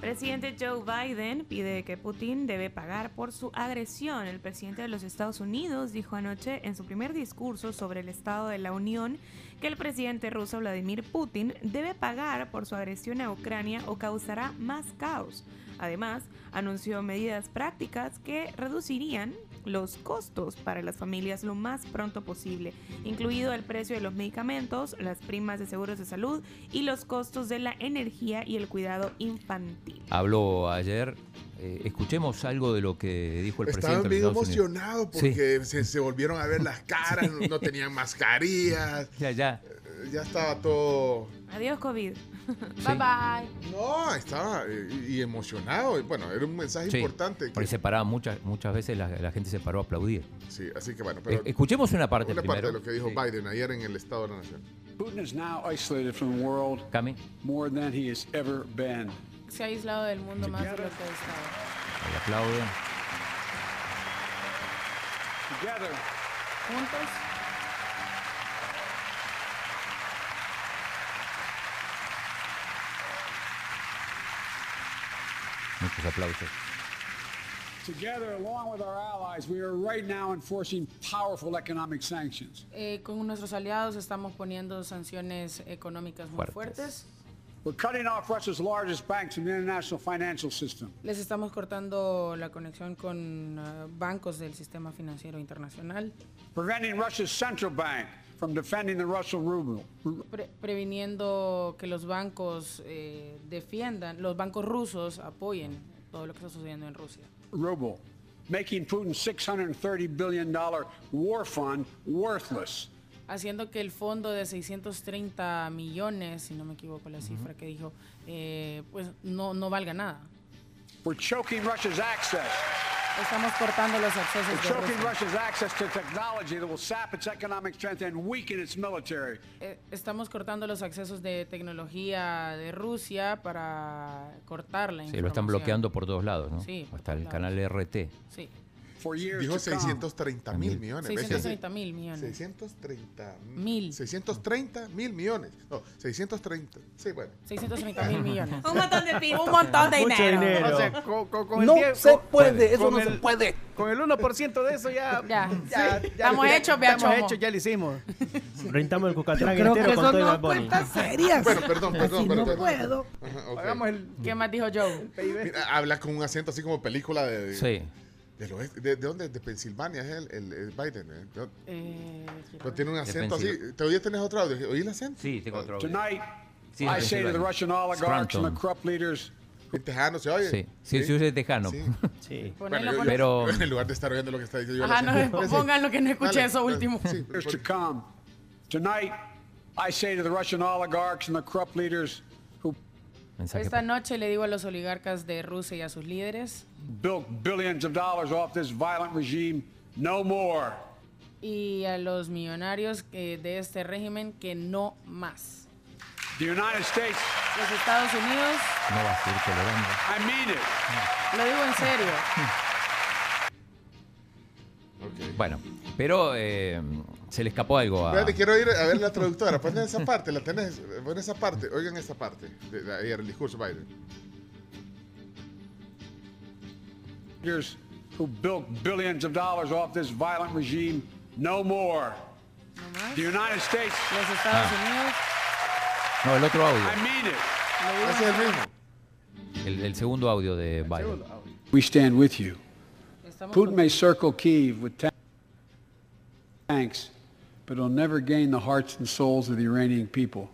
Presidente Joe Biden pide que Putin debe pagar por su agresión. El presidente de los Estados Unidos dijo anoche en su primer discurso sobre el Estado de la Unión que el presidente ruso Vladimir Putin debe pagar por su agresión a Ucrania o causará más caos. Además, anunció medidas prácticas que reducirían los costos para las familias lo más pronto posible, incluido el precio de los medicamentos, las primas de seguros de salud y los costos de la energía y el cuidado infantil. Habló ayer. eh, escuchemos algo de lo que dijo el Estaban presidente. de bien emocionados Sí. porque se, se volvieron a ver las caras, no, no tenían mascarillas. Ya, ya. Ya estaba todo. Adiós, COVID. Bye bye. No, estaba eh, y, y emocionado. Bueno, era un mensaje Sí, importante. que- Porque se paraba muchas, muchas veces la, la gente se paró a aplaudir. Sí, así que bueno, pero escuchemos una parte una parte primero. de lo que dijo Biden ayer en el Estado de la Nación. Putin is now isolated from the world more than he has ever been. Se ha aislado del mundo más de lo que ha estado. Le aplauden. Together, Juntos. Muchos aplausos. together, along with our allies, we are right now enforcing powerful economic sanctions. Eh, con nuestros aliados estamos poniendo sanciones económicas muy fuertes. We're cutting off Russia's largest banks in the international financial system. Les estamos cortando la conexión con eh, bancos del sistema financiero internacional, preventing Russia's central bank from defending the Russian ruble. pre- previniendo que los bancos eh, defiendan, los bancos rusos apoyen todo lo que está sucediendo en Rusia. ruble, making Putin's $630 billion war fund worthless. Haciendo que el fondo de 630 millones, si no me equivoco la cifra que dijo, eh, pues no, no valga nada. We're choking Russia's access. Estamos cortando los accesos We're de choking Rusia. Russia's access to technology that will sap its economic strength and weaken its military. Eh, Estamos cortando los accesos de tecnología de Rusia para cortar la Sí, lo están bloqueando por todos lados, ¿no? Sí, Hasta el canal RT. Sí. For years Dijo to come. 630 mil millones. ¿ves? 630 mil millones. 630 Mil. 630 mil millones. No, 630. Sí, bueno. 630 mil millones. Un montón de. Un montón de Mucho dinero. dinero. O sea, con, con- con el No diez- se con- puede, eso no se el- puede. Con el 1% de eso ya. Ya. ya, Estamos ya- hechos, vea, Estamos hechos, ya lo hicimos. Rentamos el Cucatrán entero que con todo no serias. Bueno, perdón, perdón, perdón. no puedo. El. ¿Qué más dijo Joe? Mira, habla con un acento así como película de. de- Sí. Del oeste. ¿De, de dónde? De Pensilvania es el, el- el Biden. ¿eh? Eh, Pero tiene un acento así. ¿Te oí? ¿Tenés otro audio? ¿Oí el acento? Sí, tengo otro audio. Tonight, Sí, I say to the. Russian oligarchs and the corrupt leaders El tejano se oye. Sí, sí, sí, es tejano. Sí. Sí. Bueno, yo-. Pero- en lugar de estar oyendo lo que está diciendo yo. Ajá, no, pongan lo que no escuché Dale, eso último. Sí, years to come. Tonight, I say to the Russian oligarchs and the corrupt leaders Mensaje Esta noche le digo a los oligarcas de Rusia y a sus líderes built billions of dollars off this violent regime, no more. y a los millonarios eh, de este régimen que no más. The United States, Los Estados Unidos, no va a seguir tolerando. I mean it. lo digo en serio, Bueno, pero eh, se le escapó algo a... Espérate, quiero ir a ver la traductora. Ponen esa parte, la tenés. Pon esa parte. Oigan esa parte de, de ayer, el discurso de Biden. Leaders who built billions of dollars off this violent regime, no more. no más. The United States, Los Estados Ah. Unidos, No, el otro audio. I mean it. Ese es el mismo. El, el segundo audio de Biden. We stand with you. Putin may circle Kiev with ta- tanks, but he'll never gain the hearts and souls of the Iranian people.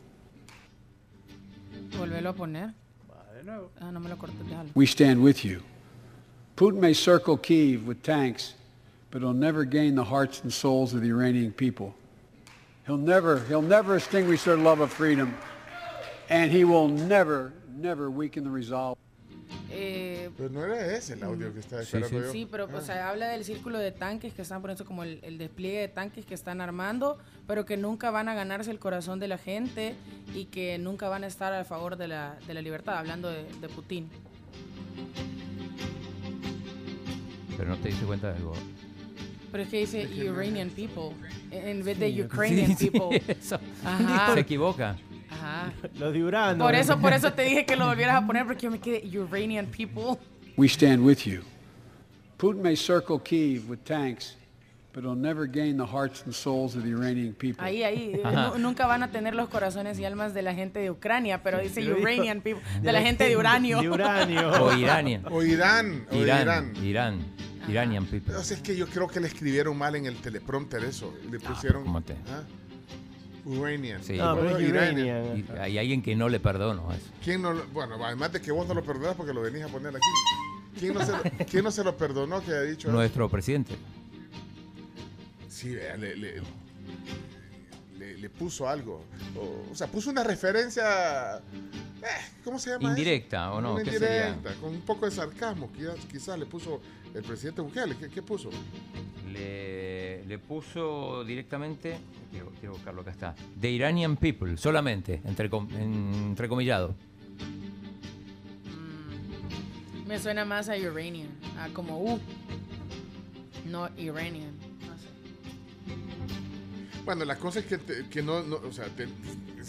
Volvelo a poner. Ah, no me lo cortes, déjalo. We stand with you. Putin may circle Kiev with tanks, but he'll never gain the hearts and souls of the Iranian people. He'll never, he'll never extinguish their love of freedom, and he will never, never weaken the resolve. Eh, Pero no era ese el audio que estaba esperando yo. Sí, pero o sea, habla del círculo de tanques que están poniendo como el, el despliegue de tanques que están armando, pero que nunca van a ganarse el corazón de la gente y que nunca van a estar a favor de la, de la libertad, hablando de, de Putin. Pero no te diste cuenta de algo. Pero es que dice Iranian people en vez de Ukrainian Sí, sí, people. eso. Ajá. Se equivoca. Ajá. Lo de Urano. Por eso, por eso te dije que lo volvieras a poner porque yo me quedé Iranian people. We stand with you. Putin may circle Kiev with tanks, but he'll never gain the hearts and souls of the Iranian people. Ahí, ahí. Nu- nunca van a tener los corazones y almas de la gente de Ucrania, pero dice. Iranian people, de la gente de uranio. De uranio. O Iranian. O Irán. O Irán. Irán. Irán. Iranian people. O sea, es que yo creo que le escribieron mal en el teleprompter eso. Le pusieron. ¿cómo te- ¿ah? Uranian. Sí. No, pero es Iranian. Y hay alguien que no le perdono eso. ¿Quién no lo- bueno, además de que vos no lo perdonás porque lo venís a poner aquí. ¿Quién no se lo, quién no se lo perdonó que haya dicho eso? Nuestro presidente. Sí, vea, le, le- le- le puso algo. O, o sea, puso una referencia ¿Cómo se llama? Indirecta, eso? ¿o no? Una ¿Qué sería? indirecta, con un poco de sarcasmo. Quizás, quizás le puso el presidente Bukele. ¿Qué, qué puso? Le, le puso directamente, quiero, quiero buscarlo, acá está, The Iranian People, solamente, entre, com- en- entrecomillado. Me suena más a Uranian, a como U. No Iranian. No sé. Bueno, la cosa es que, te- que no, no, o sea, te-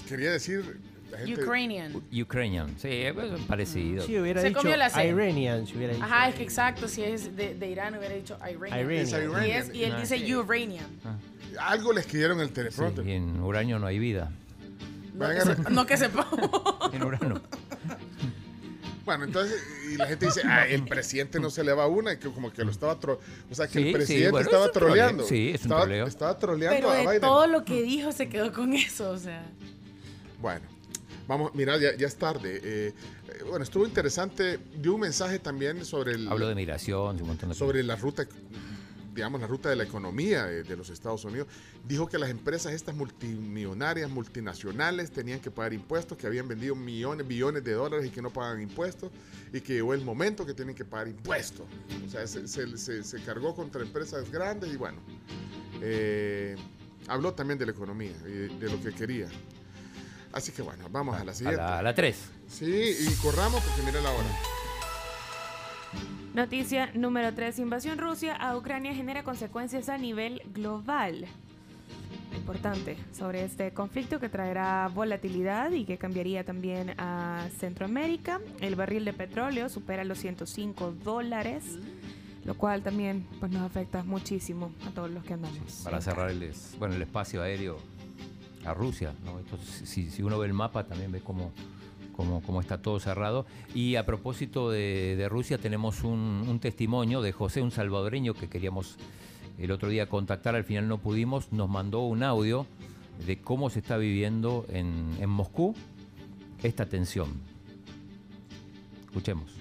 quería decir... Gente, Ukrainian. Ukrainian, sí, es parecido. Sí, hubiera Se dicho comió la C. Iranian, si hubiera dicho. Ajá, es que exacto, si es de, de Irán hubiera dicho Iranian. Iranian. Es Y, Iranian. es- y él Ah, dice sí. Uranian. Algo le escribieron en el Sí, teleprompter. y en uranio no hay vida. No que, se- no que sepa. En urano. Bueno, entonces, y la gente dice, ah, el presidente no se le va una, y que como que lo estaba tro O sea, que Sí, sí, el presidente bueno, estaba es troleando. Sí, es un estaba, troleo. Estaba troleando Pero a de Biden. todo lo que dijo se quedó con eso, o sea. Bueno, vamos, mira, ya, ya es tarde. Eh, eh, bueno, estuvo interesante. Dio un mensaje también sobre el, Hablo de migración, un montón de sobre la ruta, digamos, la ruta de la economía de, de los Estados Unidos. Dijo que las empresas estas multimillonarias, multinacionales, tenían que pagar impuestos, que habían vendido millones, billones de dólares y que no pagan impuestos, y que llegó el momento que tienen que pagar impuestos. O sea, se, se- se- se cargó contra empresas grandes y bueno. eh, habló también de la economía y de, de lo que quería. Así que bueno, vamos a la siguiente. a la 3. Sí, y corramos porque mira la hora. Noticia número 3. Invasión Rusia a Ucrania genera consecuencias a nivel global. Importante sobre este conflicto que traerá volatilidad y que cambiaría también a Centroamérica. El barril de petróleo supera los 105 dólares, lo cual también pues, nos afecta muchísimo a todos los que andamos. Para cerrar el, es- bueno, el espacio aéreo a Rusia. ¿no? Esto, si, uno ve el mapa también ve cómo, cómo, cómo está todo cerrado. Y a propósito de, Rusia tenemos un, testimonio de José, un salvadoreño que queríamos el otro día contactar, al final no pudimos, nos mandó un audio de cómo se está viviendo en, en Moscú esta tensión. Escuchemos.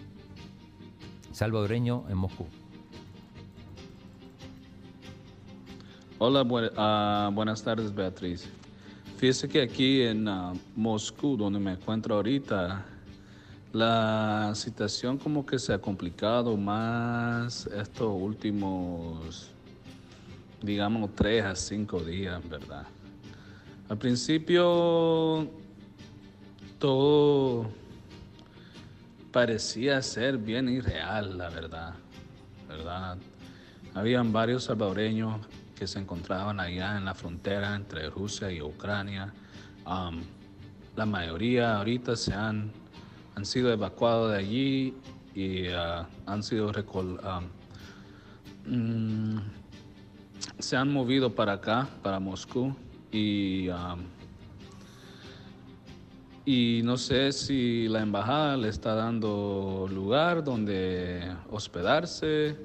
Salvadoreño en Moscú. Hola, ah, buenas tardes Beatriz. Fíjese que aquí en ah, Moscú, donde me encuentro ahorita, la situación como que se ha complicado más estos últimos, digamos, tres a cinco días, ¿verdad? Al principio todo parecía ser bien irreal, la verdad, ¿verdad? Habían varios salvadoreños que se encontraban allá en la frontera entre Rusia y Ucrania. La mayoría ahorita se han, han sido evacuados de allí y ah, han sido recol- mm, se han movido para acá, para Moscú y y no sé si la embajada le está dando lugar donde hospedarse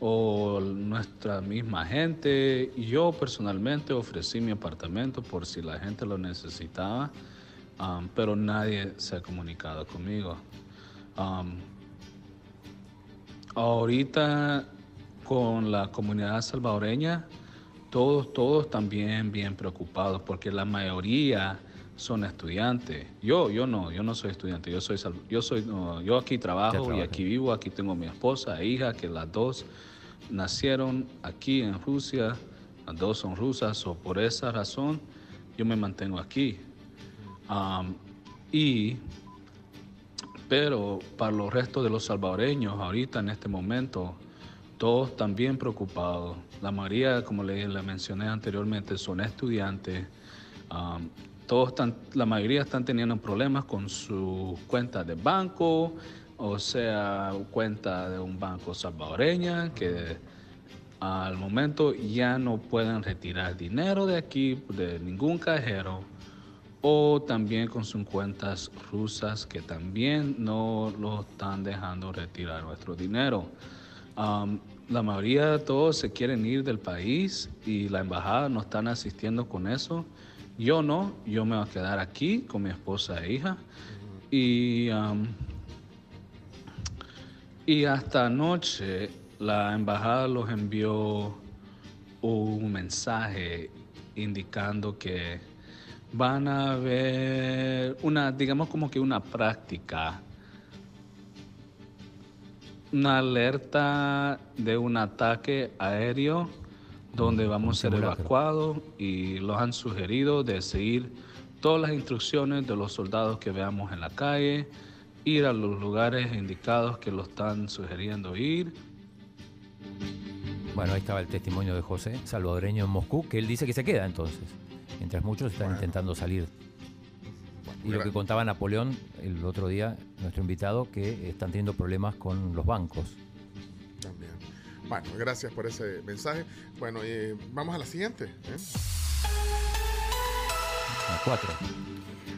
o nuestra misma gente. Yo personalmente ofrecí mi apartamento por si la gente lo necesitaba, um, pero nadie se ha comunicado conmigo. Um, ahorita con la comunidad salvadoreña, todos, todos también bien preocupados porque la mayoría son estudiantes. Yo, yo no, yo no soy estudiante, yo soy, sal- yo soy, no, yo aquí trabajo y aquí vivo, aquí tengo mi esposa hija, que las dos nacieron aquí en Rusia, las dos son rusas, o por esa razón yo me mantengo aquí. Y, pero para los restos de los salvadoreños, ahorita en este momento, todos también preocupados. La mayoría, como le, mencioné anteriormente, son estudiantes. Todos la mayoría están teniendo problemas con sus cuentas de banco, o sea, cuenta de un banco salvadoreña que al momento ya no pueden retirar dinero de aquí, de ningún cajero, o también con sus cuentas rusas que también no lo están dejando retirar nuestro dinero. Am, la mayoría de todos se quieren ir del país y la embajada no están asistiendo con eso. Yo no, yo me voy a quedar aquí con mi esposa e hija. Y, y hasta anoche la embajada los envió un mensaje indicando que van a ver una, digamos como que una práctica, una alerta de un ataque aéreo donde vamos a ser evacuados y los han sugerido de seguir todas las instrucciones de los soldados que veamos en la calle, ir a los lugares indicados que lo están sugiriendo ir. Bueno, ahí estaba el testimonio de José, salvadoreño en Moscú, que él dice que se queda entonces, mientras muchos están intentando salir. Y lo que contaba Napoleón el otro día, nuestro invitado, que están teniendo problemas con los bancos. También. Bueno, gracias por ese mensaje. Bueno, eh, vamos a la siguiente. ¿eh? A cuatro.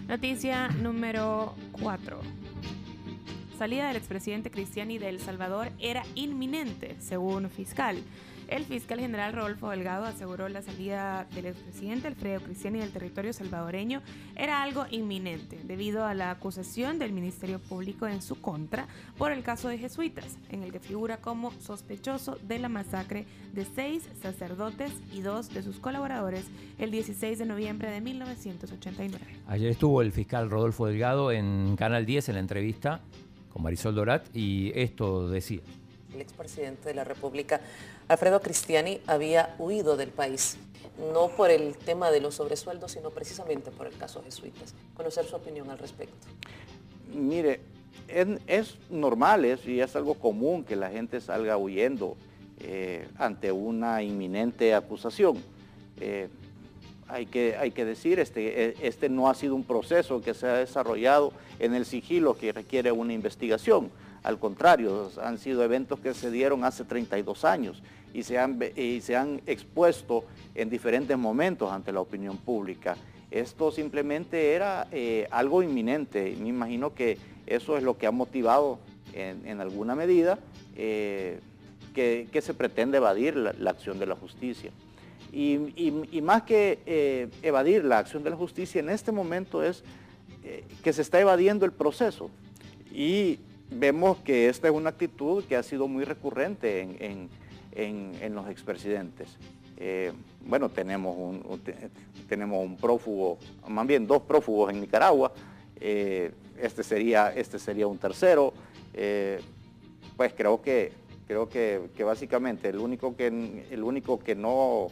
Noticia número 4. Salida del expresidente Cristiani de El Salvador era inminente, según fiscal. El fiscal general Rodolfo Delgado aseguró la salida del expresidente Alfredo Cristiani del territorio salvadoreño era algo inminente, debido a la acusación del Ministerio Público en su contra por el caso de jesuitas, en el que figura como sospechoso de la masacre de seis sacerdotes y dos de sus colaboradores el 16 de noviembre de 1989. Ayer estuvo el fiscal Rodolfo Delgado en Canal 10 en la entrevista con Marisol Dorat y esto decía. El expresidente de la República, Alfredo Cristiani, había huido del país, no por el tema de los sobresueldos, sino precisamente por el caso jesuitas. Conocer su opinión al respecto. Mire, es, es normal es, y es algo común que la gente salga huyendo eh, ante una inminente acusación. Eh, hay, que, decir, este, eh, este no ha sido un proceso que se ha desarrollado en el sigilo que requiere una investigación. Al contrario, han sido eventos que se dieron hace 32 años y se han, expuesto en diferentes momentos ante la opinión pública. Esto simplemente era eh, algo inminente me imagino que eso es lo que ha motivado en, alguna medida eh, que, se pretende evadir la acción de la justicia. Y, más que eh, evadir la acción de la justicia, en este momento es eh, que se está evadiendo el proceso. Y vemos que esta es una actitud que ha sido muy recurrente en, en- en- los expresidentes. Eh, bueno, tenemos un, un- te- tenemos un prófugo, más bien dos prófugos en Nicaragua. Este, sería, este sería un tercero. Pues creo que, creo que, que básicamente el único que, el único que no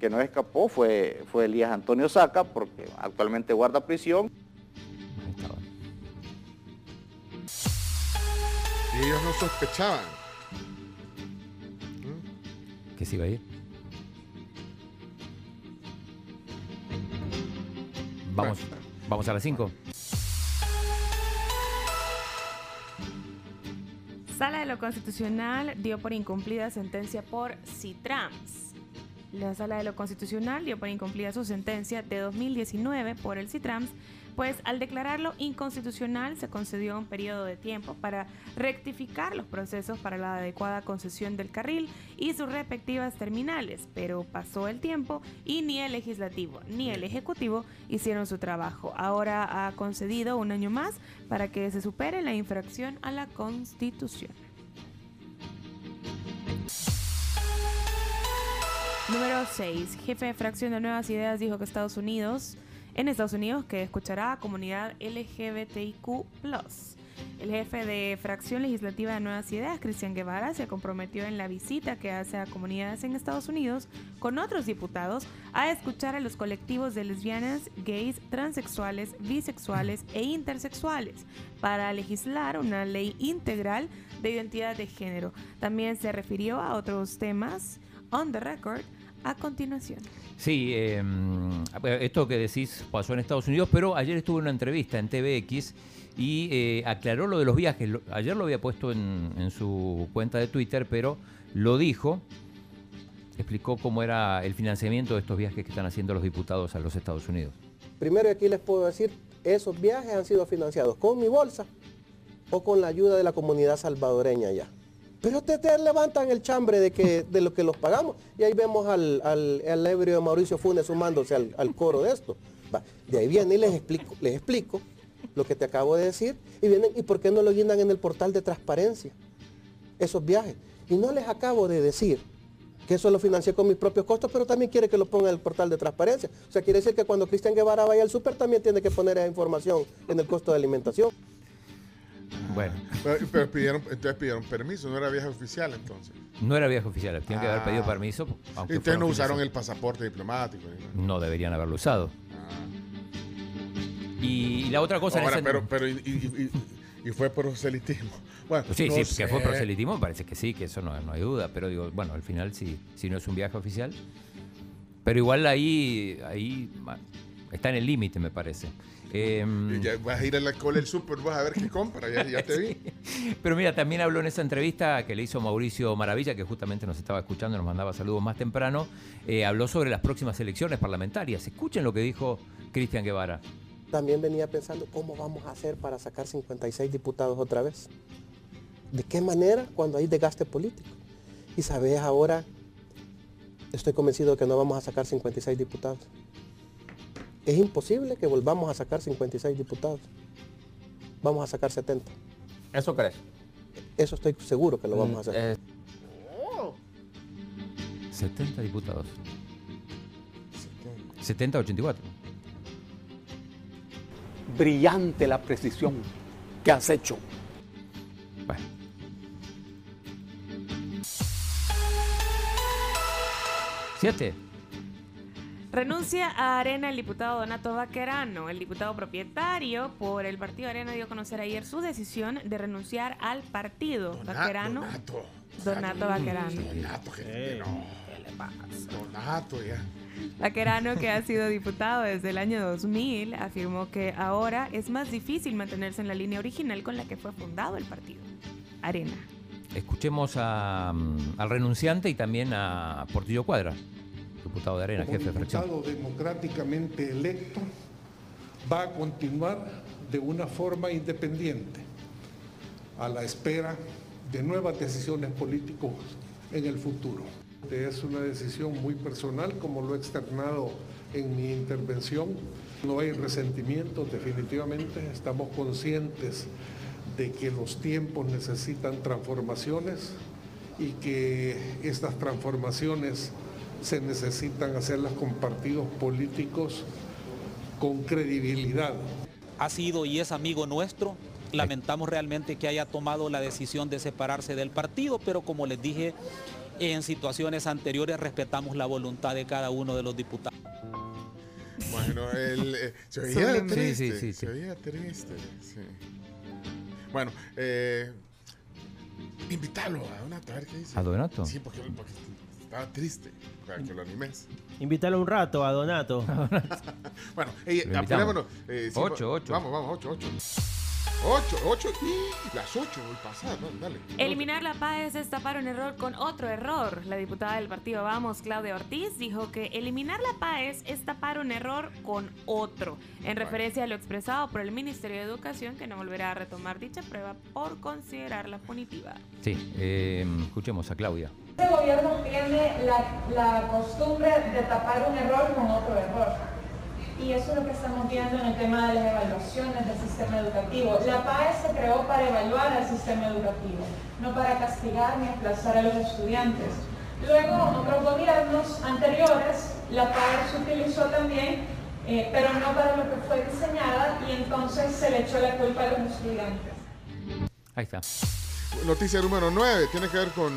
que no escapó fue, fue Elías Antonio Saca, porque actualmente guarda prisión. Y ellos no sospechaban. que se iba a ir. Vamos, vamos a las 5. Sala de lo Constitucional dio por incumplida sentencia por Citrams. La Sala de lo Constitucional dio por incumplida su sentencia de 2019 por el Citrams, pues al declararlo inconstitucional se concedió un periodo de tiempo para rectificar los procesos para la adecuada concesión del carril y sus respectivas terminales, pero pasó el tiempo y ni el legislativo ni el ejecutivo hicieron su trabajo. Ahora ha concedido un año más para que se supere la infracción a la Constitución. Número 6. Jefe de fracción de Nuevas Ideas dijo que Estados Unidos, en Estados Unidos, que escuchará a comunidad LGBTIQ+. El jefe de fracción legislativa de Nuevas Ideas, Cristian Guevara, se comprometió en la visita que hace a comunidades en Estados Unidos con otros diputados a escuchar a los colectivos de lesbianas, gays, transexuales, bisexuales e intersexuales para legislar una ley integral de identidad de género. También se refirió a otros temas on the record a continuación. Sí, eh, esto que decís pasó en Estados Unidos, pero ayer estuvo en una entrevista en TVX y eh, aclaró lo de los viajes. Ayer lo había puesto en, en su cuenta de Twitter, pero lo dijo, explicó cómo era el financiamiento de estos viajes que están haciendo los diputados a los Estados Unidos. Primero aquí les puedo decir, esos viajes han sido financiados con mi bolsa o con la ayuda de la comunidad salvadoreña allá. Pero ustedes levantan el chambre de, que, de lo que los pagamos y ahí vemos al, al, al ebrio de Mauricio Funes sumándose al, al coro de esto. Va, De ahí viene y les explico, les explico lo que te acabo de decir y vienen, ¿y por qué no lo guindan en el portal de transparencia? Esos viajes. Y no les acabo de decir que eso lo financié con mis propios costos, pero también quiere que lo ponga en el portal de transparencia. O sea, quiere decir que cuando Cristian Guevara vaya al súper también tiene que poner esa información en el costo de alimentación. Bueno. Pero, pero pidieron, entonces pidieron permiso, no era viaje oficial entonces. No era viaje oficial, tienen que haber pedido Ah. permiso. aunque fuera no oficial. usaron el pasaporte diplomático. No deberían haberlo usado. Y, y la otra cosa en Ahora, ese- pero, pero y, y- y- y fue proselitismo. Bueno, Sí, no sí, sé. que fue proselitismo, parece que sí, que eso no, no hay duda. Pero digo, bueno, al final sí, si no es un viaje oficial. Pero igual ahí, ahí está en el límite, me parece. Em, Y ya vas a ir a la cola del súper, vas a ver qué compra, ya, ya te vi. Pero mira, también habló en esa entrevista que le hizo Mauricio Maravilla, que justamente nos estaba escuchando, nos mandaba saludos más temprano, eh, habló sobre las próximas elecciones parlamentarias. Escuchen lo que dijo Cristian Guevara. También venía pensando cómo vamos a hacer para sacar 56 diputados otra vez. ¿De qué manera cuando hay desgaste político? Y sabes, ahora estoy convencido de que no vamos a sacar 56 diputados. Es imposible que volvamos a sacar 56 diputados. Vamos a sacar 70. ¿Eso crees? Eso estoy seguro que lo vamos a hacer. 70 diputados. 70 84. Brillante la precisión que has hecho. Bueno. Siete. Renuncia a Arena el diputado Donato Vaquerano. El diputado propietario por el partido Arena dio a conocer ayer su decisión de renunciar al partido. Vaquerano. Donato. Donato Vaquerano. Donato, que no. ¿Qué le pasa? Donato, ya. Vaquerano, que ha sido diputado desde el año 2000, afirmó que ahora es más difícil mantenerse en la línea original con la que fue fundado el partido. Arena. Escuchemos a, mm, al renunciante y también a Portillo Cuadra, diputado de Arena, como jefe de fracción. diputado democráticamente electo, va a continuar de una forma independiente, a la espera de nuevas decisiones políticas en el futuro. Es una decisión muy personal, como lo he externado en mi intervención. No hay resentimientos, definitivamente. Estamos conscientes de que los tiempos necesitan transformaciones y que estas transformaciones se necesitan hacerlas con partidos políticos con credibilidad. ha sido y es amigo nuestro. Lamentamos realmente que haya tomado la decisión de separarse del partido, pero como les dije en situaciones anteriores, respetamos la voluntad de cada uno de los diputados. Bueno, él eh, se sí, triste. sí, sí, sí. Se veía triste. sí. Bueno, eh, invítalo a Donato, a ver qué dice. ¿A Donato? Sí, porque, porque estaba triste. Para que lo animes. Invítalo un rato a Donato. Bueno, ey, apurémonos. eh, sí, Ocho, va- ocho. Vamos, vamos, ocho, ocho. Ocho, ocho. ¡ih! Las ocho, voy pasar, no, dale. Eliminar la PAES es tapar un error con otro error. La diputada del partido Vamos, Claudia Ortiz, dijo que eliminar la PAES es tapar un error con otro, en referencia a lo expresado por el Ministerio de Educación, que no volverá a retomar dicha prueba por considerarla punitiva. Sí, eh, escuchemos a Claudia. Este gobierno tiene la, la costumbre de tapar un error con otro error. Y eso es lo que estamos viendo en el tema de las evaluaciones del sistema educativo. La PAE se creó para evaluar al sistema educativo, no para castigar ni aplazar a los estudiantes. Luego, otros gobiernos anteriores, la PAE se utilizó también, eh, pero no para lo que fue diseñada y entonces se le echó la culpa a los estudiantes. Ahí está. Noticia número 9, tiene que ver con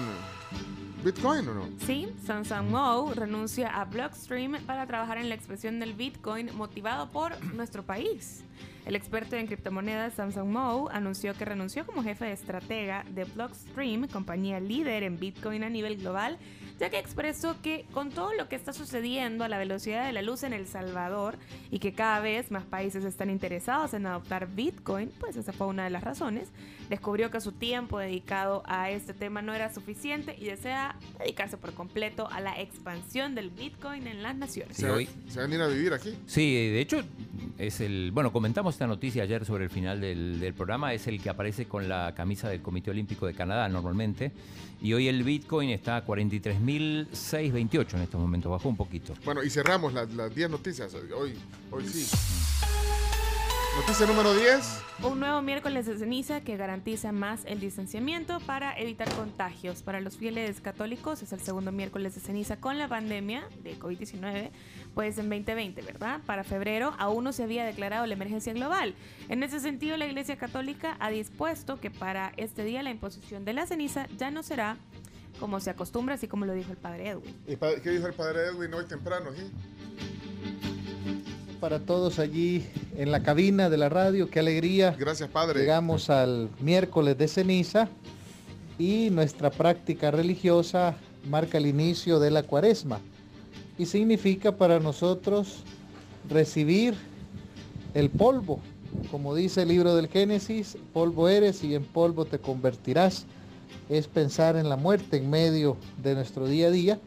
Bitcoin o no? Sí, Samsung Mo renuncia a Blockstream para trabajar en la expresión del Bitcoin motivado por nuestro país. El experto en criptomonedas Samsung Mo anunció que renunció como jefe de estratega de Blockstream, compañía líder en Bitcoin a nivel global, ya que expresó que con todo lo que está sucediendo a la velocidad de la luz en El Salvador y que cada vez más países están interesados en adoptar Bitcoin, pues esa fue una de las razones, descubrió que su tiempo dedicado a este tema no era suficiente y desea dedicarse por completo a la expansión del Bitcoin en las naciones. Sí, hoy- ¿Se van a ir a vivir aquí? Sí, de hecho, es el. Bueno, comentamos esta noticia ayer sobre el final del, del programa. Es el que aparece con la camisa del Comité Olímpico de Canadá normalmente. Y hoy el Bitcoin está a 43.628 en estos momentos. Bajó un poquito. Bueno, y cerramos las las 10 noticias. Hoy, hoy sí. Noticia número 10. Un nuevo miércoles de ceniza que garantiza más el distanciamiento para evitar contagios. Para los fieles católicos es el segundo miércoles de ceniza con la pandemia de COVID-19, pues en 2020, ¿verdad? Para febrero aún no se había declarado la emergencia global. En ese sentido, la Iglesia Católica ha dispuesto que para este día la imposición de la ceniza ya no será como se acostumbra, así como lo dijo el padre Edwin. ¿Y qué dijo el padre Edwin hoy temprano? aquí? Para todos allí en la cabina de la radio. Qué alegría. Gracias, Padre. Llegamos al miércoles de ceniza y nuestra práctica religiosa marca el inicio de la cuaresma y significa para nosotros recibir el polvo. Como dice el libro del Génesis, polvo eres y en polvo te convertirás. Es pensar en la muerte en medio de nuestro día a día,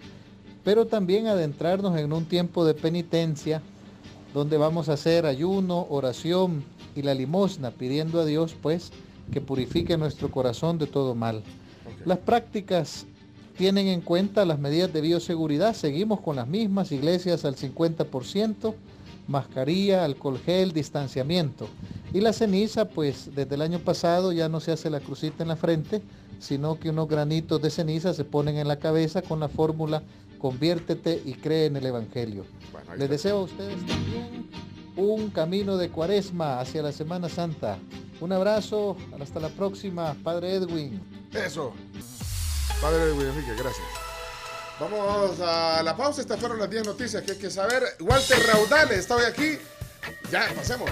pero también adentrarnos en un tiempo de penitencia donde vamos a hacer ayuno, oración y la limosna, pidiendo a Dios pues que purifique nuestro corazón de todo mal. Las prácticas tienen en cuenta las medidas de bioseguridad, seguimos con las mismas, iglesias al 50%, mascarilla, alcohol gel, distanciamiento. Y la ceniza, pues desde el año pasado ya no se hace la crucita en la frente, sino que unos granitos de ceniza se ponen en la cabeza con la fórmula conviértete y cree en el Evangelio. Les deseo a ustedes también un camino de cuaresma hacia la Semana Santa. Un abrazo, hasta la próxima, Padre Edwin. Eso. Padre Edwin Enrique, gracias. Vamos a la pausa. Estas fueron las 10 noticias que hay que saber. Walter Raudales está hoy aquí. Ya, pasemos.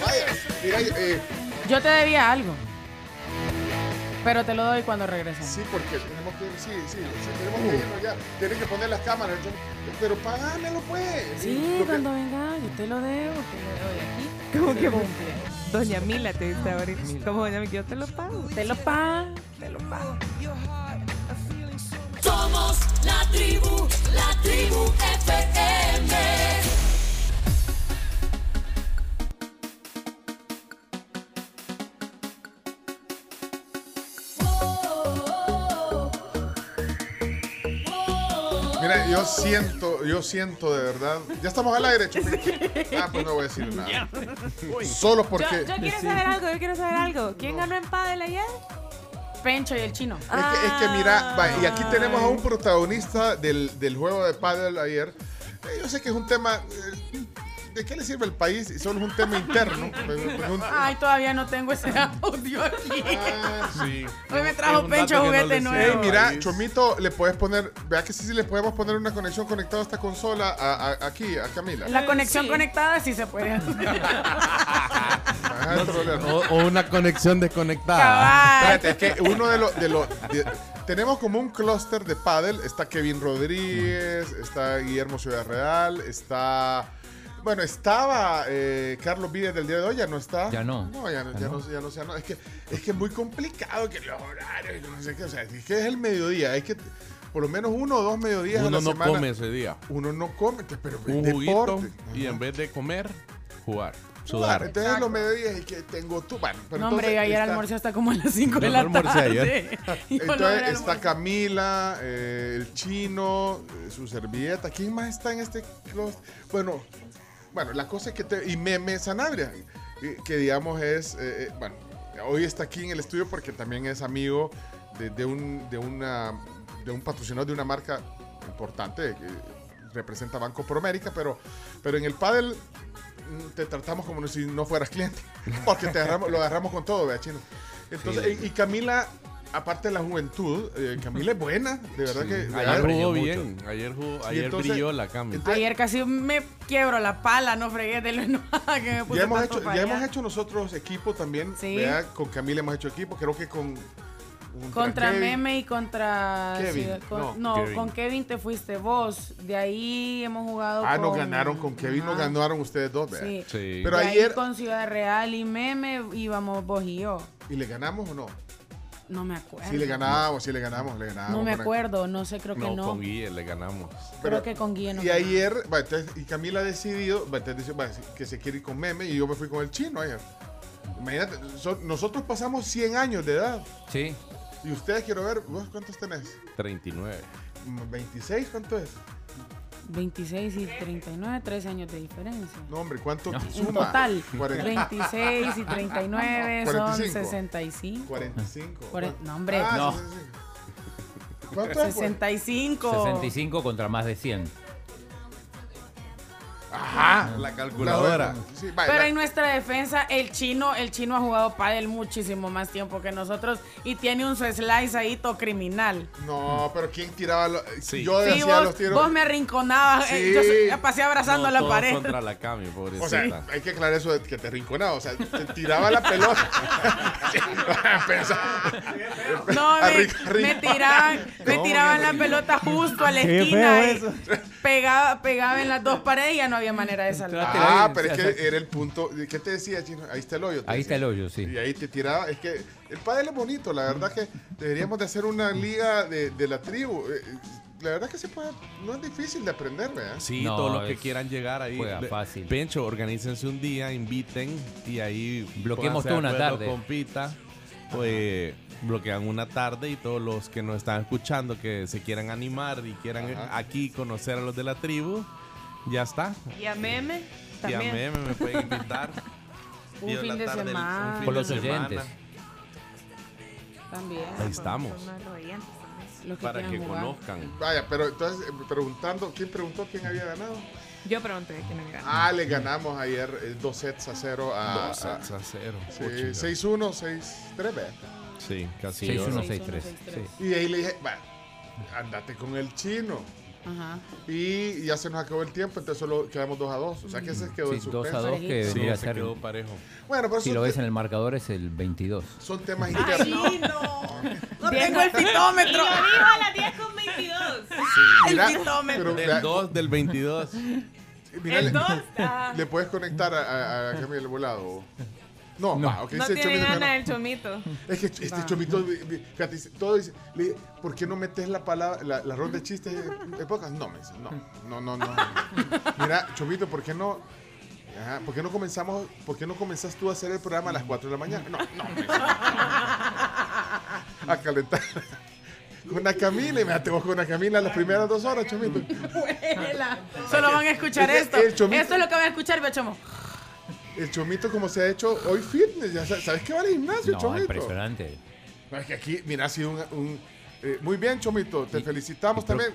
Vaya, mira, eh, Yo te debía algo. Pero te lo doy cuando regreses. Sí, porque tenemos que, sí, sí, sí, tenemos que irnos ya. Tienen que poner las cámaras. yo- pero pagámelo pues. Sí, cuando venga, yo te lo debo, te lo doy aquí. ¿Cómo que cumple. Doña Mila te dice ahorita. Como doña Mila, yo te lo pago. Te lo pago, te lo pago. Somos la tribu, la tribu FM. Yo siento, yo siento de verdad. Ya estamos al aire, Chupín. Ah, pues no voy a decir nada. Solo porque. Yo, yo quiero saber algo, yo quiero saber algo. ¿Quién ganó en pádel ayer? Pencho y el chino. Es que, es que mira, va, y aquí tenemos a un protagonista del, del juego de pádel ayer. Eh, Yo sé que es un tema. eh, ¿De qué le sirve el país? Y solo es un tema interno. Es un- Ay, todavía no tengo ese audio aquí. sí. Hoy me trajo Pencho juguete nuevo. Ey, mira, Chomito, le puedes poner. Vea que sí, sí le podemos poner una conexión conectada a esta consola a- a- aquí, a Camila. La conexión conectada sí se puede hacer. O, o una conexión desconectada. Espérate, es que uno de los. De los de- tenemos como un clúster de pádel. Está Kevin Rodríguez, está Guillermo Ciudad Real, está. Bueno, estaba eh, Carlos Vides del día de hoy, ya no está. Ya no. No, ya no, ya no, ya no, ya no. Es que es que es muy complicado que los horarios, y no sé qué. O sea, es que es el mediodía. Hay que. Por lo menos uno o dos mediodías a Uno la no semana. come ese día. Uno no come, pero Un deporte. juguito y en vez de comer, jugar, sudar. Entonces los mediodías y que tengo tú. Bueno, pero No, hombre, entonces ayer está- almorcé hasta como a las 5 de la no tarde. ayer. No Entonces está Camila, eh, el chino, eh, su servilleta. ¿Quién más está en este closet? Bueno, bueno, la cosa es que te, y Meme Sanabria, que digamos es, eh, eh, bueno, hoy está aquí en el estudio porque también es amigo de, de un, de una, de un patrocinador de una marca importante que representa Banco Promérica, pero, pero en el pádel mm, te tratamos como si no fueras cliente, porque te agarramos- lo agarramos con todo, vea, chino. Entonces, Sí. y, y Camila, aparte de la juventud, eh, Camila es buena, de verdad Sí. que... Ayer de- jugó bien. Ayer, jugó, ayer entonces- brilló la cama. Ayer casi me quiebro la pala, no fregué de lo enojada que me puse Ya hemos, hecho, ya allá. hemos hecho nosotros equipo también. Sí. Con Camila hemos hecho equipo. Creo que con. Contra. Meme y contra... Kevin, sí, con- no, no, Kevin. con Kevin te fuiste vos. De ahí hemos jugado Ah, con... no ganaron con Kevin, no Ajá. ganaron ustedes dos, vea. Sí. Pero De ahí ayer. con Ciudad Real y Meme íbamos vos y yo. ¿Y le ganamos o no? No me acuerdo. Sí, le ganamos, sí, le ganamos, le ganamos. No me acuerdo, no sé, creo que No, no. con Guille le ganamos. Creo que con Guille no Y ganamos. ayer, va, entonces, y Camila ha decidido va, entonces dice, va, que se quiere ir con Meme y yo me fui con el chino ayer. Imagínate, so- nosotros pasamos 100 años de edad. Sí. Y ustedes quiero ver, ¿vos cuántos tenés? 39. ¿26? ¿Cuánto es? 26 y 39, 13 años de diferencia. No, hombre, ¿cuánto En suma? total, Cuarenta- 26 y 39 son 45. 65. 45. Cuare- no, hombre. Ah, No. 65. ¿Cuánto es? 65. 65 contra más de 100. Ajá. La calculadora. Sí, vaya, Pero la- en nuestra defensa, el chino, el chino ha jugado pádel muchísimo más tiempo que nosotros y tiene un su slice ahí todo criminal. No, pero ¿quién tiraba los... Sí. Yo Sí, hacía vos, los tiros... vos me arrinconabas, eh, yo pasé abrazando No, la pared. contra la Cami, pobrecita. O sea, hay que aclarar eso de que te rinconaba. O sea, te tiraba la pelota. No, me, me tiraban, me No, tiraban la pelota justo a la esquina y pegaba, pegaba en las dos paredes y ya no había manera de salvar. Ah, pero es que era el punto. ¿Qué te decía, Chino? Ahí está el hoyo. Ahí está el hoyo, sí. Y ahí te tiraba. Es que el pádel es bonito. La verdad que deberíamos de hacer una liga de, de la tribu. Eh, La verdad que se puede. No es difícil de aprender, ¿verdad? Sí, No, todos los que quieran llegar ahí. juega fácil. Pencho, organícense un día, inviten y ahí Bloqueemos toda una tarde. Con Pita, pues bloquean una tarde y todos los que nos están escuchando que se quieran animar y quieran Ajá. aquí conocer a los de la tribu, ya está. Y a Meme Y a también. Meme me pueden invitar. Un fin la de tarde, un semana. fin Por de los oyentes. También. Ahí estamos. También. Que Para que jugar. conozcan. Vaya, pero entonces, eh, preguntando, ¿quién preguntó quién había ganado? Yo pregunté quién había ganado. Ah, le ganamos ayer eh, dos sets a cero a. Dos sets a cero. Sí, Oh, chica. 6-1, 6-3, ¿verdad? Sí, casi. 6-1, yo- 6-3. Sí. Y ahí le dije, va, andate con el chino. Ajá. Y ya se nos acabó el tiempo, entonces solo quedamos 2 a 2. O sea que se quedó en Sí, 2 a suspenso. 2 que Sí, se quedó parejo. Bueno, pero Si lo ves en el marcador es el 22. son temas internos. Ay, no. No tengo el fitómetro. Y lo dijo a las 10 con 22. Mira, El fitómetro. pero Del vea, 2 del 22. mira, El le, 2. ah. le puedes conectar a, a, a Camila el volado. No, No. va, ok, No dice tiene Chomito no. el chomito. Es que este Va. chomito, fíjate, todo dice, le ¿por qué no metes la palabra, la, la ronda de chistes en podcast? No, me dice, no, no, no, no. Mira, chomito, ¿por qué no? Ajá, ¿Por qué no comenzamos, por qué no comenzas tú a hacer el programa a las 4 de la mañana? No, no. me dice. A calentar. Con la Camila, y me vos con la Camila las primeras dos horas, chomito. Solo van a escuchar esto. Esto es lo que van a escuchar, Bechomo. El chomito como se ha hecho hoy fitness, ya sabes, ¿sabes qué va al gimnasio, No, chomito? impresionante. No, es que aquí, mira, ha sido un... un, eh, muy bien, Chomito, te felicitamos también.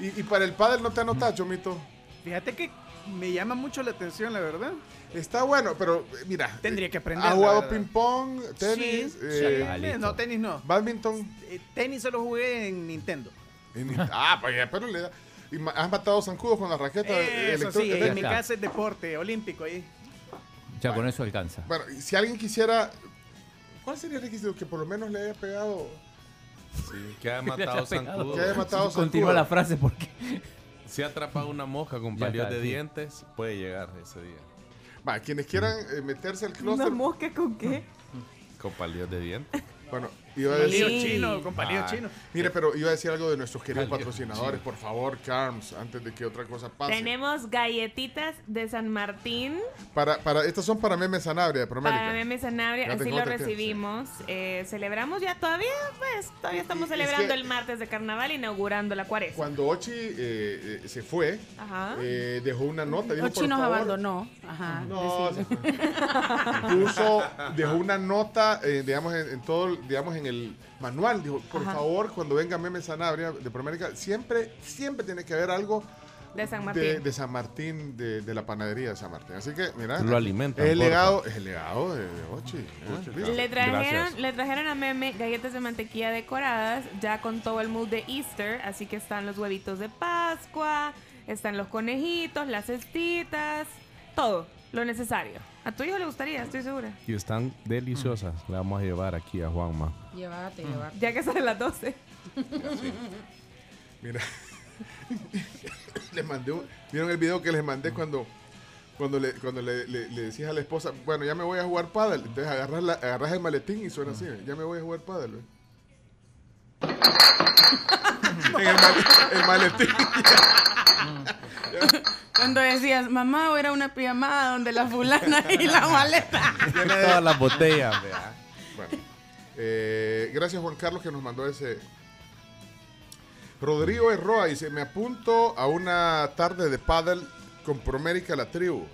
Y, y para el padre no te anotas, Chomito. Fíjate que me llama mucho la atención, la verdad. Está bueno, pero eh, mira. Tendría que eh, aprender, Ha jugado ping-pong, tenis, Sí, eh, no, tenis no. badminton. Eh, tenis solo jugué en Nintendo. en- ah, pues ya, pero le da. Y has matado zancudos con la raqueta eh, Eso sí, en mi casa es deporte olímpico ahí. Ya con eso alcanza. Bueno, y si alguien quisiera. ¿Cuál sería el requisito? Que por lo menos le haya pegado. Sí, que haya matado zancudo. Que haya matado Continúa la frase porque. Si ha atrapado una mosca con está, de sí. dientes, puede llegar ese día. Va, quienes quieran eh, meterse al ¿Una clúster. mosca con qué? Con palios de dientes. Bueno, iba a chino, con palillo Ah, chino. Mire, pero iba a decir algo de nuestros queridos Palillo patrocinadores, por favor, Carms, antes de que otra cosa pase. Tenemos galletitas de San Martín Para, para, estas son para Meme Sanabria de Promérica. para Meme Sanabria. Así lo recibimos. Eh, celebramos ya todavía, pues, todavía estamos es celebrando que- el martes de carnaval, inaugurando la cuaresma. Cuando Ochi eh, eh, se fue, Ajá. eh, dejó una nota. dijo, Ochi por nos favor, abandonó. Ajá. No, se puso, dejó una nota, eh, digamos, en, en todo, digamos, en el manual. Dijo, por Ajá. favor, cuando venga Meme Sanabria de Promérica, siempre, siempre tiene que haber algo De San Martín. de, de San Martín, de, de la panadería de San Martín. Así que, mira, Lo alimentan, es el legado, es el legado de, de Ochi. ¿eh? Le trajeron, le trajeron a Meme galletas de mantequilla decoradas, ya con todo el mood de Easter, así que están los huevitos de Pascua, están los conejitos, las cestitas, todo lo necesario. A tu hijo le gustaría, estoy segura. Y están deliciosas. Le vamos a llevar aquí a Juanma. Llévate, llévate. Ya que sale las 12. Mira, les mandé un- ¿vieron el video que les mandé cuando, cuando, le, cuando le, le- a la esposa, bueno, ya me voy a jugar pádel? Entonces agarras, la- agarras el maletín y suena así, ya me voy a jugar pádel. ¿ve? en el, mal- el maletín. Cuando decías, mamá, o era una pijamada donde la fulana y la maleta. De- Todas las botellas, vea. Bueno, eh, gracias Juan Carlos que nos mandó ese. Rodrigo Erroa dice, me apunto a una tarde de paddle con Promérica la tribu.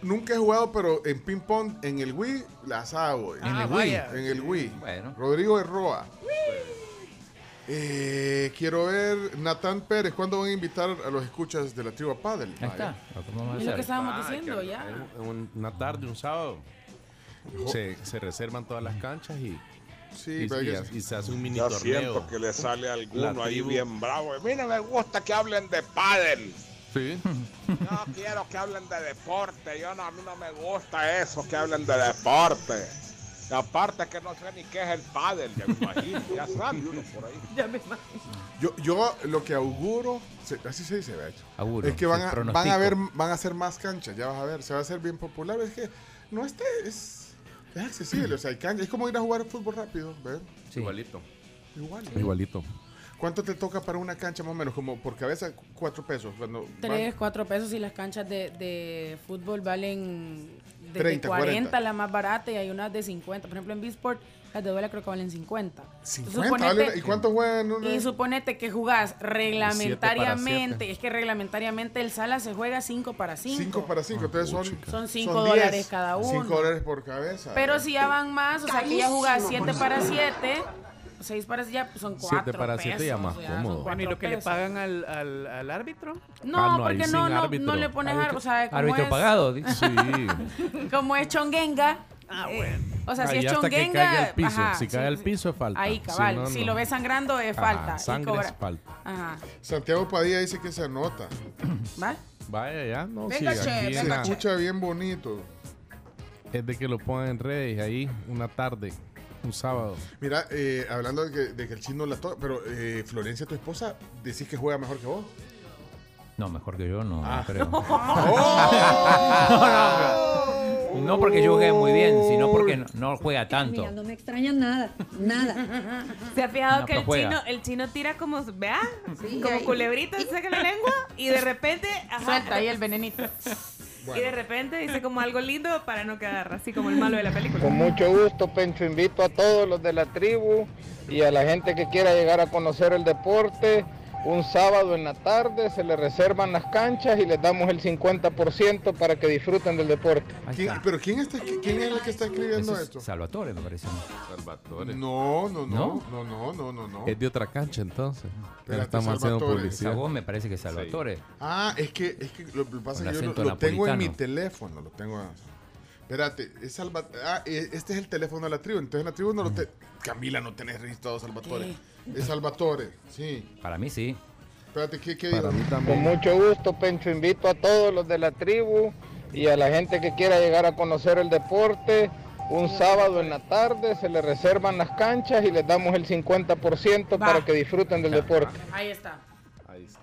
Nunca he jugado, pero en ping pong, en el Wii, las hago. En el Ah, Wii. vaya. En el Wii. Bueno. Rodrigo Erroa. Eh, quiero ver, Natán Pérez, ¿cuándo van a invitar a los escuchas de la tribu a paddle? Ahí está. Es lo que estábamos diciendo ya. Un- una tarde, un sábado. Se, se reservan todas las canchas y, Sí, y, pero y- hay que- y se hace un mini Yo torneo. siento que le sale alguno La ahí tribu- bien bravo. A mí no me gusta que hablen de pádel. Sí. No quiero que hablen de deporte. Yo no, a mí no me gusta eso, que hablen de deporte. Aparte que no sé ni qué es el pádel, ya me imagino. Ya sabe uno por ahí. Ya me imagino. Yo, yo lo que auguro, se- así se dice, de hecho, Auguro, es que van sí, a, van a ver, van a hacer más canchas, ya vas a ver, se va a hacer bien popular. Es que no este es, es accesible, o sea, hay canchas, es como ir a jugar fútbol rápido, ¿ves? Igualito. Igual. Igualito. ¿Cuánto te toca para una cancha más o menos? Como por cabeza, cuatro pesos. Cuando Tres, cuatro pesos y las canchas de, de fútbol valen de 30, 40, 40. la más barata y hay unas de 50. Por ejemplo, en Bisport las de duela creo que valen 50. Entonces, 50, suponete- vale, ¿Y cuánto juegan? uno? Y suponete que jugás reglamentariamente, es que reglamentariamente el sala se juega 5 para 5. 5 para 5, entonces son... Son cinco 10, dólares cada uno. 5 dólares por cabeza. Pero si ya van más, o sea que ya jugás Carísimo. 7 para 7, 6 para 7, pues son 4 Siete para siete ya más cómodo. Bueno, ¿y lo que le pagan al, al, al árbitro? No, Ah, no, porque no, no, árbitro. no le pones árbitro, o sea, como Árbitro es, pagado, dice. Sí. como es chonguenga. Ah, bueno. o sea, si Ahí es piso. ajá, si cae al sí. piso es falta. Ahí, cabal. no, si lo ves sangrando es Ajá, falta. y sangre cobra- es falta. Ajá. Santiago Padilla dice que se anota. ¿Va? Vaya, ya, no, Venga, sí, che, che. Escucha bien bonito. Es de que lo pongan en redes ahí una tarde, un sábado. Mira, eh, hablando de que, de que el chino la toca, pero eh, Florencia, tu esposa, decís que juega mejor que vos. No, mejor que yo no, Ah. no creo. Oh. no, no, no porque yo juegue muy bien, sino porque no, no juega tanto. Mira, no me extraña nada, nada. ¿Se ha fijado No, que el juega. chino, el chino tira como, vea, Sí, como culebrita, saca la lengua y de repente, ajá, Suelta ahí el venenito. Y de repente dice como algo lindo para no quedar así como el malo de la película. Con mucho gusto, Pencho, invito a todos los de la tribu y a la gente que quiera llegar a conocer el deporte. Un sábado en la tarde se les reservan las canchas y les damos el 50% para que disfruten del deporte. ¿Quién- ¿Pero quién, está, quién es el que está escribiendo es esto? Salvatore, me parece. Salvatore. No, no, no, ¿No? no, no, no, no. Es de otra cancha entonces. Espérate, estamos haciendo Salvatore. publicidad. Esa voz me parece que es Salvatore. Ah, es que, es que lo que pasa es que yo lo, lo tengo en mi teléfono, lo tengo. Espérate, es Salva- ah, eh, este es el teléfono de la tribu, entonces en la tribu no lo te... Camila, no tenés registrado Salvatore. Es Salvatore, sí. Para mí sí. Espérate, ¿qué, qué Para Con mucho gusto, Pencho, invito a todos los de la tribu y a la gente que quiera llegar a conocer el deporte. Un sábado en la tarde se les reservan las canchas y les damos el 50% para que disfruten del deporte. Ahí está.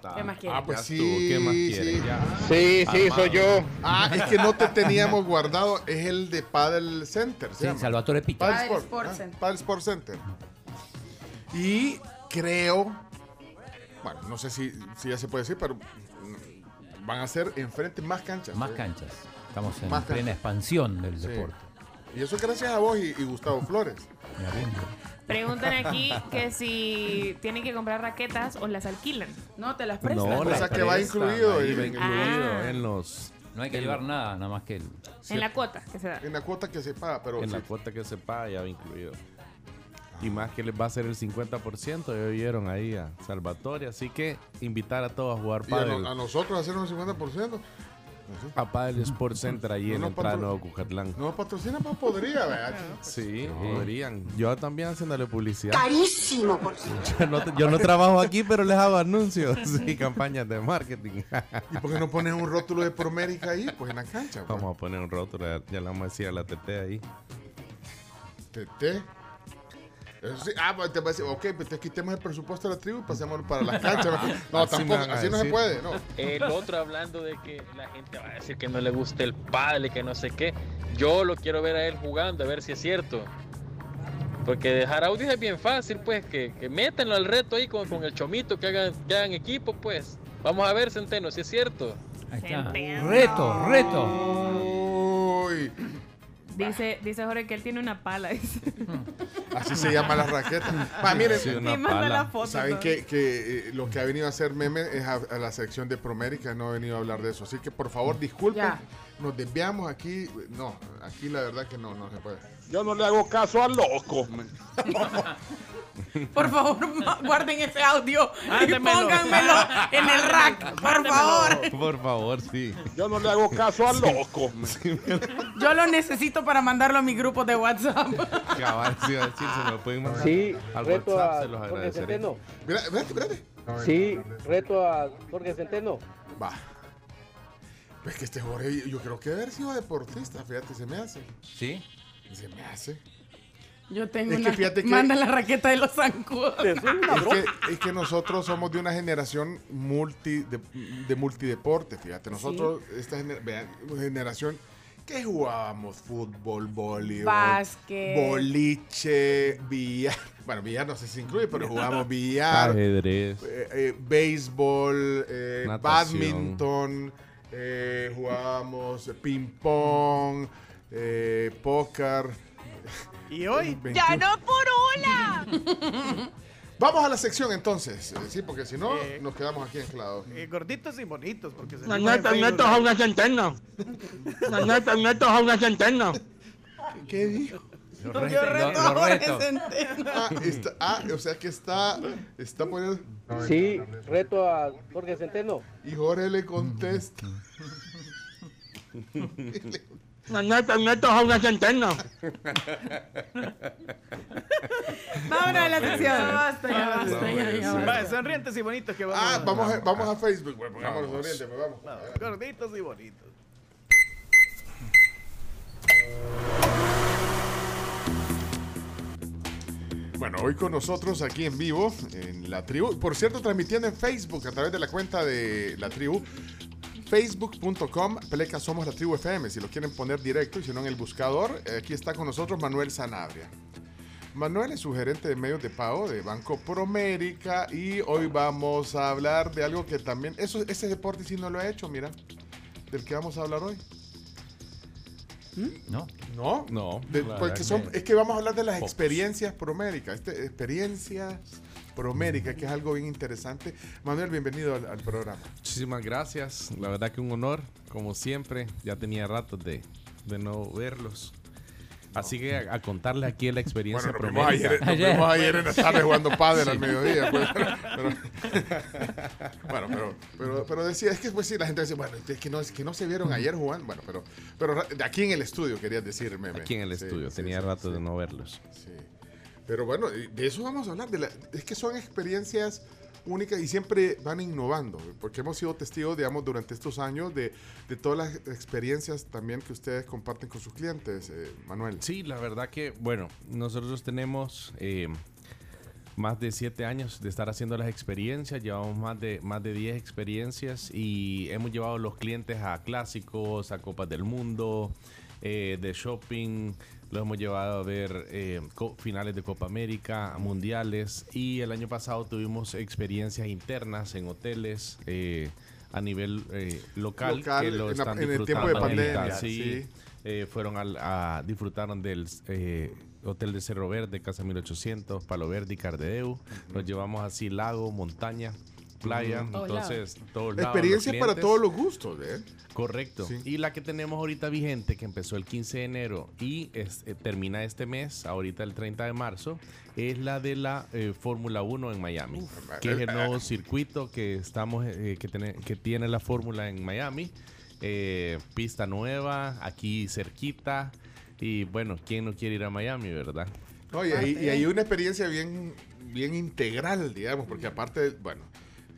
Está. ¿Qué más quiere? Ah, pues Ya sí, estuvo, ¿qué más sí. Ya. Sí, sí, soy yo. Ah, es que no te teníamos guardado, es el de Paddle Center, Sí, llama. Salvatore Pita. Paddle Paddle Sport, Sport ah, Center. Paddle Sport Center. Y creo, bueno, no sé si, si ya se puede decir, pero van a ser enfrente más canchas. Más ¿eh? canchas. Estamos en Más plena canchas. expansión del Sí. deporte. Y eso gracias a vos y, y Gustavo Flores. Preguntan aquí que si tienen que comprar raquetas o las alquilan. No, te las prestan. No, O la sea que va incluido va incluido Ah. en los No hay que llevar nada, nada más que el. En la cuota que se da. En la cuota que se paga, pero en sí. la cuota que se paga ya va incluido. Y más que les va a ser el 50%, ya vieron ahí a Salvatore. Así que invitar a todos a jugar Y a, pádel. no- a nosotros hacer un 50%. A Padel Sports Center allí No en entrada Nuevo Cucatlán. No patrocina, pues podría, ¿verdad? Sí, podrían. Yo también haciéndole publicidad. Carísimo, por Yo no, yo no trabajo aquí, pero les hago anuncios y campañas de marketing. ¿Y por qué no pones un rótulo de Promérica ahí? Pues en la cancha. pues. Vamos a poner un rótulo, ya, le vamos a decir a la TT ahí. Tete. Eso sí. Ah, pues te va a decir, ok, pues entonces quitemos el presupuesto de la tribu y pasémoslo para las canchas. No, Así tampoco, así no se puede, no. El otro hablando de que la gente va a decir que no le gusta el padre, que no sé qué. Yo lo quiero ver a él jugando, a ver si es cierto. Porque dejar audios es bien fácil, pues, que, que métanlo al reto ahí con, con el chomito, que hagan, que hagan equipo, pues. Vamos a ver, Centeno, si es cierto. Ahí está. Reto, reto. Uy. Dice, dice Jorge que él tiene una pala. dice. Así se llama la raqueta. Va, miren, Sí, una Y manda pala. la foto. Saben que, que, eh, lo que ha venido a hacer meme es a, a la sección de Promérica, no ha venido a hablar de eso. Así que por favor, disculpen, Ya. nos desviamos aquí. No, aquí la verdad que no, no se puede. Yo no le hago caso al loco. Por favor, guarden ese audio y pónganmelo en el rack, por favor. Por favor, sí. Yo no le hago caso al loco. Yo lo necesito para mandarlo a mi grupo de WhatsApp. Cabal, sí, iba a decir, se me lo pueden mandar Sí, al reto WhatsApp, a se los Jorge agradeceré. Centeno. Mira, espérate, espérate. Sí, reto a Jorge Centeno. Va. Pues que este Jorge, yo creo que haber sido deportista, fíjate, se me hace. ¿Sí? Se me hace. Yo tengo Es que fíjate que- Manda la raqueta de los zancudos. Es que, es que nosotros somos de una generación multi de, de multideporte, fíjate. Nosotros, esta gener- vean, generación que jugábamos fútbol, voleibol, Básquet. boliche, billar. Bueno, billar no sé si incluye, pero jugamos billar, Ajedrez. eh, eh, béisbol, eh, Natación. badminton, eh, jugábamos ping-pong, eh, póker. ¿Y hoy? ¡Ya no furula! Vamos a la sección entonces, eh, sí, porque si no Eh, nos quedamos aquí anclados. Eh, gorditos y bonitos, porque se La llama en neta, Facebook. neto es una centena. La neta, neto es una centena. ¿Qué dijo? Yo reto, reto lo- a lo Jorge reto. Centeno. Ah, está, ah, o sea que está, está poniendo. Sí, reto a Jorge Centeno. Y Jorge le contesta. La neta, neto es una centena. Vámonos a la sección. Ya basta, ya basta, ya, ya basta. sonrientes y bonitos que vamos. Ah, vamos a, vamos a Facebook, pues, pongamos los orientes, pues vamos. Vamos, Gorditos y bonitos. Bueno, hoy con nosotros aquí en vivo, en la tribu. Por cierto, transmitiendo en Facebook a través de la cuenta de la tribu. Facebook.com, Pleca Somos la Tribu FM, si lo quieren poner directo y si no en el buscador. eh, Aquí está con nosotros Manuel Sanabria. Manuel es su gerente de medios de pago de Banco Promérica y hoy vamos a hablar de algo que también, eso, ese deporte sí no lo ha hecho, mira, del que vamos a hablar hoy. No. ¿No? No. De- la porque son, que- es que vamos a hablar de las experiencias promérica, este, experiencias promérica, que es algo bien interesante. Manuel, bienvenido al, al programa. Muchísimas gracias. La verdad que un honor, como siempre. Ya tenía rato de, de no verlos. Así que a, a contarles aquí la experiencia Bueno, nos ayer, nos ayer en la tarde jugando pádel al mediodía. pues, pero- bueno, pero, pero, pero decía, es que pues sí, la gente dice, bueno, es que no, es que no se vieron ayer jugando. Bueno, pero, pero aquí en el estudio querías decir, meme. Aquí en el Sí, estudio. sí, tenía sí, rato sí. de no verlos. Sí. Pero bueno, de eso vamos a hablar. De la- es que son experiencias únicas y siempre van innovando, porque hemos sido testigos, digamos, durante estos años de, de todas las experiencias también que ustedes comparten con sus clientes, eh, Manuel. Sí, la verdad que, bueno, nosotros tenemos eh, más de siete años de estar haciendo las experiencias, llevamos más de, más de 10 experiencias y hemos llevado los clientes a clásicos, a Copas del Mundo, eh, de shopping, los hemos llevado a ver eh, finales de Copa América, mundiales y el año pasado tuvimos experiencias internas en hoteles. eh, a nivel eh, local, Local, que lo en están en el tiempo de pandemia, sí. sí. Eh, fueron al, a disfrutaron del eh, hotel de Cerro Verde, Casa 1800, Palo Verde y Cardedeu. Nos llevamos así lago, montaña, playa. Todos entonces todos lados. Experiencias para todos los gustos, ¿eh? Correcto. Y la que tenemos ahorita vigente, que empezó el 15 de enero y es- eh, termina este mes, ahorita el 30 de marzo, es la de la eh, Fórmula 1 en Miami, que es el nuevo circuito que estamos eh, que, tiene, que tiene la Fórmula en Miami. Eh, pista nueva, aquí cerquita. Y bueno, ¿quién no quiere ir a Miami, verdad? No, y, hay, y hay una experiencia bien, bien integral, digamos, porque aparte, bueno,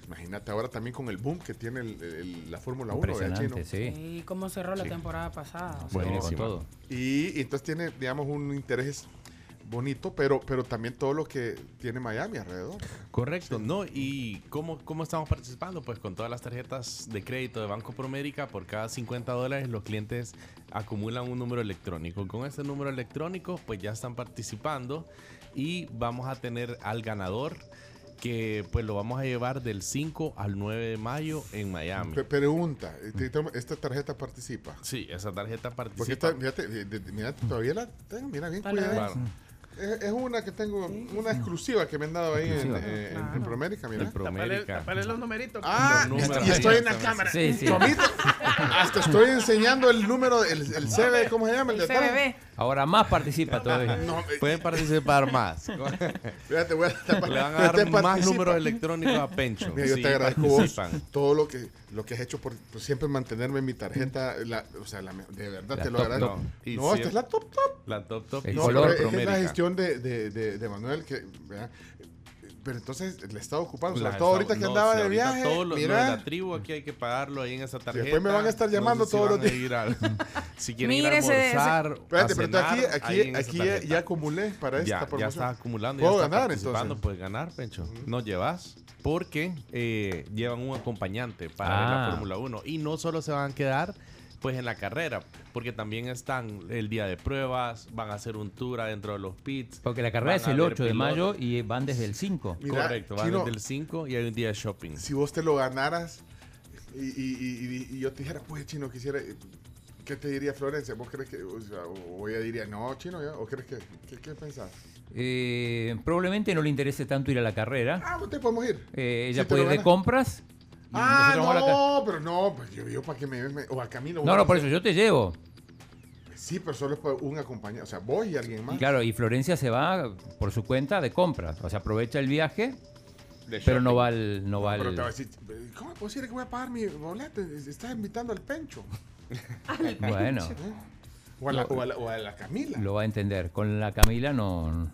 imagínate ahora también con el boom que tiene el- el- la Fórmula 1, ¿verdad, Chino? Y cómo cerró la Sí. temporada pasada. o sea, Buenísimo. Y, y entonces tiene, digamos, un interés bonito, pero, pero también todo lo que tiene Miami alrededor. Correcto, ¿no? ¿Y cómo, cómo estamos participando? Pues con todas las tarjetas de crédito de Banco Promérica, por cada 50 dólares los clientes acumulan un número electrónico. Con ese número electrónico, pues ya están participando y vamos a tener al ganador que pues lo vamos a llevar del 5 al 9 de mayo en Miami. Pe- pregunta, ¿este- ¿esta tarjeta participa? Sí, esa tarjeta participa. Porque esta, fíjate, mira, todavía la tengo, mira bien cuidada. dale. Es, es una que tengo, una exclusiva que me han dado ahí en, eh, en- en Promérica, mira. En Promérica. Tapale los numeritos. Ah, Los números. y estoy en la cámara. Sí, sí. Tomito, hasta estoy enseñando el número, el, el CB, ¿cómo se llama? El, de atrás. Ahora más participa todavía. Pueden participar más. Fíjate, voy a Le van a dar más números electrónicos a Pencho. Mira, yo Sí, te agradezco vos todo lo que, lo que has hecho por, por siempre mantenerme mi tarjeta. la- o sea, la de verdad La te lo top agradezco. top. Y No, esta es la top top. La top top. No, y pero color es que es la gestión de, de, de, de Manuel que, ¿verdad? Pero entonces le estaba ocupando, sobre Las todo ahorita que no, andaba sí, de viaje. todo lo, lo de mira, la tribu aquí hay que pagarlo ahí en esa tarjeta. después me van a estar llamando No sé si todos los días. si quieren ir a ese- almorzar, Espérate, a pero aquí, aquí, en aquí ya, ya acumulé para esta ya, ya promoción. está acumulando, ya ¿Puedo está ganar entonces? puedes ganar, Pencho. No llevas porque eh, llevan un acompañante para ver Ah. la Fórmula 1 y no solo se van a quedar pues en la carrera, porque también están el día de pruebas, van a hacer un tour adentro de los pits. Porque la carrera es el ver 8 de mayo y van desde el 5. Mira, Correcto, van Chino, desde el 5 y hay un día de shopping. Si vos te lo ganaras y, y- y- y- y yo te dijera, pues chino, quisiera. ¿Qué te diría Florencia? ¿Vos crees que.? O, sea, o ella diría, no, chino, ya? ¿O crees que.? ¿Qué, qué pensás? Eh, probablemente no le interese tanto ir a la carrera. Ah, ¿te podemos ir? Eh, ella Si puede ir de compras. Ah, no, pero no, pues yo, yo para que me, me- O a Camilo. No, no, por eso yo te llevo. Sí, pero solo es para un acompañado. O sea, vos y alguien más. Y claro, y Florencia se va por su cuenta de compras. O sea, aprovecha el viaje, pero no va al. No va Pero al- te va a decir, ¿cómo es posible que voy a pagar mi boleto? Estás invitando al Pencho. Bueno. ¿Eh? O a la, o a la- o a la Camila. Lo va a entender. Con la Camila no. No,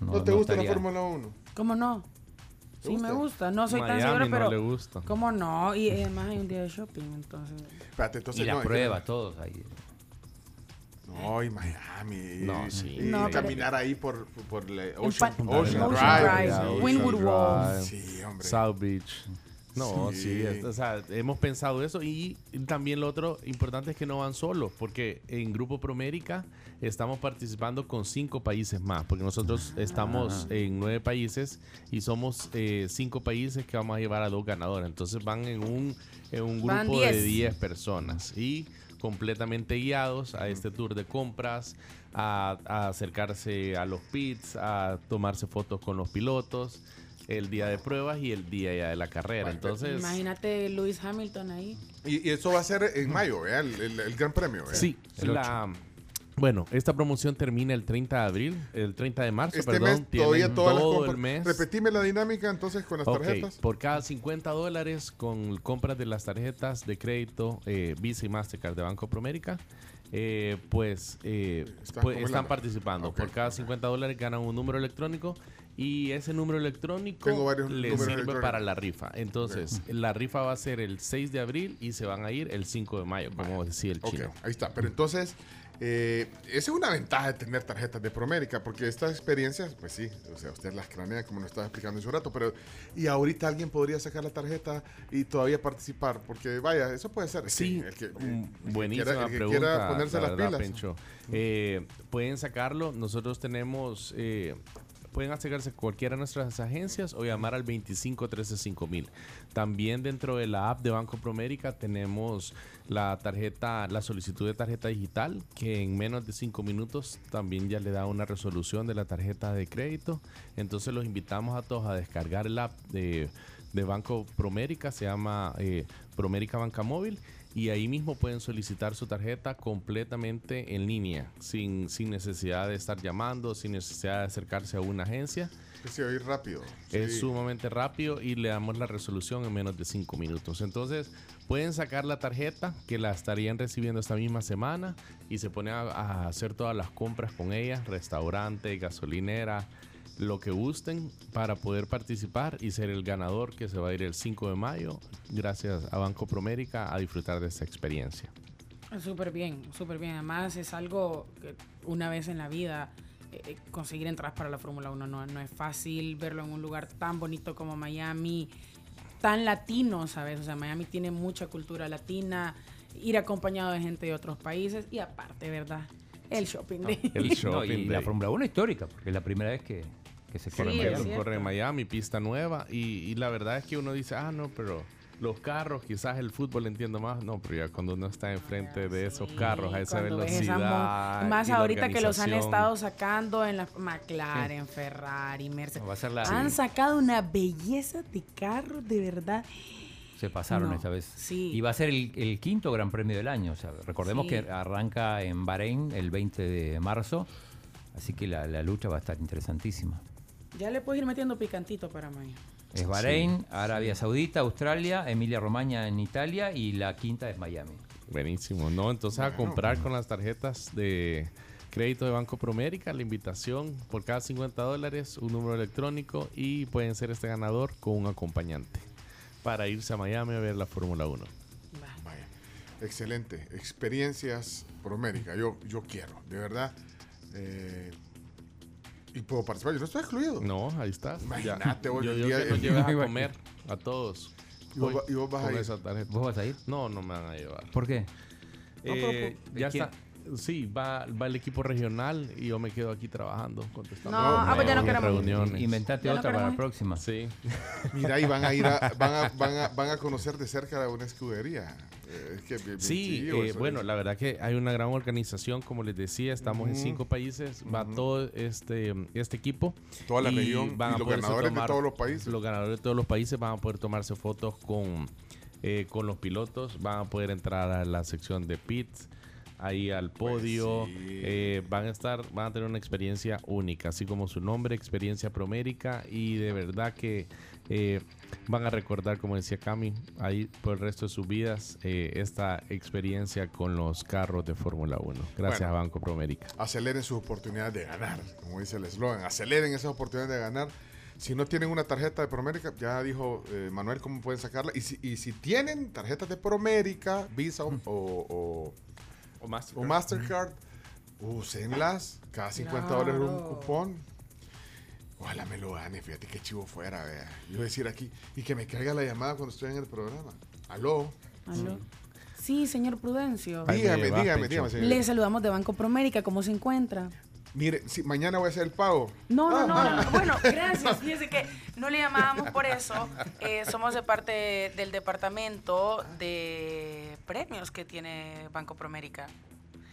¿No, te gusta estaría- la Fórmula 1? ¿Cómo no? ¿Te Sí gusta? me gusta, no soy tan segura, no pero le gusta. ¿cómo no? Y además hay un día de shopping, entonces. Espérate, entonces Y la no, es que- prueba, todos ahí. No, y Miami. No, sí. Y No, pero- caminar ahí por, por Ocean, Ocean Ocean Drive. Ocean Walls. Drive. Sí, hombre. South Beach. No, Sí. sí, es- o sea, hemos pensado eso y también lo otro importante es que no van solos, porque en Grupo Promérica estamos participando con cinco países más, porque nosotros estamos en nueve países y somos eh, cinco países que vamos a llevar a dos ganadores. Entonces van en un, en un grupo de 10. 10 personas y completamente guiados a este tour de compras, a, a acercarse a los pits, a tomarse fotos con los pilotos, el día de pruebas y el día ya de la carrera. Entonces, Imagínate Lewis Hamilton ahí. Y, y eso va a ser en mayo, ¿verdad? El, el- el Gran Premio, ¿verdad? sí, la, bueno, esta promoción termina el 30 de abril, el 30 de marzo, Este perdón, mes todavía todas las todo compras. el mes. Repetime la dinámica entonces con las tarjetas. por cada 50 dólares con compras de las tarjetas de crédito eh, Visa y Mastercard de Banco Promérica, eh, pues, eh, Están pues, están participando. Por cada 50 dólares ganan un número electrónico y ese número electrónico números sirve para la rifa. Entonces, la rifa va a ser el 6 de abril y se van a ir el 5 de mayo, como decía el Ok, chino. ahí está. Pero entonces, eh, esa es una ventaja de tener tarjetas de Promérica, porque estas experiencias, pues sí, o sea, usted las cranea, como nos estaba explicando hace un rato, pero y ahorita alguien podría sacar la tarjeta y todavía participar, porque vaya, eso puede ser. Sí, el que, el que mm, quiera- buenísima el que pregunta. quiera ponerse la las verdad, pilas. Eh, pueden sacarlo. Nosotros tenemos. eh, pueden acercarse a cualquiera de nuestras agencias o llamar al 25 13 5000. También dentro de la app de Banco Promérica tenemos la tarjeta, la solicitud de tarjeta digital, que en menos de 5 minutos también ya le da una resolución de la tarjeta de crédito. Entonces los invitamos a todos a descargar el app de, de Banco Promérica, se llama eh, Promérica Banca Móvil. Y ahí mismo pueden solicitar su tarjeta completamente en línea, sin, sin necesidad de estar llamando, sin necesidad de acercarse a una agencia. Rápido. Es Sí. sumamente rápido y le damos la resolución en menos de 5 minutos. Entonces, pueden sacar la tarjeta que la estarían recibiendo esta misma semana y se ponen a, a hacer todas las compras con ella, restaurante, gasolinera, lo que gusten para poder participar y ser el ganador que se va a ir el 5 de mayo gracias a Banco Promérica a disfrutar de esta experiencia. Súper bien, súper bien. Además es algo que una vez en la vida eh, eh, conseguir entradas para la Fórmula 1 no, no es fácil verlo en un lugar tan bonito como Miami, tan latino, ¿sabes? O sea, Miami tiene mucha cultura latina, ir acompañado de gente de otros países y aparte, ¿verdad? El shopping de El No, shopping y la day. Fórmula 1 histórica, porque es la primera vez que, que se Sí, en Miami. lo corre en Miami, pista nueva. Y, y la verdad es que uno dice, ah, no, pero los carros, quizás el fútbol entiendo más. No, pero ya cuando uno está enfrente de esos carros a esa ves esa velocidad. más ahorita que los han estado sacando en la McLaren, Ferrari, Mercedes. Va a ser la- Han Sí. sacado una belleza de carros, de verdad. Se pasaron No, esta vez. sí. Y va a ser el, el quinto Gran Premio del año. O sea, recordemos Sí. que arranca en Bahrein el 20 de marzo. Así que la, la lucha va a estar interesantísima. Ya le puedes ir metiendo picantito para mañana. Es Bahrein, Arabia Saudita, Australia, Emilia Romagna en Italia y la quinta es Miami. Buenísimo, ¿no? Entonces a Bueno. comprar con las tarjetas de crédito de Banco Promérica, la invitación por cada 50 dólares, un número electrónico y pueden ser este ganador con un acompañante para irse a Miami a ver la Fórmula 1. Vaya, excelente. Experiencias Promérica. Yo, yo quiero, de verdad. Eh, y puedo participar. Yo no estoy excluido. No, ahí está. Imagínate, hoy yo, el día- que nos el- llevas a comer a todos. ¿Y vos Voy va- y vos vas con a ir? esa tarjeta. ¿Vos vas a ir? No, no me van a llevar. ¿Por qué? Eh, pero, ya ¿quién? está. Sí, va, va el equipo regional y yo me quedo aquí trabajando, contestando. No, ah, pues ya no queremos ir. reuniones. Inventate Ya no otra para la queremos próxima. Sí. Mira, y van a ir a, van a, van a, van a conocer de cerca una escudería. Eh, es que bien- bien Sí, chivo eh, eso. bueno, la verdad que hay una gran organización, como les decía, estamos en Ujú. cinco países, va todo este, este equipo. Toda la región y los poderse ganadores de todos los países. Los ganadores de todos los países van a poder tomarse fotos con, eh, con los pilotos, van a poder entrar a la sección de pits, ahí al podio, Pues sí. eh, van a estar, van a tener una experiencia única, así como su nombre, experiencia promérica y de verdad que eh, van a recordar, como decía Cami, ahí por el resto de sus vidas eh, esta experiencia con los carros de Fórmula 1. Gracias Bueno. a Banco Promérica. Aceleren sus oportunidades de ganar, como dice el eslogan. Aceleren esas oportunidades de ganar. Si no tienen una tarjeta de Promérica, ya dijo eh, Manuel cómo pueden sacarla. Y si, y si tienen tarjetas de Promérica, Visa o, o, o Mastercard, o Mastercard, úsenlas. Cada 50 dólares un cupón. Ojalá me lo gane, fíjate qué chivo fuera, vea. Yo voy a decir aquí, y que me caiga la llamada cuando estoy en el programa. Aló. Aló. Sí, señor Prudencio. Dígame, dígame, dígame, señor. Le saludamos de Banco Promérica, ¿cómo se encuentra? Mire, si mañana voy a hacer el pago. No, no, Ah, no, ah. no, Bueno, gracias. Fíjese que no le llamábamos por eso. Eh, somos de parte del departamento de premios que tiene Banco Promérica.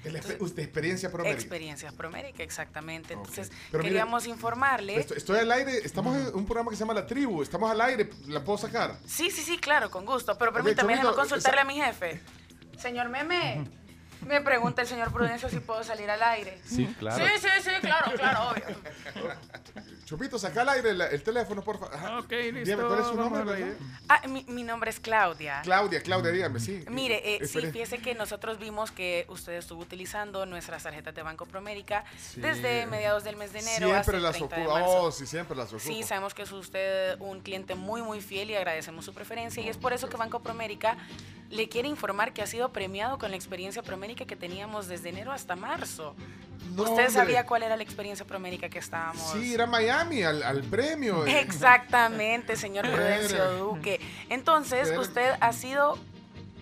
Exper- usted, experiencia Promérica. Experiencias Promérica, exactamente. Entonces, Pero mire, queríamos informarle. Estoy, estoy al aire, estamos en un programa que se llama La Tribu, estamos al aire, ¿la puedo sacar? Sí, sí, sí, claro, con gusto. Pero permítame, déjame consultarle a mi jefe. Señor Meme, me pregunta el señor Prudencio si puedo salir al aire. Sí, claro. Sí, sí, sí, claro, claro, obvio. Chupito, saca al aire el teléfono, por favor. Ok, listo. Dígame, ¿cuál es su nombre? verdad? Ah, mi, mi nombre es Claudia. Claudia, Claudia, dígame, sí. Mire, eh, sí, fíjese que nosotros vimos que usted estuvo utilizando nuestras tarjetas de Banco Promérica Sí. desde mediados del mes de enero hasta Siempre el las 30 de ocupa. Oh, sí, siempre las ocupa. Sí, sabemos que es usted un cliente muy, muy fiel y agradecemos su preferencia. Y es por eso que Banco Promérica le quiere informar que ha sido premiado con la experiencia Promérica que teníamos desde enero hasta marzo. No, ¿Usted hombre. sabía cuál era la experiencia Promérica que estábamos? Sí, era Miami, al, al premio. eh. Exactamente, señor Prudencio. Duque. Entonces, usted ha sido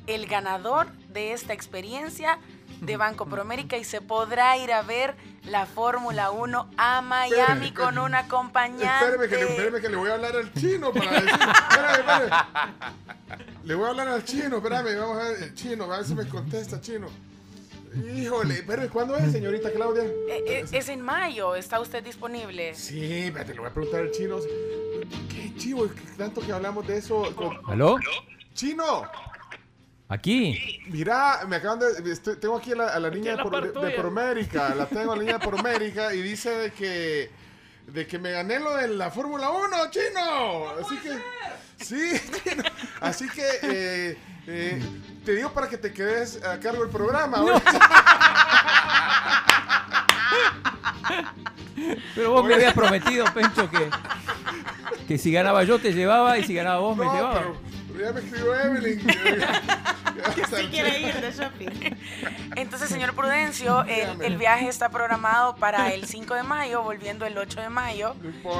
el ganador de esta experiencia de Banco Promérica y se podrá ir a ver la Fórmula 1 a Miami Espéreme, con un acompañante. Espéreme que, le, espéreme que le voy a hablar al chino para decir. Espérame, espérame. Le voy a hablar al chino, espérame, vamos a ver. El chino, a ver si me contesta, chino. Híjole, espérame, ¿cuándo es, señorita Claudia? Eh, eh, es en mayo, ¿está usted disponible? Sí, espérate, le voy a preguntar al chino. Qué chivo, tanto que hablamos de eso. con- ¿Aló? ¡Chino! Aquí. Mira, me acaban de. estoy- tengo aquí a la, a la niña de, la por, de- de tuya. Promérica. La tengo a la niña de Promérica y dice de que. De que me gané lo de la Fórmula 1, chino. Así que. Sí. Así que. eh, eh, te digo para que te quedes a cargo del programa. Pero vos me habías prometido, Pencho, que, que si ganaba yo te llevaba y si ganaba vos me llevaba. pero, pero ya me escribió Evelyn. que Sí quiere ir de shopping. Entonces, señor Prudencio, el, el viaje está programado para el 5 de mayo, volviendo el 8 de mayo.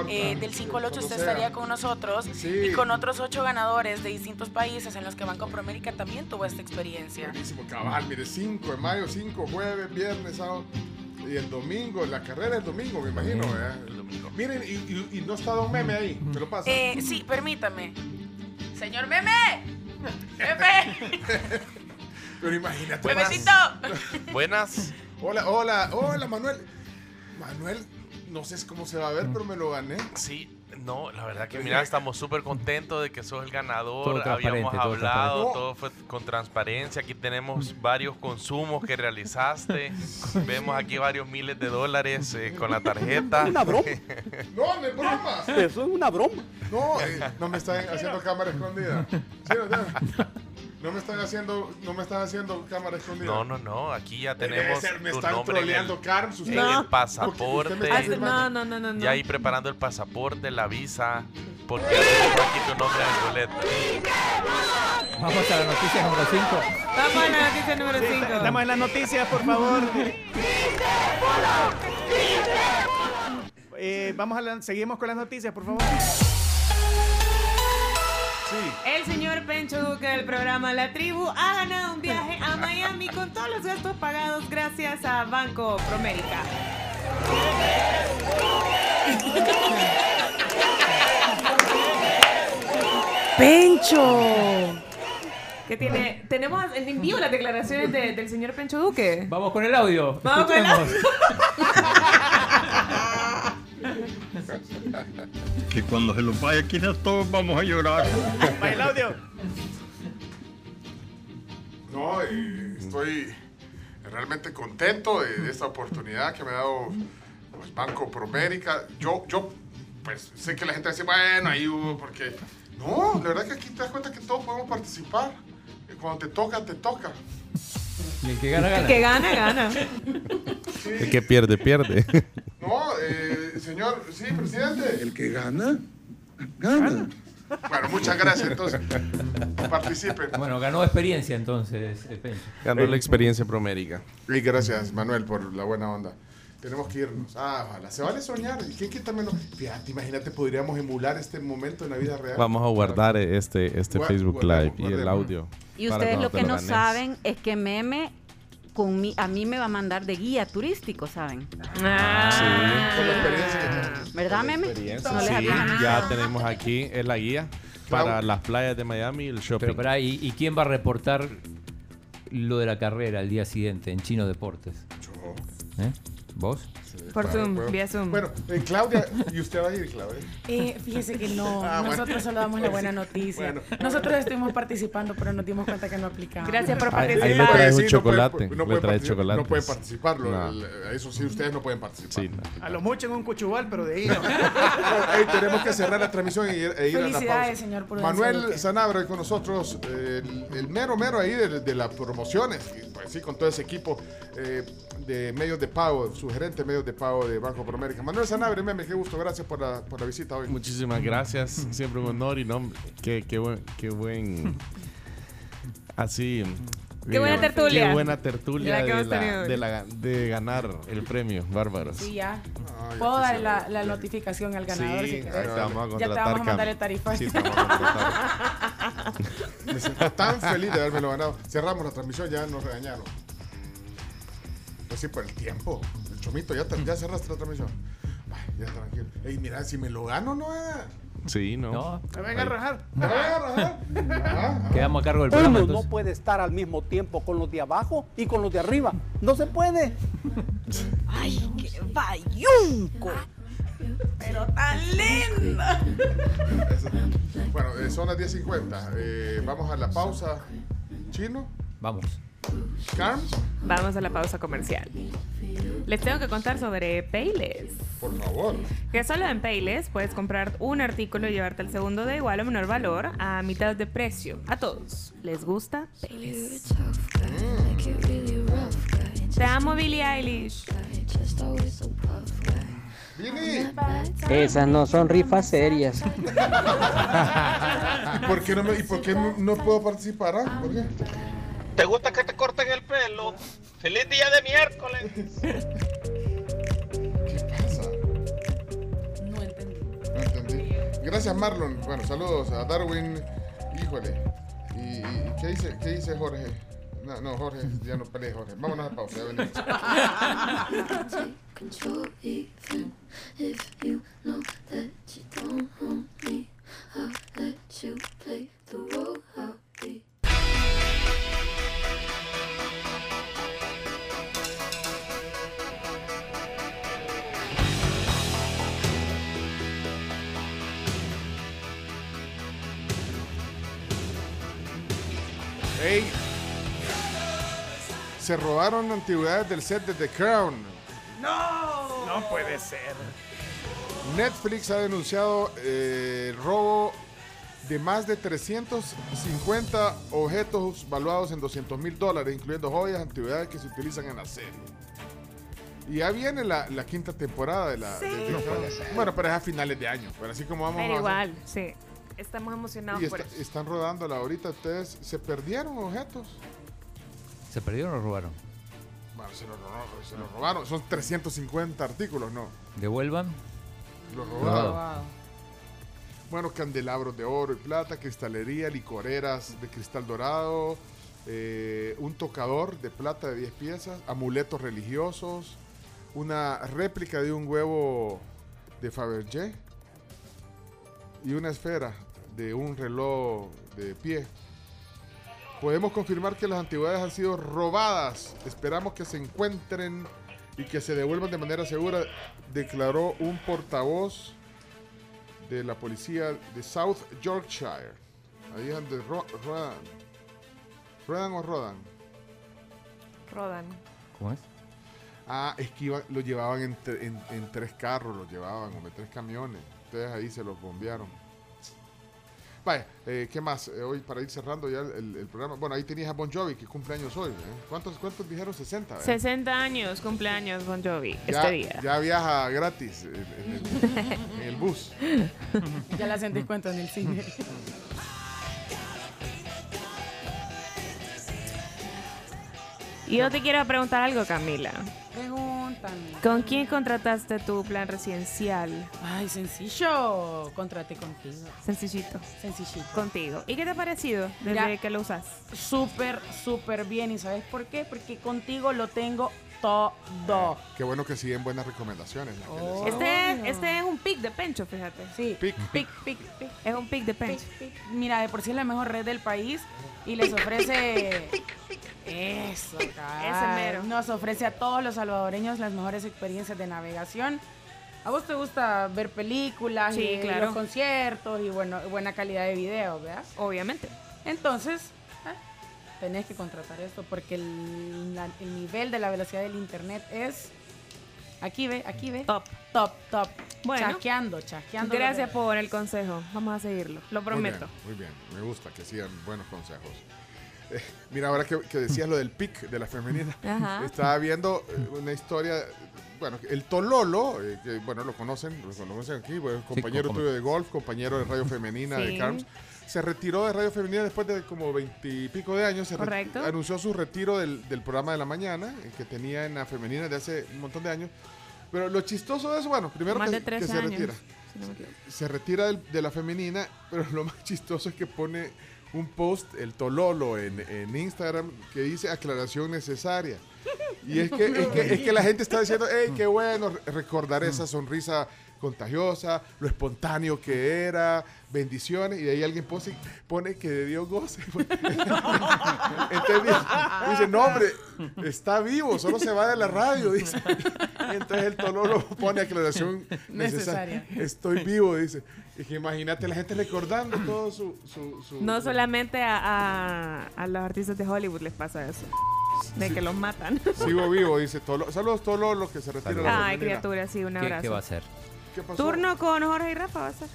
Eh, del 5 al 8 cuando usted sea. estaría con nosotros Sí. y con otros 8 ganadores de distintos países en los que Banco Promérica también tuvo esta experiencia. Buenísimo, cabal, mire, 5 de mayo, 5, jueves, viernes, sábado. Y el domingo, la carrera el domingo, me imagino. ¿verdad? Miren, y, y- y no está Don Meme ahí. ¿Me lo pasa? Eh, sí, permítame. Señor Meme. Meme. Pero imagínate. Memecito. Buenas. Hola, hola, hola, Manuel. Manuel, no sé cómo se va a ver, pero me lo gané. Sí, no, la verdad que mira, estamos súper contentos de que sos el ganador. Todo Habíamos todo hablado, todo fue con transparencia. Aquí tenemos varios consumos que realizaste. Vemos aquí varios miles de dólares eh, con la tarjeta. Una broma. No, no es broma. Eso es una broma. No, eh, no me están haciendo cámara escondida. Sí, ¿verdad? No me están haciendo, no me están haciendo cámara escondida. No, no, no. Aquí ya tenemos ser, me tu están nombre en el, troleando, Carms, en usted. el No. Porque pasaporte. usted me está No, no, no, no. Ya ahí preparando el pasaporte, la visa. Porque aquí tu nombre en el boleto. Vamos a la noticia número 5. Vamos a la noticia número 5. Estamos en las noticias, por favor. Eh, vamos a la- seguimos con las noticias, por favor. El señor Pencho Duque del programa La Tribu ha ganado un viaje a Miami con todos los gastos pagados gracias a Banco Promérica. Pencho. Que tiene, tenemos en vivo las declaraciones de- del señor Pencho Duque. Vamos con el audio. Vamos con el Escuchemos. Que cuando se los vaya quitar todos vamos a llorar. Audio. No, eh, estoy realmente contento de, de esta oportunidad que me ha dado pues, Banco Promérica. Yo, yo, pues sé que la gente dice, bueno, ahí hubo, porque. No, la verdad que aquí te das cuenta que todos podemos participar. Cuando te toca, te toca. Y el que gana, El gana. que gana, gana. El que pierde, pierde. No, eh, señor, sí, presidente. El que gana, gana. Bueno, muchas gracias. Entonces, participen. Bueno, ganó experiencia entonces, Pencho. Ganó la experiencia promérica. Y gracias, Manuel, por la buena onda. Tenemos que irnos. Ah, ojalá. Se vale soñar. ¿Y quién quita menos? Fíjate, imagínate, podríamos emular este momento en la vida real. Vamos a guardar este, este Gua- Facebook guardemos, Live y el audio. Y para ustedes lo que no ganes. saben es que Meme con mi- a mí me va a mandar de guía turístico, ¿saben? Ah. Con la experiencia que tenemos. ¿Verdad, Meme? Sí, ya tenemos aquí es la guía para las playas de Miami y el shopping. Pero pará, ¿y, y quién va a reportar lo de la carrera al día siguiente en Chino Deportes? ¿Eh? ¿Vos? Por Zoom, bueno. vía Zoom. Bueno, eh, Claudia, ¿y usted va a ir, Claudia? Eh, fíjese que no, Ah, bueno. nosotros solo damos la buena noticia. Bueno. Nosotros estuvimos participando, pero nos dimos cuenta que no aplicamos. Gracias por Ahí- ahí participar. le traes un Sí, chocolate. no le pueden traes participar- chocolate. No pueden participar. No. Eso sí, ustedes no pueden participar. Sí, no. A lo mucho en un cuchubal, pero de ahí no. Ey, tenemos que cerrar la transmisión y ir, e ir a la Felicidades, pausa. señor Prudencio Manuel. Sanabra con nosotros, eh, el, el mero mero ahí de, de las promociones, y, pues sí, con todo ese equipo eh, de medios de pago, su gerente de medios de pago de Banco Promérica. Manuel Sanabria, meme, qué gusto, gracias por la, por la visita hoy. Muchísimas gracias, siempre un honor y no, qué, qué buen, qué buen, así. Qué buena tertulia. Qué buena tertulia de, la, hoy. de, la- de ganar el premio, bárbaros. Sí, ya. Ay, Puedo dar la, notificación al ganador Sí, si ahí querés. te vamos a Ya te contratar, vamos a mandarle tarifa. Sí, te vamos a Me siento tan feliz de haberme ganado. Cerramos la transmisión, ya nos regañaron. Pues sí, por el tiempo. Chomito, ya, te- ya cerraste la transmisión. Ay, ya tranquilo. Ey, mira, si me lo gano, no es. Sí, no. No, Me venga a rajar. ¿Me van a rajar? Ajá. quedamos a cargo del programa Uno no puede estar al mismo tiempo con los de abajo y con los de arriba. No se puede. ¡Ay, qué bayunco! Pero tan linda. Bueno, eh, son las 10.50. Eh, vamos a la pausa. Chino, Vamos. Carms, Vamos a la pausa comercial. Les tengo que contar sobre Payless. por favor. Que solo en Payless puedes comprar un artículo y llevarte el segundo de igual o menor valor a mitad de precio. A todos. ¿Les gusta? Payless. Te amo, Billie Eilish. Vini. Esas no son rifas serias. ¿Y por qué no, me- y por qué no, no puedo participar? ah? ¿Por qué? ¿Te gusta que te corten el pelo? ¡Feliz día de miércoles! ¿Qué pasa? No entendí. No entendí. Gracias, Marlon. Bueno, saludos a Darwin. Híjole. ¿Y, y qué, dice, qué dice Jorge? No, no, Jorge, ya no pelees, Jorge. Vámonos a pausa, ya venimos. Ey, se robaron antigüedades del set de The Crown. No, no puede ser. Netflix ha denunciado eh, el robo de más de 350 objetos valuados en 200 mil dólares, incluyendo joyas, antigüedades que se utilizan en la serie. Y ya viene la, la quinta temporada de la... de The No Crown. puede ser. Bueno, pero es a finales de año. Pero así como vamos Pero a- igual, sí. Estamos emocionados Y por está- eso. están rodándola ahorita. Ustedes se perdieron objetos. ¿Se perdieron o robaron? Bueno, se lo robaron. Se lo robaron. Son 350 artículos, ¿no? ¿Devuelvan? Lo robaron. Bueno, candelabros de oro y plata, cristalería, licoreras de cristal dorado, eh, un tocador de plata de 10 piezas, amuletos religiosos, una réplica de un huevo de Fabergé y una esfera de un reloj de pie. Podemos confirmar que las antigüedades han sido robadas. Esperamos que se encuentren y que se devuelvan de manera segura, declaró un portavoz de la policía de South Yorkshire. Ahí es donde ro- rodan. ¿Rodan o rodan? Rodan. ¿Cómo es? Ah, es que iban- lo llevaban en, en- en tres carros, lo llevaban, en tres camiones. Entonces ahí se los bombearon. Vaya, eh, ¿qué más? Eh, hoy para ir cerrando ya el, el- el programa. Bueno, ahí tenías a Bon Jovi, que cumple años hoy. ¿eh? ¿Cuántos, ¿Cuántos dijeron? 60. ¿eh? 60 años, cumpleaños Bon Jovi, Ya, este día. ya viaja gratis en, en el, en el bus. Ya la sentí cuenta en el cine. Y yo te quiero preguntar algo, Camila. ¿Con quién contrataste tu plan residencial? Ay, sencillo. Contraté contigo. Sencillito. Sencillito. Contigo. ¿Y qué te ha parecido desde Mira, que lo usas? Súper, súper bien. ¿Y sabes por qué? Porque contigo lo tengo todo. Qué bueno que siguen buenas recomendaciones. las que les- Este, este es un pic de pencho, fíjate. Sí. Pic. Pic, pic, pic. Es un pic de pencho. Mira, de por sí es la mejor red del país y les ofrece... Eso, cabal. mero. Nos ofrece a todos los salvadoreños las mejores experiencias de navegación. ¿A vos te gusta ver películas Sí, y claro. los conciertos y bueno, buena calidad de video, ¿verdad? Obviamente. Entonces, tenés que contratar esto porque el, la- el nivel de la velocidad del internet es... Aquí ve, aquí ve. Top. Top, top. Bueno. Chasqueando, chasqueando. Gracias por el consejo. Vamos a seguirlo. Lo prometo. Muy bien, muy bien. Me gusta que sigan buenos consejos. Eh, mira, ahora que, que decías lo del pic de la femenina, Ajá. estaba viendo eh, una historia. Bueno, el Tololo, eh, que bueno, lo conocen, lo conocen aquí, bueno, compañero como- tuyo de golf, compañero de Radio Femenina de Sí. Carms. Se retiró de Radio Femenina después de como veintipico de años. Se Correcto. anunció su retiro del, del programa de la mañana eh, que tenía en la Femenina de hace un montón de años. Pero lo chistoso de eso, bueno, primero Más que, de 13 que se retira si no se retira del- de la femenina, pero lo más chistoso es que pone un post, el Tololo, en, en Instagram, que dice aclaración necesaria. Y es que, es que, es que la gente está diciendo, hey, qué bueno re- recordar esa sonrisa contagiosa, lo espontáneo que era, bendiciones, y de ahí alguien pone, pone que de Dios goce. Entonces dice, dice, no hombre, está vivo, solo se va de la radio, dice. Y entonces el Tololo pone aclaración necesaria. Necesaria. Estoy vivo, dice. Y que imagínate la gente recordando todo su... su, su- No solamente a, a- a los artistas de Hollywood les pasa eso. De que los matan. Sigo vivo, dice Tololo. Saludos Tololo que se retira. de la Ay, criatura, sí, un ¿Qué, abrazo. qué va a hacer? ¿Qué pasó? Turno con Jorge y Rafa va a ser.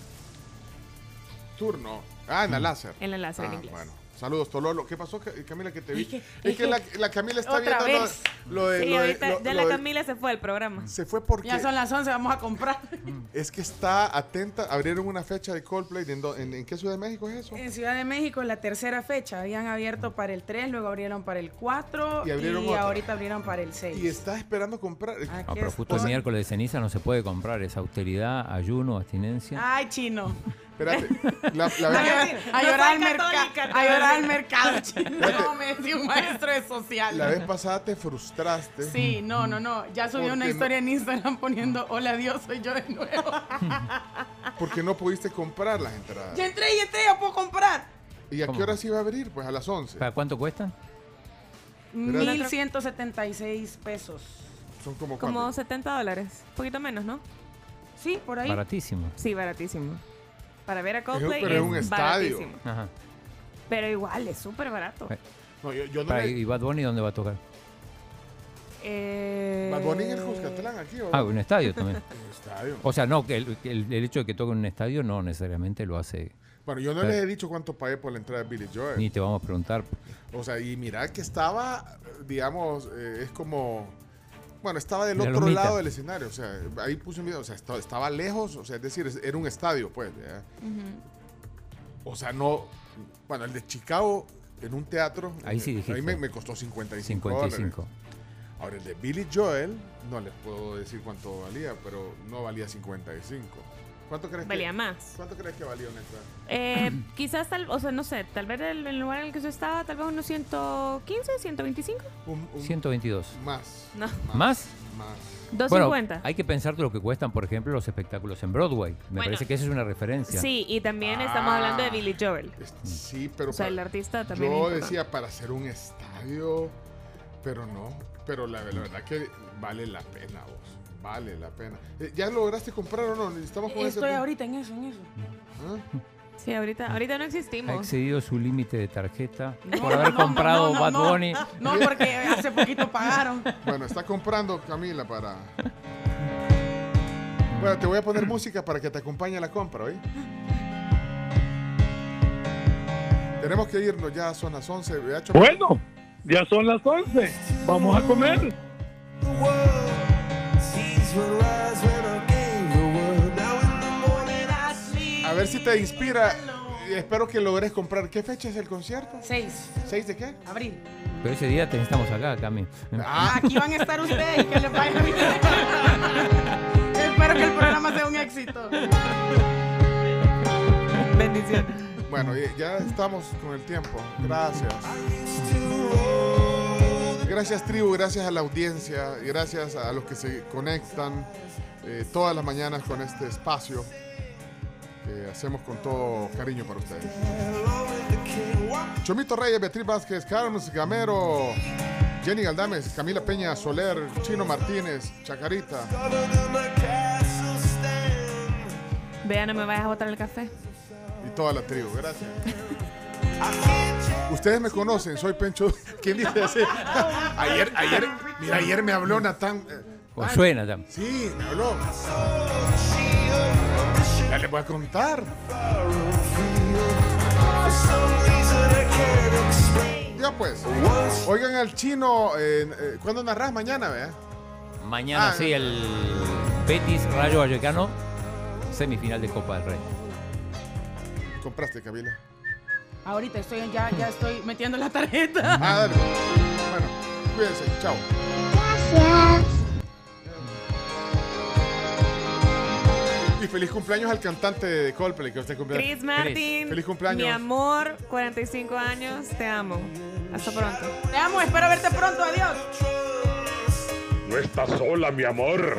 Turno. Ah, en la láser. En la láser en Ah, inglés. Bueno. Saludos, Tololo. ¿Qué pasó, Ca- Camila, que te vi? Es que, es que- la, la Camila está viendo lo- vez. lo, de... Sí, lo de- ahorita lo- ya la de- Camila se fue del programa. Se fue porque... Ya son las 11, vamos a comprar. Es que está atenta. Abrieron una fecha de Coldplay. ¿En, en- en qué ciudad de México es eso? En Ciudad de México, la tercera fecha. Habían abierto para el 3, luego abrieron para el 4 Y y, abrieron otra. ahorita abrieron para el 6. Y está esperando comprar. Ah, pero justo el miércoles de ceniza no se puede comprar. Es austeridad, ayuno, abstinencia. Ay, chino. Espérate. La, la A vez- a No llorar A llorar al mercado chino. Me decía un maestro de social. la vez pasada te frustraste. Sí, no, no, no. Ya subí ¿Por una no? historia en Instagram poniendo Hola Dios, soy yo de nuevo. Porque no pudiste comprar las entradas. ya entré, ya entré, ya puedo comprar. ¿Y a ¿Cómo? qué hora se iba a abrir? Pues a las 11. ¿Para cuánto cuesta? 1176 pesos. Son como Como cuánto? 70 dólares. Un poquito menos, ¿no? Sí, por ahí. Baratísimo. Sí, baratísimo. Para ver a Coldplay pero es un estadio. baratísimo. Ajá. Pero igual, es súper barato. Eh, No, yo, yo no para- le- ¿Y Bad Bunny dónde va a tocar? Eh, Bad Bunny en el Cuscatlán aquí. ¿o? Ah, un estadio también. Un estadio. O sea, no, que el, que el- el hecho de que toque en un estadio no necesariamente lo hace. Bueno, yo no les he dicho cuánto pagué por la entrada de Billy Joel. Ni te vamos a preguntar. O sea, y mira que estaba, digamos, eh, es como. Bueno, estaba del La otro lomita. lado del escenario. O sea, ahí puse un video. O sea, estaba, estaba lejos. O sea, es decir, era un estadio, pues. O sea, no. Bueno, el de Chicago en un teatro. Ahí sí eh, dijiste. Ahí me, me costó 55, 55. dólares. Ahora, el de Billy Joel, no les puedo decir cuánto valía, pero no valía 55. ¿Cuánto crees Valía que, más. ¿Cuánto crees que valía una entrada? Eh, quizás tal, o sea, no sé, tal vez el, el lugar en el que yo estaba, tal vez unos 115, 125. Un- un- 122. Más. No. ¿Más? Más. 250. Bueno, hay que pensar de lo que cuestan, por ejemplo, los espectáculos en Broadway. Me Bueno. parece que esa es una referencia. Sí, y también estamos hablando de Billy Joel. Sí, pero O sea, el artista también. yo decía para hacer un estadio, pero no. Pero la, la verdad que vale la pena, vos. Vale la pena. Eh, ¿Ya lograste comprar o no? Estamos con ese Estoy ahorita en eso, en eso. ¿Ah? Sí, ahorita, ahorita no Ha existimos. excedido su límite de tarjeta No, por haber no, comprado no, no, Bad no. Bunny. No, porque hace poquito pagaron. Bueno, está comprando Camila para. Bueno, te voy a poner música para que te acompañe a la compra, ¿oí? Tenemos que irnos, ya son las 11. ¿verdad, Choco? Bueno, ya son las 11. Vamos a comer. A ver si te inspira. y Espero que logres comprar. ¿Qué fecha es el concierto? 6. ¿6 de qué? Abril. Pero ese día te estamos acá, Cami. Ah. Aquí van a estar ustedes, que les vaya bien. Espero que el programa sea un éxito. Bendiciones. Bueno, ya estamos con el tiempo. Gracias. Gracias tribu, gracias a la audiencia y gracias a los que se conectan eh, todas las mañanas con este espacio que hacemos con todo cariño para ustedes. Chomito Reyes, Beatriz Vázquez, Carlos Gamero, Jenny Galdames, Camila Peña Soler, Chino Martínez, Chacarita. Vea, no me vayas a botar el café. y toda la tribu. Gracias. Ustedes me conocen, soy Pencho. ¿Quién dice así? ayer, ayer, mira, ayer me habló Natán. eh, O suena también. Sí, me habló. Ya les voy a contar. Ya pues. Oigan al chino. Eh, eh, ¿Cuándo narras? Mañana, vea. Mañana Ah, sí, el Betis Rayo Vallecano, semifinal de Copa del Rey. Compraste, Camila. Ahorita estoy ya, ya estoy metiendo la tarjeta. Ah, dale. Bueno, cuídense. Chao. Gracias. Y feliz cumpleaños al cantante de Coldplay que usted cumple. Chris Martin. Feliz cumpleaños. Mi amor, 45 años, te amo. Hasta pronto. Te amo, espero verte pronto. Adiós. No estás sola, mi amor.